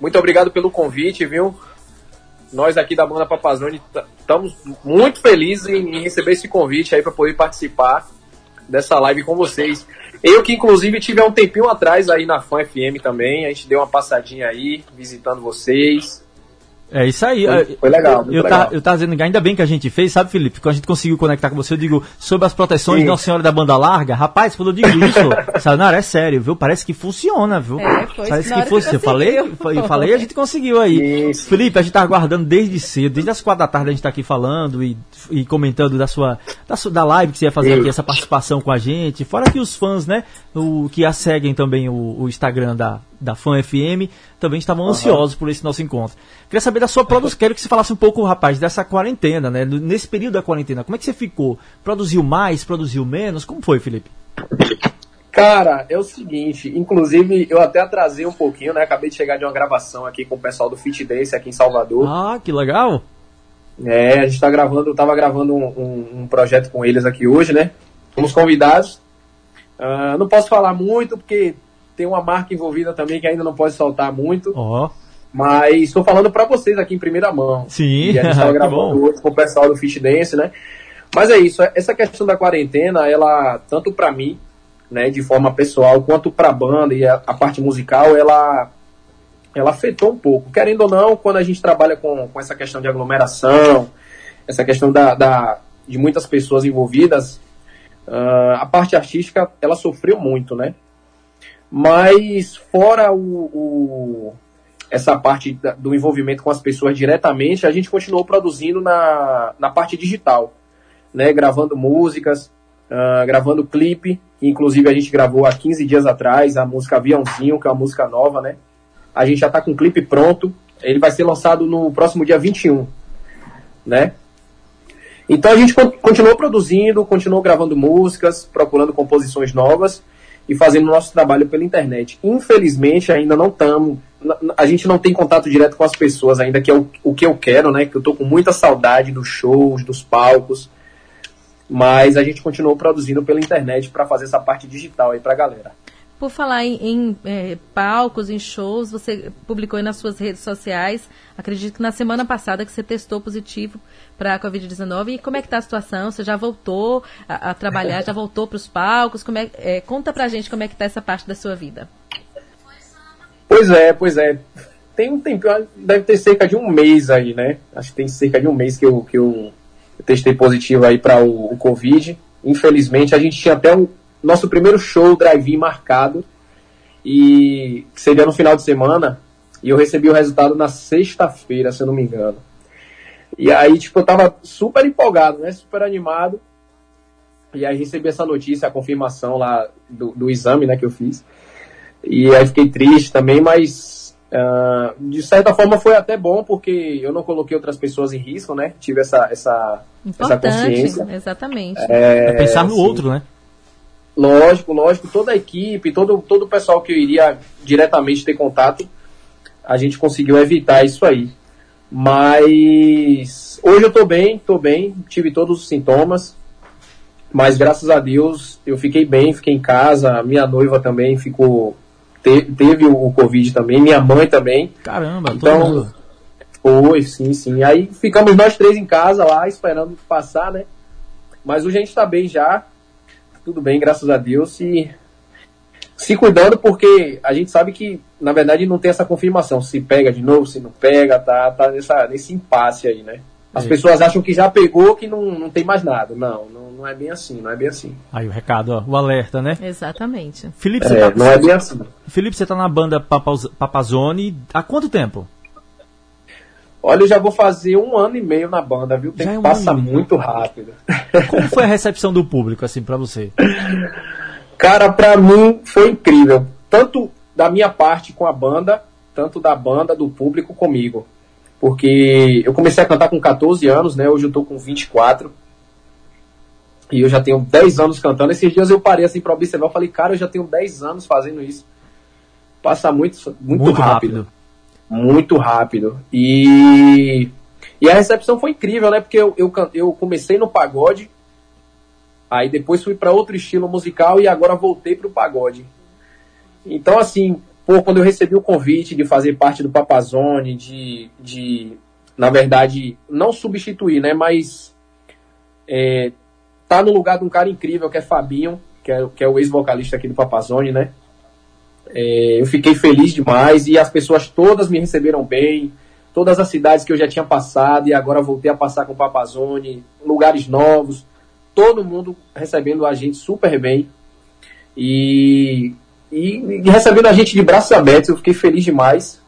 Muito obrigado pelo convite, viu? Nós aqui da banda Papazone estamos muito felizes em em receber esse convite aí para poder participar dessa live com vocês. Eu que inclusive tive há um tempinho atrás aí na Fã FM também, a gente deu uma passadinha aí, visitando vocês. É isso aí. Foi- foi legal, muito eu, legal. Tá, eu tava dizendo, ainda bem que a gente fez, sabe, Felipe? Quando a gente conseguiu conectar com você, eu digo, sobre as proteções Sim. de Nossa Senhora da Banda Larga, rapaz, quando eu digo isso, Sayonara, é sério, viu? Parece que funciona, viu? É, foi, Parece que fosse. que Eu falei, eu falei, a gente conseguiu aí. Isso. Felipe, a gente tá aguardando desde cedo, desde as quatro da tarde a gente tá aqui falando e, e comentando da sua, da sua da live que você ia fazer Isso. aqui, essa participação com a gente. Fora que os fãs, né, o, que a seguem também o, o Instagram da, da Fã FM, também estavam ansiosos por esse nosso encontro. Queria saber da sua produção, quero que você falasse um pouco, rapaz, dessa quarentena, né? Nesse período da quarentena, como é que você ficou? Produziu mais, produziu menos? Como foi, Felipe? Cara, é o seguinte, inclusive eu até atrasei um pouquinho, né? Acabei de chegar de uma gravação aqui com o pessoal do Fit Dance aqui em Salvador. Ah, que legal! É, a gente tá gravando, eu tava gravando um, um- um projeto com eles aqui hoje, né? Fomos convidados. Ah, não posso falar muito, porque tem uma marca envolvida também que ainda não pode soltar muito. Ó, Mas estou falando pra vocês aqui em primeira mão. sim, E a gente tava que gravando hoje com o pessoal do Fit Dance, né? Mas é isso, essa questão da quarentena, ela, tanto pra mim, né, de forma pessoal, quanto pra banda e a, a parte musical, ela, ela afetou um pouco. Querendo ou não, quando a gente trabalha com, com essa questão de aglomeração, essa questão da, da- de muitas pessoas envolvidas, ah, a parte artística, ela sofreu muito, né? Mas fora o, o- essa parte da- do envolvimento com as pessoas diretamente, a gente continuou produzindo na, na parte digital, né? Gravando músicas, ah, gravando clipe, que inclusive a gente gravou há 15 dias atrás, a música Aviãozinho, que é uma música nova, né? A gente já tá com o clipe pronto, ele vai ser lançado no próximo dia 21, né? Então a gente con- continuou produzindo, continuou gravando músicas, procurando composições novas e fazendo nosso trabalho pela internet. Infelizmente ainda não estamos, a gente não tem contato direto com as pessoas ainda, que é o, o que eu quero, né? Que eu tô com muita saudade dos shows, dos palcos, mas a gente continuou produzindo pela internet para fazer essa parte digital aí pra galera. Por falar em, em, eh, palcos, em shows, você publicou nas suas redes sociais, acredito que na semana passada que você testou positivo para a Covid-19. E como é que está a situação? Você já voltou a, a trabalhar, já voltou para os palcos? Como é, eh, conta pra gente como é que está essa parte da sua vida. Pois é, pois é. Tem um tempo, deve ter cerca de um mês aí, né? Acho que tem cerca de um mês que eu, que eu testei positivo aí para o, o Covid. Infelizmente, a gente tinha até o nosso primeiro show drive-in marcado, e que seria no final de semana, e eu recebi o resultado na sexta-feira, se eu não me engano. E aí, tipo, eu tava super empolgado, né? Super animado. E aí recebi essa notícia, a confirmação lá do, do exame, né, que eu fiz. E aí fiquei triste também, mas ah, de certa forma foi até bom, porque eu não coloquei outras pessoas em risco, né? Tive essa, essa, essa consciência. Importante, exatamente. É pensar no sim. outro, né? Lógico, lógico, toda a equipe, todo, todo o pessoal que eu iria diretamente ter contato, a gente conseguiu evitar isso aí. Mas hoje eu tô bem, tô bem, tive todos os sintomas, mas graças a Deus eu fiquei bem, fiquei em casa, minha noiva também ficou te, teve o Covid também, minha mãe também. Caramba, então, todo mundo. Foi, sim, sim. Aí ficamos nós três em casa lá, esperando passar, né? Mas hoje a gente tá bem já. Tudo bem, graças a Deus. E se cuidando, porque a gente sabe que, na verdade, não tem essa confirmação. Se pega de novo, se não pega, tá, tá nessa, nesse impasse aí, né? As É. pessoas acham que já pegou, que não, não tem mais nada. Não, não, não é bem assim, não é bem assim. Aí o recado, ó, o alerta, né? Exatamente. Felipe, você É, tá, não é bem assim. Felipe, você tá na banda Papaz- Papazone há quanto tempo? Olha, eu já vou fazer um ano e meio na banda, viu? O Já tempo é um passa ano e muito rápido. Como foi a recepção do público, assim, pra você? Cara, pra mim foi incrível. Tanto da minha parte com a banda, tanto da banda, do público comigo. Porque eu comecei a cantar com 14 anos, né? Hoje eu tô com 24. E eu já tenho 10 anos cantando. Esses dias eu parei assim pra observar. Eu falei, cara, eu já tenho 10 anos fazendo isso. Passa muito, muito, Muito rápido. rápido. Muito rápido. E, e a recepção foi incrível, né? Porque eu, eu, eu comecei no pagode, aí depois fui para outro estilo musical e agora voltei pro pagode. Então, assim, pô, quando eu recebi o convite de fazer parte do Papazone, de, de na verdade, não substituir, né? Mas é, tá no lugar de um cara incrível que é Fabinho, que é, que é o ex-vocalista aqui do Papazone, né? É, eu fiquei feliz demais e as pessoas todas me receberam bem. Todas as cidades que eu já tinha passado e agora voltei a passar com o Papazone, lugares novos, todo mundo recebendo a gente super bem e, e, e recebendo a gente de braços abertos. Eu fiquei feliz demais.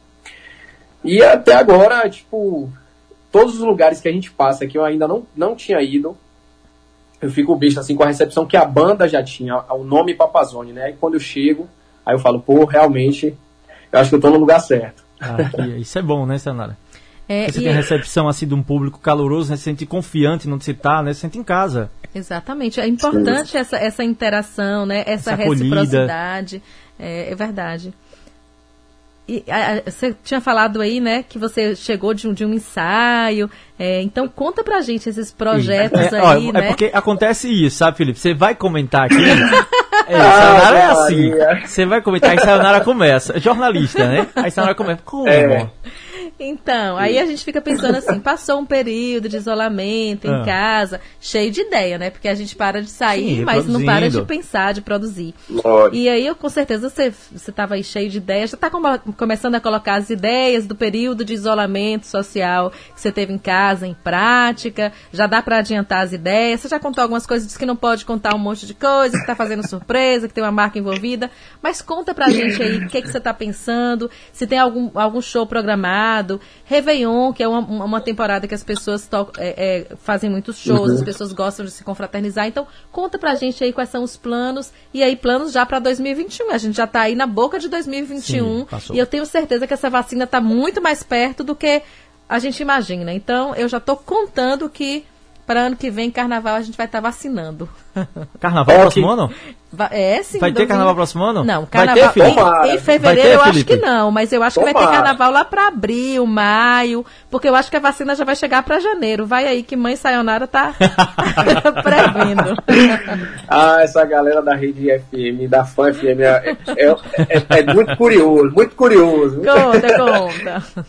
E até agora, tipo, todos os lugares que a gente passa que eu ainda não, não tinha ido, eu fico besta assim com a recepção que a banda já tinha, o nome Papazone, né? E quando eu chego, aí eu falo, pô, realmente, eu acho que eu tô no lugar certo. Ah, que- isso é bom, né, Sanara? É, você e- tem a recepção assim de um público caloroso, né? Se sente confiante onde você tá, né? Se sente em casa. Exatamente. É importante essa, essa interação, né? Essa, Essa reciprocidade. É, é verdade. E a- a- você tinha falado aí, né, que você chegou de um, de um ensaio. é, então conta pra gente esses projetos É, ó, aí, é né? porque acontece isso, sabe, Felipe? Você vai comentar aqui. É, Sayonara é assim. Maria. Você vai comentar e Sayonara começa. Jornalista, né? Aí Sayonara começa. Como? É. Então, aí a gente fica pensando assim, passou um período de isolamento em Ah. casa, cheio de ideia, né? Porque a gente para de sair, Sim, mas não para de pensar, de produzir. Lógico. E aí, eu, com certeza, você estava aí cheio de ideias, já está começando a colocar as ideias do período de isolamento social que você teve em casa em prática, já dá para adiantar as ideias. Você já contou algumas coisas, disse que não pode contar um monte de coisa, que está fazendo surpresa, que tem uma marca envolvida, mas conta pra gente aí o que, que você está pensando, se tem algum, algum show programado, Réveillon, que é uma, uma temporada que as pessoas to- é, é, fazem muitos shows, as pessoas gostam de se confraternizar. Então, conta pra gente aí quais são os planos. E aí, planos já pra 2021. A gente já tá aí na boca de 2021. Sim, e eu tenho certeza que essa vacina tá muito mais perto do que a gente imagina. Então, eu já tô contando que para ano que vem, carnaval, a gente vai estar vacinando. Carnaval Ó, próximo que- ano? Va- É, sim. Vai ter carnaval próximo ano? Não, Vai ter, carnaval Felipe? em- em, Vai fevereiro ter, eu acho que não, mas eu acho que vai ter carnaval lá para abril, maio, porque eu acho que a vacina já vai chegar para janeiro. Vai aí que mãe Sayonara tá prevendo. Ah, essa galera da rede FM, da Fã FM, é, é- é- é muito curioso, muito curioso. conta, conta.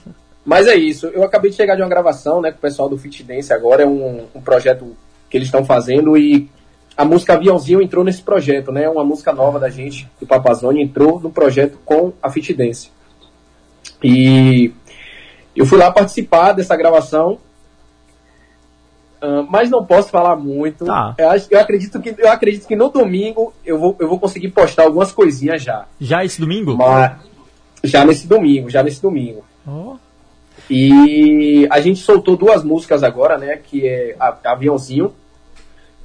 Mas é isso, eu acabei de chegar de uma gravação né, com o pessoal do Fit Dance agora, é um, um projeto que eles estão fazendo e a música Aviãozinho entrou nesse projeto, né? Uma música nova da gente, do Papazone, entrou no projeto com a Fit Dance. E eu fui lá participar dessa gravação, mas não posso falar muito. Tá. Eu, acho- eu acredito que, eu acredito que no domingo eu vou, eu vou conseguir postar algumas coisinhas já. Já esse domingo? Mas já nesse domingo, já nesse domingo. Ó, E a gente soltou duas músicas agora, né? Que é Aviãozinho,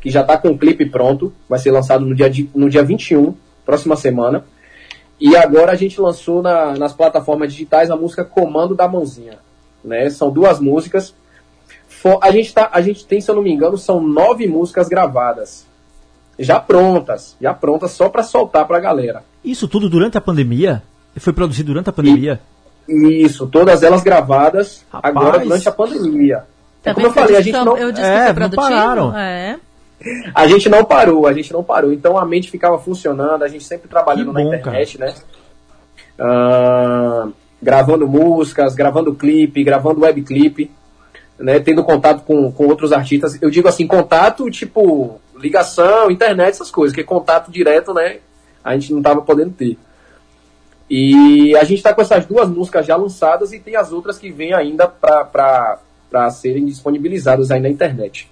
que já tá com o clipe pronto. Vai ser lançado no dia, no dia 21, próxima semana. E agora a gente lançou na- nas plataformas digitais a música Comando da Mãozinha. Né? São duas músicas. A, gente tá, a gente tem, se eu não me engano, são nove músicas gravadas. Já prontas, já prontas só pra soltar pra galera. Isso tudo durante a pandemia? Foi produzido durante a pandemia? Isso, todas elas gravadas Rapaz. agora durante a pandemia. Tá É como eu falei, a gente que não, Eu disse É, que foi não pararam. É. a gente não parou, a gente não parou. Então a mente ficava funcionando, a gente sempre trabalhando bom, na internet, né? Ah, gravando músicas, gravando clipe, gravando webclip, né? Tendo contato com, com outros artistas. Eu digo assim, contato tipo ligação, internet, essas coisas, que contato direto, né? A gente não tava podendo ter. E a gente tá com essas duas músicas já lançadas e tem as outras que vêm ainda para serem disponibilizadas aí na internet.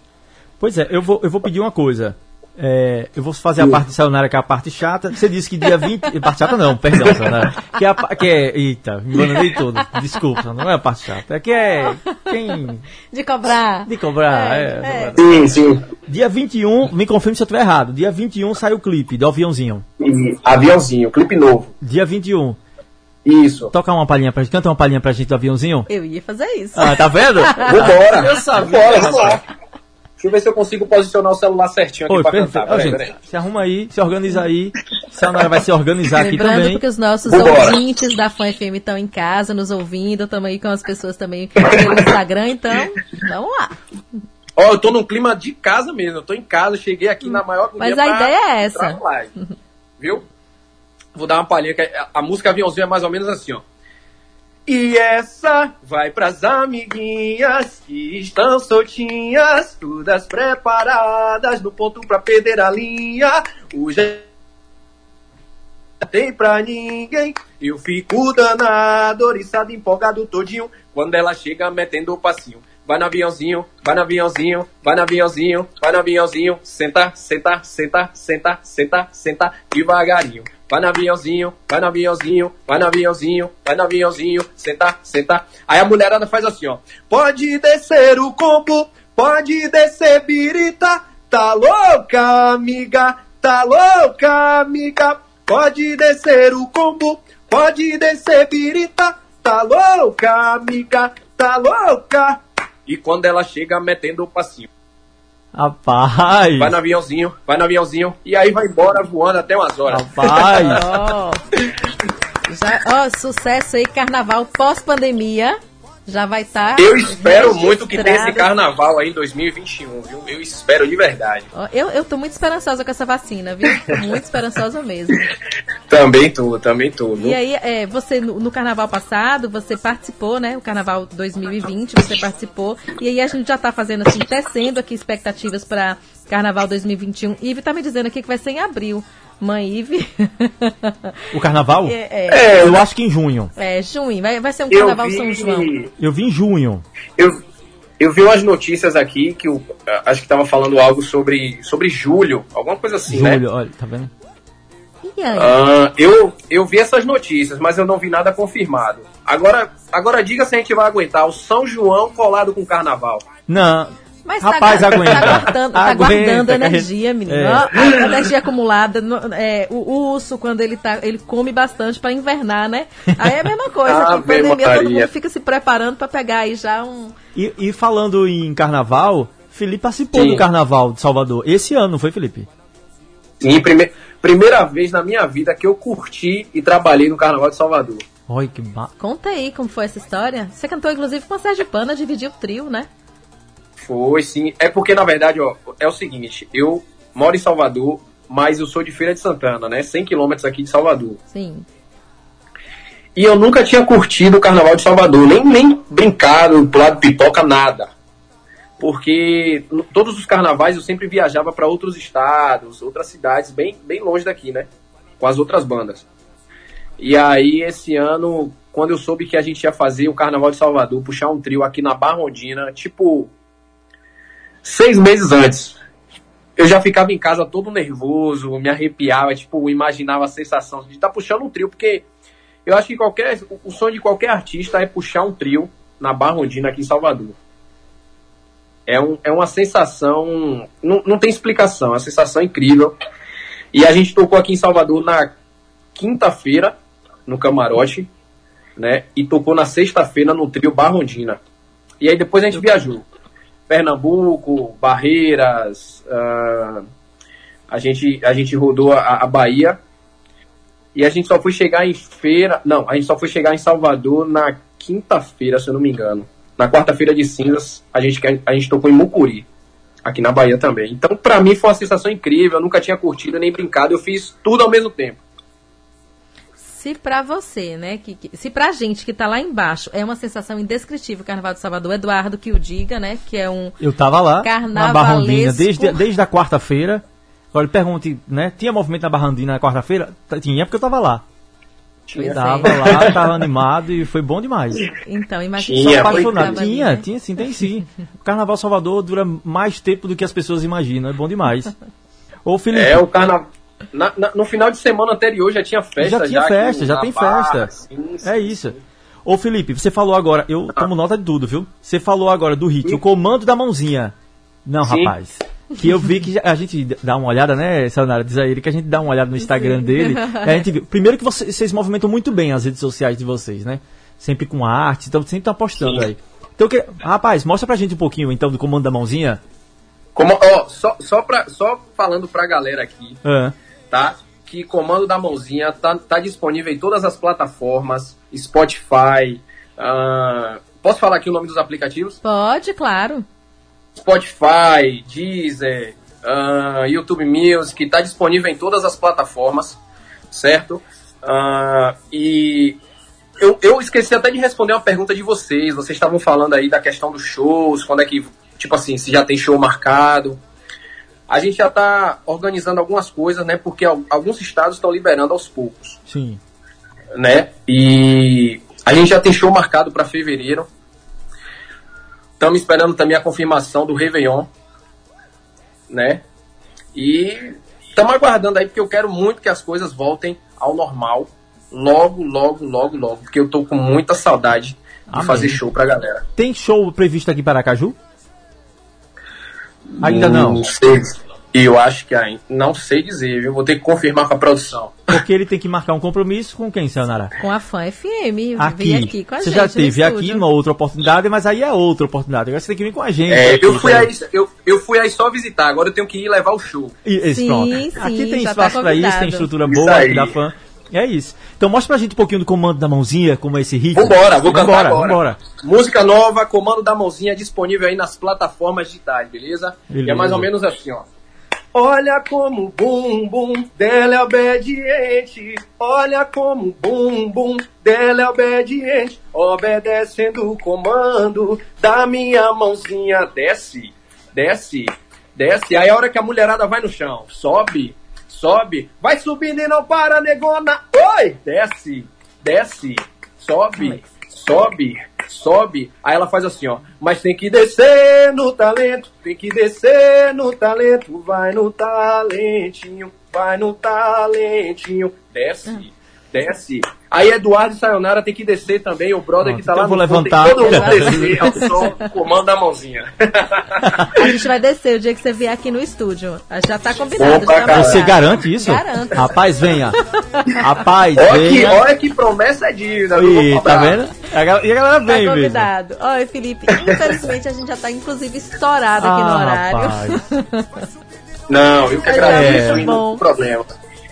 Pois é, eu vou, eu vou pedir uma coisa. É, eu vou fazer a parte de sayonara, que é a parte chata. Você disse que dia 20. parte chata não, perdão, sayonara. Que é a que é. Eita, me enganei todo. Desculpa, não é a parte chata. É que é. Quem. De cobrar. De cobrar. É, É, é. Sim, sim. Dia 21, me confirme se eu estiver errado. Dia 21 sai o clipe do aviãozinho. Aviãozinho, clipe novo. Dia 21. Isso. Toca uma palhinha pra gente. Canta uma palhinha pra gente do aviãozinho. Eu ia fazer isso. Ah, tá vendo? Vambora. Eu sabia, Vambora, rapaz. Deixa eu ver se eu consigo posicionar o celular certinho aqui Oi, pra perfeito. cantar. Ó, gente, peraí. se arruma aí, se organiza aí. Sayonara vai se organizar aqui Lembrando também. que os nossos Vambora. ouvintes da Fã FM estão em casa, nos ouvindo, estamos aí com as pessoas também pelo Instagram, então vamos lá. Ó, eu tô num clima de casa mesmo. Eu tô em casa, cheguei aqui na maior Mas a ideia é essa. live. Viu? Vou dar uma palhinha. A música aviãozinho é mais ou menos assim, ó. E essa vai pras amiguinhas que estão soltinhas, todas preparadas no ponto pra perder a linha. Hoje tem pra ninguém. Eu fico danado, oriçado, empolgado todinho. Quando ela chega metendo o passinho. Vai no aviãozinho, vai no aviãozinho, vai no aviãozinho, vai no aviãozinho. Senta, senta, senta, senta, senta, senta, devagarinho. Vai no aviãozinho, vai no aviãozinho, vai no aviãozinho, vai no aviãozinho, senta, senta. Aí a mulherada faz assim, ó. Pode descer o combo, pode descer birita. Tá louca, amiga, tá louca, amiga. Pode descer o combo, pode descer birita. Tá louca, amiga, tá louca. E quando ela chega metendo o passinho. Rapaz. Vai no aviãozinho, vai no aviãozinho. E aí vai embora voando até umas horas. Rapaz. Ó, já, ó, sucesso aí, carnaval pós-pandemia. Já vai estar. Eu espero muito que tenha esse carnaval aí em 2021, viu? Eu espero de verdade. Eu, eu tô muito esperançosa com essa vacina, viu? Muito esperançosa mesmo. Também tô, também tô, viu? E aí, é, você no, no carnaval passado, você participou, né? O carnaval 2020, você participou. E aí a gente já tá fazendo assim, tecendo aqui expectativas para carnaval 2021. Ive tá me dizendo aqui que vai ser em abril. Mãe Ive. O carnaval? É, é, Eu acho que em junho. é, junho. Vai, vai ser um Eu carnaval vi, São João. Eu vi em junho. eu, eu vi umas notícias aqui que o, acho que tava falando algo sobre, sobre julho, alguma coisa assim, né? Julho, olha, tá vendo? E aí? Ah, eu, eu vi essas notícias, mas eu não vi nada confirmado. Agora, agora diga se a gente vai aguentar o São João colado com carnaval. Não. Mas Rapaz, tá, aguenta. tá guardando, tá Aguenta, guardando que a gente- energia, menino. É. Ó, A energia acumulada. no- é, o, o urso, quando ele tá, ele come bastante pra invernar, né? Aí é a mesma coisa. Ave que pandemia, todo mundo fica se preparando pra pegar aí já um. E, e falando em carnaval, Felipe participou Sim. do carnaval de Salvador. Esse ano, não foi, Felipe? Sim, prime, primeira vez na minha vida que eu curti e trabalhei no Carnaval de Salvador. Olha que ba... Conta aí como foi essa história. Você cantou, inclusive, com a Sergipana, dividiu o trio, né? Foi, sim. É porque, na verdade, ó, é o seguinte, eu moro em Salvador, mas eu sou de Feira de Santana, né? 100 quilômetros aqui de Salvador. Sim. E eu nunca tinha curtido o Carnaval de Salvador, nem, nem brincado, pulado pipoca, nada. Porque todos os carnavais eu sempre viajava para outros estados, outras cidades, bem, bem longe daqui, né? Com as outras bandas. E aí, esse ano, quando eu soube que a gente ia fazer o Carnaval de Salvador, puxar um trio aqui na Barrondina, tipo, seis meses antes, eu já ficava em casa todo nervoso, me arrepiava, tipo, imaginava a sensação de estar puxando um trio, porque eu acho que qualquer, o sonho de qualquer artista é puxar um trio na Barrondina aqui em Salvador. É, um, é uma sensação, não, não tem explicação, é uma sensação incrível. E a gente tocou aqui em Salvador na quinta-feira, no camarote, né? E tocou na sexta-feira no trio Barrondina. E aí depois a gente viajou. Pernambuco, Barreiras, ah, a, gente, a gente rodou a, a Bahia. E a gente só foi chegar em feira. Não, a gente só foi chegar em Salvador na quinta-feira, se eu não me engano. Na quarta-feira de cinzas, a gente, a gente tocou em Mucuri, aqui na Bahia também. Então, pra mim, foi uma sensação incrível. Eu nunca tinha curtido nem brincado, eu fiz tudo ao mesmo tempo. Se pra você, né, que, que- se pra gente que tá lá embaixo é uma sensação indescritível o Carnaval de Salvador, Eduardo que o diga, né, que é um Eu tava lá, na. Barrandina, desde, desde a quarta-feira. Agora, pergunte, né? Tinha movimento na Barrandina na quarta-feira? Tinha, porque eu tava lá. Pois Tava é. lá, tava animado e foi bom demais. Então, imagina Tinha, foi Apaixonado. Tinha, né? tinha sim, tem sim. O Carnaval Salvador dura mais tempo do que as pessoas imaginam. É bom demais. Ô, Felipe, É, o carnaval. Na- na- no final de semana anterior já tinha festa. já tinha aqui festa, já tem Barra, festa. assim, É isso. Ô, Felipe, você falou agora, eu tomo nota de tudo, viu? Você falou agora do hit, o comando da mãozinha. Não, Sim. rapaz. Que eu vi que a gente dá uma olhada, né, Sayonara? Diz a ele que a gente dá uma olhada no Instagram dele. e a gente viu. Primeiro que você- vocês movimentam muito bem as redes sociais de vocês, né? Sempre com arte, então sempre estão postando Sim. aí. Então, que, rapaz, mostra pra gente um pouquinho, então, do comando da mãozinha. Como, ó, só, só, pra, só falando pra galera aqui, Ah, tá? Que Comando da Mãozinha tá, tá disponível em todas as plataformas, Spotify. ah, posso falar aqui o nome dos aplicativos? Pode, claro. Spotify, Deezer, ah, YouTube Music, tá disponível em todas as plataformas, certo? Ah, e eu, eu esqueci até de responder uma pergunta de vocês. Vocês estavam falando aí da questão dos shows, quando é que, tipo assim, se já tem show marcado. A gente já tá organizando algumas coisas, né? Porque al- alguns estados estão liberando aos poucos sim. né? E a gente já tem show marcado para fevereiro. Estamos esperando também a confirmação do Réveillon, né? E estamos aguardando aí, porque eu quero muito que as coisas voltem ao normal. Logo, logo, logo, logo. Porque eu tô com muita saudade de Amém. fazer show pra galera. Tem show previsto aqui para Aracaju? Ainda não. Não sei. E eu acho que ainda. Não sei dizer, viu? Vou ter que confirmar com a produção. Porque ele tem que marcar um compromisso com quem, Sayonara? Com a Fã FM, Aqui. vem aqui com a Você gente já teve aqui estúdio. numa outra oportunidade, mas aí é outra oportunidade. Agora você tem que vir com a gente. É, aqui, eu, fui tá? aí, eu, eu fui aí só visitar, agora eu tenho que ir levar o show. E- Esse, Sim, pronto. sim, aqui tem já espaço tá pra isso, tem estrutura Isso boa aqui da fã. É isso. Então mostra pra gente um pouquinho do comando da mãozinha, como é esse hit. Vambora, vou cantar vambora, agora. vambora. Música nova, comando da mãozinha disponível aí nas plataformas digitais, beleza? Beleza. É mais ou menos assim, ó. Olha como o bumbum dela é obediente. Olha como o bumbum dela é obediente. Obedecendo o comando da minha mãozinha. Desce, desce, desce. Aí a hora que a mulherada vai no chão, sobe, sobe. Vai subindo e não para, negona. Oi! Desce, desce, sobe, sobe, sobe. Aí ela faz assim, ó. Mas tem que descer no talento, tem que descer no talento. Vai no talentinho, vai no talentinho. Desce, desce. Aí Eduardo e Sayonara tem que descer também, o brother Pronto, que tá então lá eu vou no fundo, levantar. Tem que todo mundo descer ao som, comando da mãozinha. A gente vai descer o dia que você vier aqui no estúdio. Já tá combinado. Opa. Você garante isso? Garanto. Rapaz, venha. Rapaz, Olha que, venha. olha que promessa é dívida. Ih, tá vendo? A E a galera Tá vem mesmo. convidado. Oi, Felipe. Infelizmente a gente já tá, inclusive, estourado aqui no Ah, horário. rapaz. Não, eu que Mas agradeço, é não tem problema.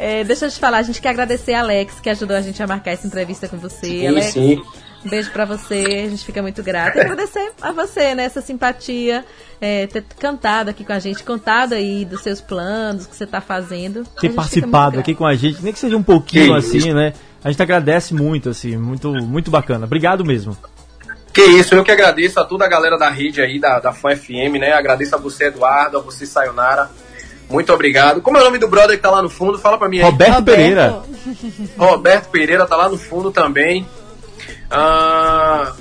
É, deixa eu te falar, a gente quer agradecer a Alex, que ajudou a gente a marcar essa entrevista com você. Sim, Alex, sim. um beijo pra você, a gente fica muito grata. E agradecer a você, né, essa simpatia, é, ter cantado aqui com a gente, contado aí dos seus planos, o que você tá fazendo. Ter participado aqui com a gente, nem que seja um pouquinho Que assim, isso. né? A gente agradece muito, assim, muito, muito bacana. Obrigado mesmo. Que isso, eu que agradeço a toda a galera da rede aí, da, da Fã FM, né? Agradeço a você, Eduardo, a você, Sayonara. Muito obrigado. Como é o nome do brother que tá lá no fundo? Fala pra mim aí. Roberto, Roberto, Pereira. Roberto Pereira tá lá no fundo também. Ah,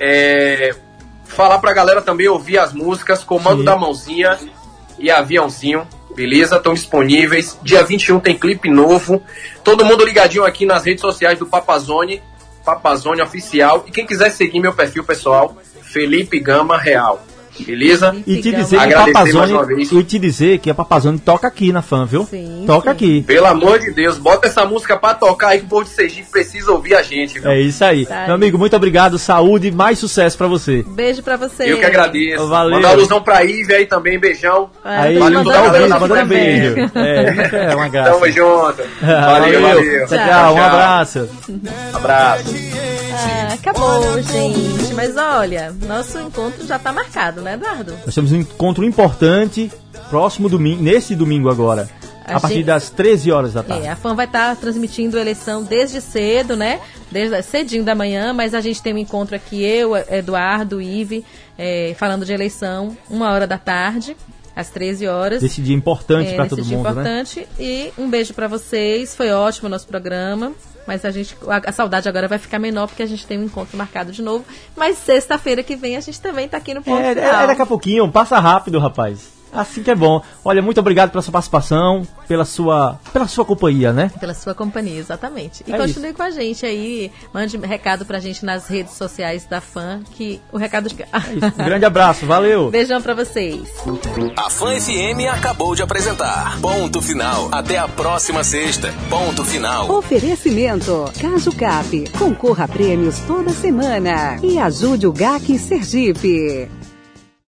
é, falar pra galera também ouvir as músicas Comando Sim. da Mãozinha e Aviãozinho, beleza? Estão disponíveis. Dia 21 tem clipe novo. Todo mundo ligadinho aqui nas redes sociais do Papazone, Papazone Oficial. E quem quiser seguir meu perfil pessoal, Felipe Gama Real. Beleza? E te dizer que a Papazone, e te dizer que a Papazone toca aqui na fã, viu? Sim, toca sim. aqui. Pelo amor de Deus, bota essa música pra tocar aí que o povo de Sergipe precisa ouvir a gente, viu? É isso aí. Tá Meu amigo, muito obrigado, saúde e mais sucesso pra você. Beijo pra você. Eu que agradeço. Valeu. Mandar alusão pra Ivy aí também, beijão. É, aí, valeu, tá mandando galera mandando um também. beijo. É, é uma graça. Tamo junto. Valeu, valeu. Tchau, tchau, um abraço. Abraço. Ah, acabou, gente. Mas olha, nosso encontro já tá marcado, né, Eduardo? Nós temos um encontro importante próximo domingo, nesse domingo agora. A A partir gente- das 13 horas da tarde. É, a FAM vai estar transmitindo a eleição desde cedo, né? Desde cedinho da manhã, mas a gente tem um encontro aqui, eu, Eduardo, Ive, é, falando de eleição, uma hora da tarde, às 13 horas. Esse dia importante É, nesse todo dia mundo, né? importante. E um beijo pra vocês. Foi ótimo o nosso programa. Mas a gente. A, a saudade agora vai ficar menor porque a gente tem um encontro marcado de novo. Mas sexta-feira que vem a gente também tá aqui no ponto É, final. é, é daqui a pouquinho, passa rápido, rapaz. Assim que é bom. Olha, muito obrigado pela sua participação, pela sua, pela sua companhia, né? Pela sua companhia, exatamente. E É continue com a gente aí. Mande recado pra gente nas redes sociais da fã, que o recado. É isso. Um grande abraço, valeu. Beijão pra vocês. A Fã FM acabou de apresentar. Ponto final. Até a próxima sexta. Ponto final. Oferecimento Caso Cap. Concorra a prêmios toda semana. E ajude o GAC Sergipe.